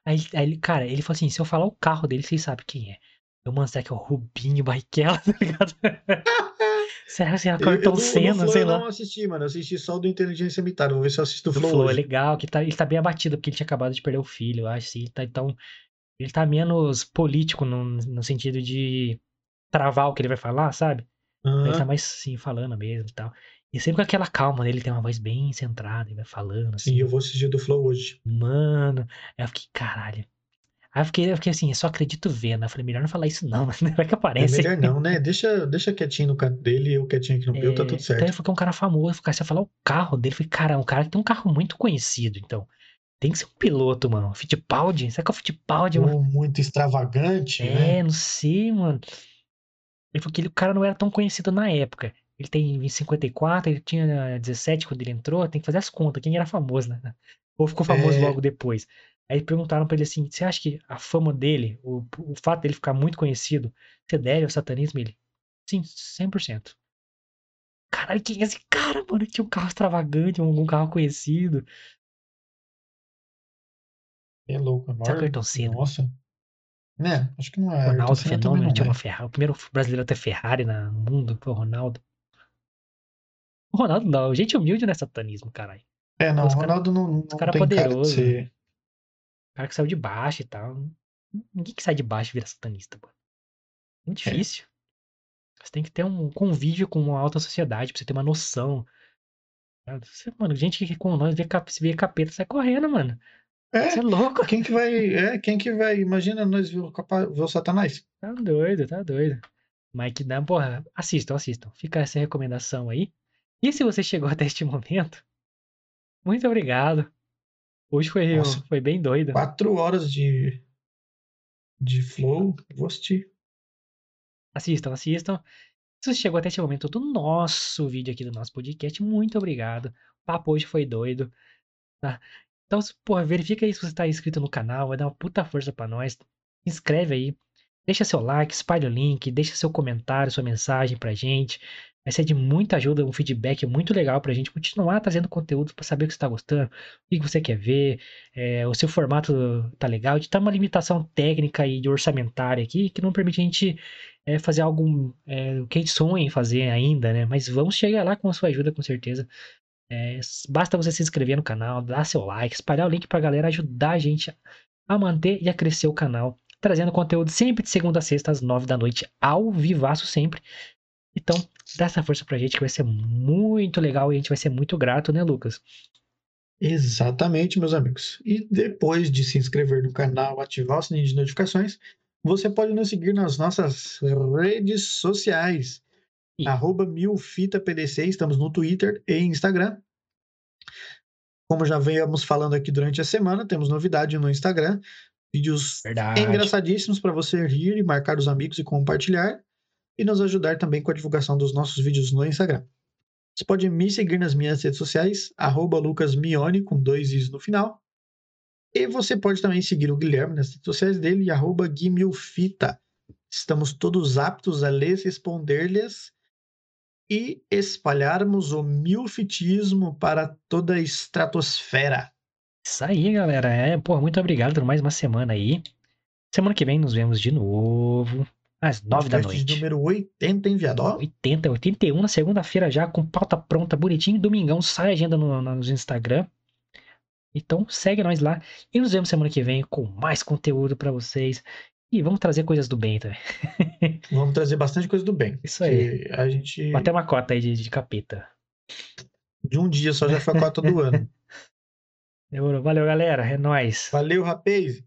Aí, aí, cara, ele falou assim: se eu falar o carro dele, vocês sabem quem é. Eu, mano, será que é o Rubinho Barrichello, tá ligado? Será que o Ayrton Senna, sei lá? Eu não assisti, mano. Eu assisti só do Inteligência Militar. Vou ver se eu assisto o Flow. O Flow é legal, que tá, ele tá bem abatido, porque ele tinha acabado de perder o filho, eu acho. Assim, ele tá, então, ele tá menos político no, no sentido de travar o que ele vai falar, sabe? Uhum. Ele tá mais assim, falando mesmo e tal. E sempre com aquela calma dele, tem uma voz bem centrada, ele vai falando assim. Sim, eu vou assistir do Flow hoje. Mano, aí eu fiquei, caralho. Aí eu fiquei, eu fiquei assim, eu só acredito vendo. Eu falei, melhor não falar isso não, mas vai que aparece. É melhor não, né? Deixa, deixa quietinho no canto dele e eu quietinho aqui no é, meu, tá tudo certo. Então ele falou que é um cara famoso, você falar o carro dele. Eu falei, cara, é um cara que tem um carro muito conhecido, então. Tem que ser um piloto, mano. Fittipaldi? Será que é o Fittipaldi, mano? Muito extravagante, é, né? É, não sei, mano. Ele falou que ele, o cara não era tão conhecido na época. Ele tem 54, ele tinha 17 quando ele entrou. Tem que fazer as contas. Quem era famoso, né? Ou ficou famoso é... logo depois. Aí perguntaram pra ele assim: você acha que a fama dele, o, o fato dele ficar muito conhecido, você deve ao satanismo? Ele, sim, 100%. Caralho, quem é esse cara, mano? Tinha um carro extravagante, um, um carro conhecido. É louco, agora. Será que Ayrton Senna? Nossa. Né, acho que não é. Ronaldo Fenômeno tinha é. uma Ferrari. O primeiro brasileiro a ter Ferrari no mundo foi o Ronaldo. O Ronaldo não, gente humilde não é satanismo, caralho. É, não, o Ronaldo cara, não, não cara tem poderoso. Cara, ser... cara que saiu de baixo e tal. Ninguém que sai de baixo vira satanista, pô. Muito é. difícil. É. Você tem que ter um convívio com uma alta sociedade pra você ter uma noção. Você, mano, gente que com nós vê, vê capeta sai correndo, mano. É, Você é louco? Quem que vai. É, quem que vai. Imagina nós ver o, ver o Satanás. Tá doido, tá doido. Mas que dá, porra, assistam, assistam. Fica essa recomendação aí. E se você chegou até este momento, muito obrigado. Hoje foi, Nossa, foi bem doido. Quatro horas de, de flow, vou assistir. Assistam, assistam. Se você chegou até este momento do nosso vídeo aqui do nosso podcast, muito obrigado. O papo hoje foi doido. Tá? Então, porra, verifica aí se você está inscrito no canal, vai dar uma puta força para nós. Se inscreve aí, deixa seu like, espalha o link, deixa seu comentário, sua mensagem pra gente. Vai ser de muita ajuda, um feedback muito legal pra gente continuar trazendo conteúdo para saber o que você está gostando, o que você quer ver, é, o seu formato tá legal. A gente tá uma limitação técnica e orçamentária aqui que não permite a gente é, fazer algo é, que a gente sonha em fazer ainda, né? Mas vamos chegar lá com a sua ajuda, com certeza. É, basta você se inscrever no canal, dar seu like, espalhar o link pra galera, ajudar a gente a manter e a crescer o canal, trazendo conteúdo sempre de segunda a sexta às nove da noite, ao vivaço sempre. Então, dá essa força pra gente que vai ser muito legal e a gente vai ser muito grato, né, Lucas? Exatamente, meus amigos. E depois de se inscrever no canal, ativar o sininho de notificações, você pode nos seguir nas nossas redes sociais. E- Arroba milfitapdc, estamos no Twitter e Instagram. Como já venhamos falando aqui durante a semana, temos novidade no Instagram. Vídeos Verdade. engraçadíssimos para você rir e marcar os amigos e compartilhar. E nos ajudar também com a divulgação dos nossos vídeos no Instagram. Você pode me seguir nas minhas redes sociais, lucasmione, com dois i's no final. E você pode também seguir o Guilherme nas redes sociais dele, guimilfita. Estamos todos aptos a lhes responder-lhes e espalharmos o milfitismo para toda a estratosfera. Isso aí, galera. É, pô, muito obrigado por mais uma semana aí. Semana que vem nos vemos de novo, às nove da noite. número 80, enviado. Ó, 80, 81 na segunda-feira já, com pauta pronta, bonitinho. Domingão sai agenda no, no Instagram. Então segue nós lá. E nos vemos semana que vem com mais conteúdo pra vocês. E vamos trazer coisas do bem também. Vamos trazer bastante coisa do bem. Isso aí. A gente, Bater uma cota aí de, de capeta. de um dia só já foi a cota do ano. Valeu, galera. É nóis. Valeu, rapaz!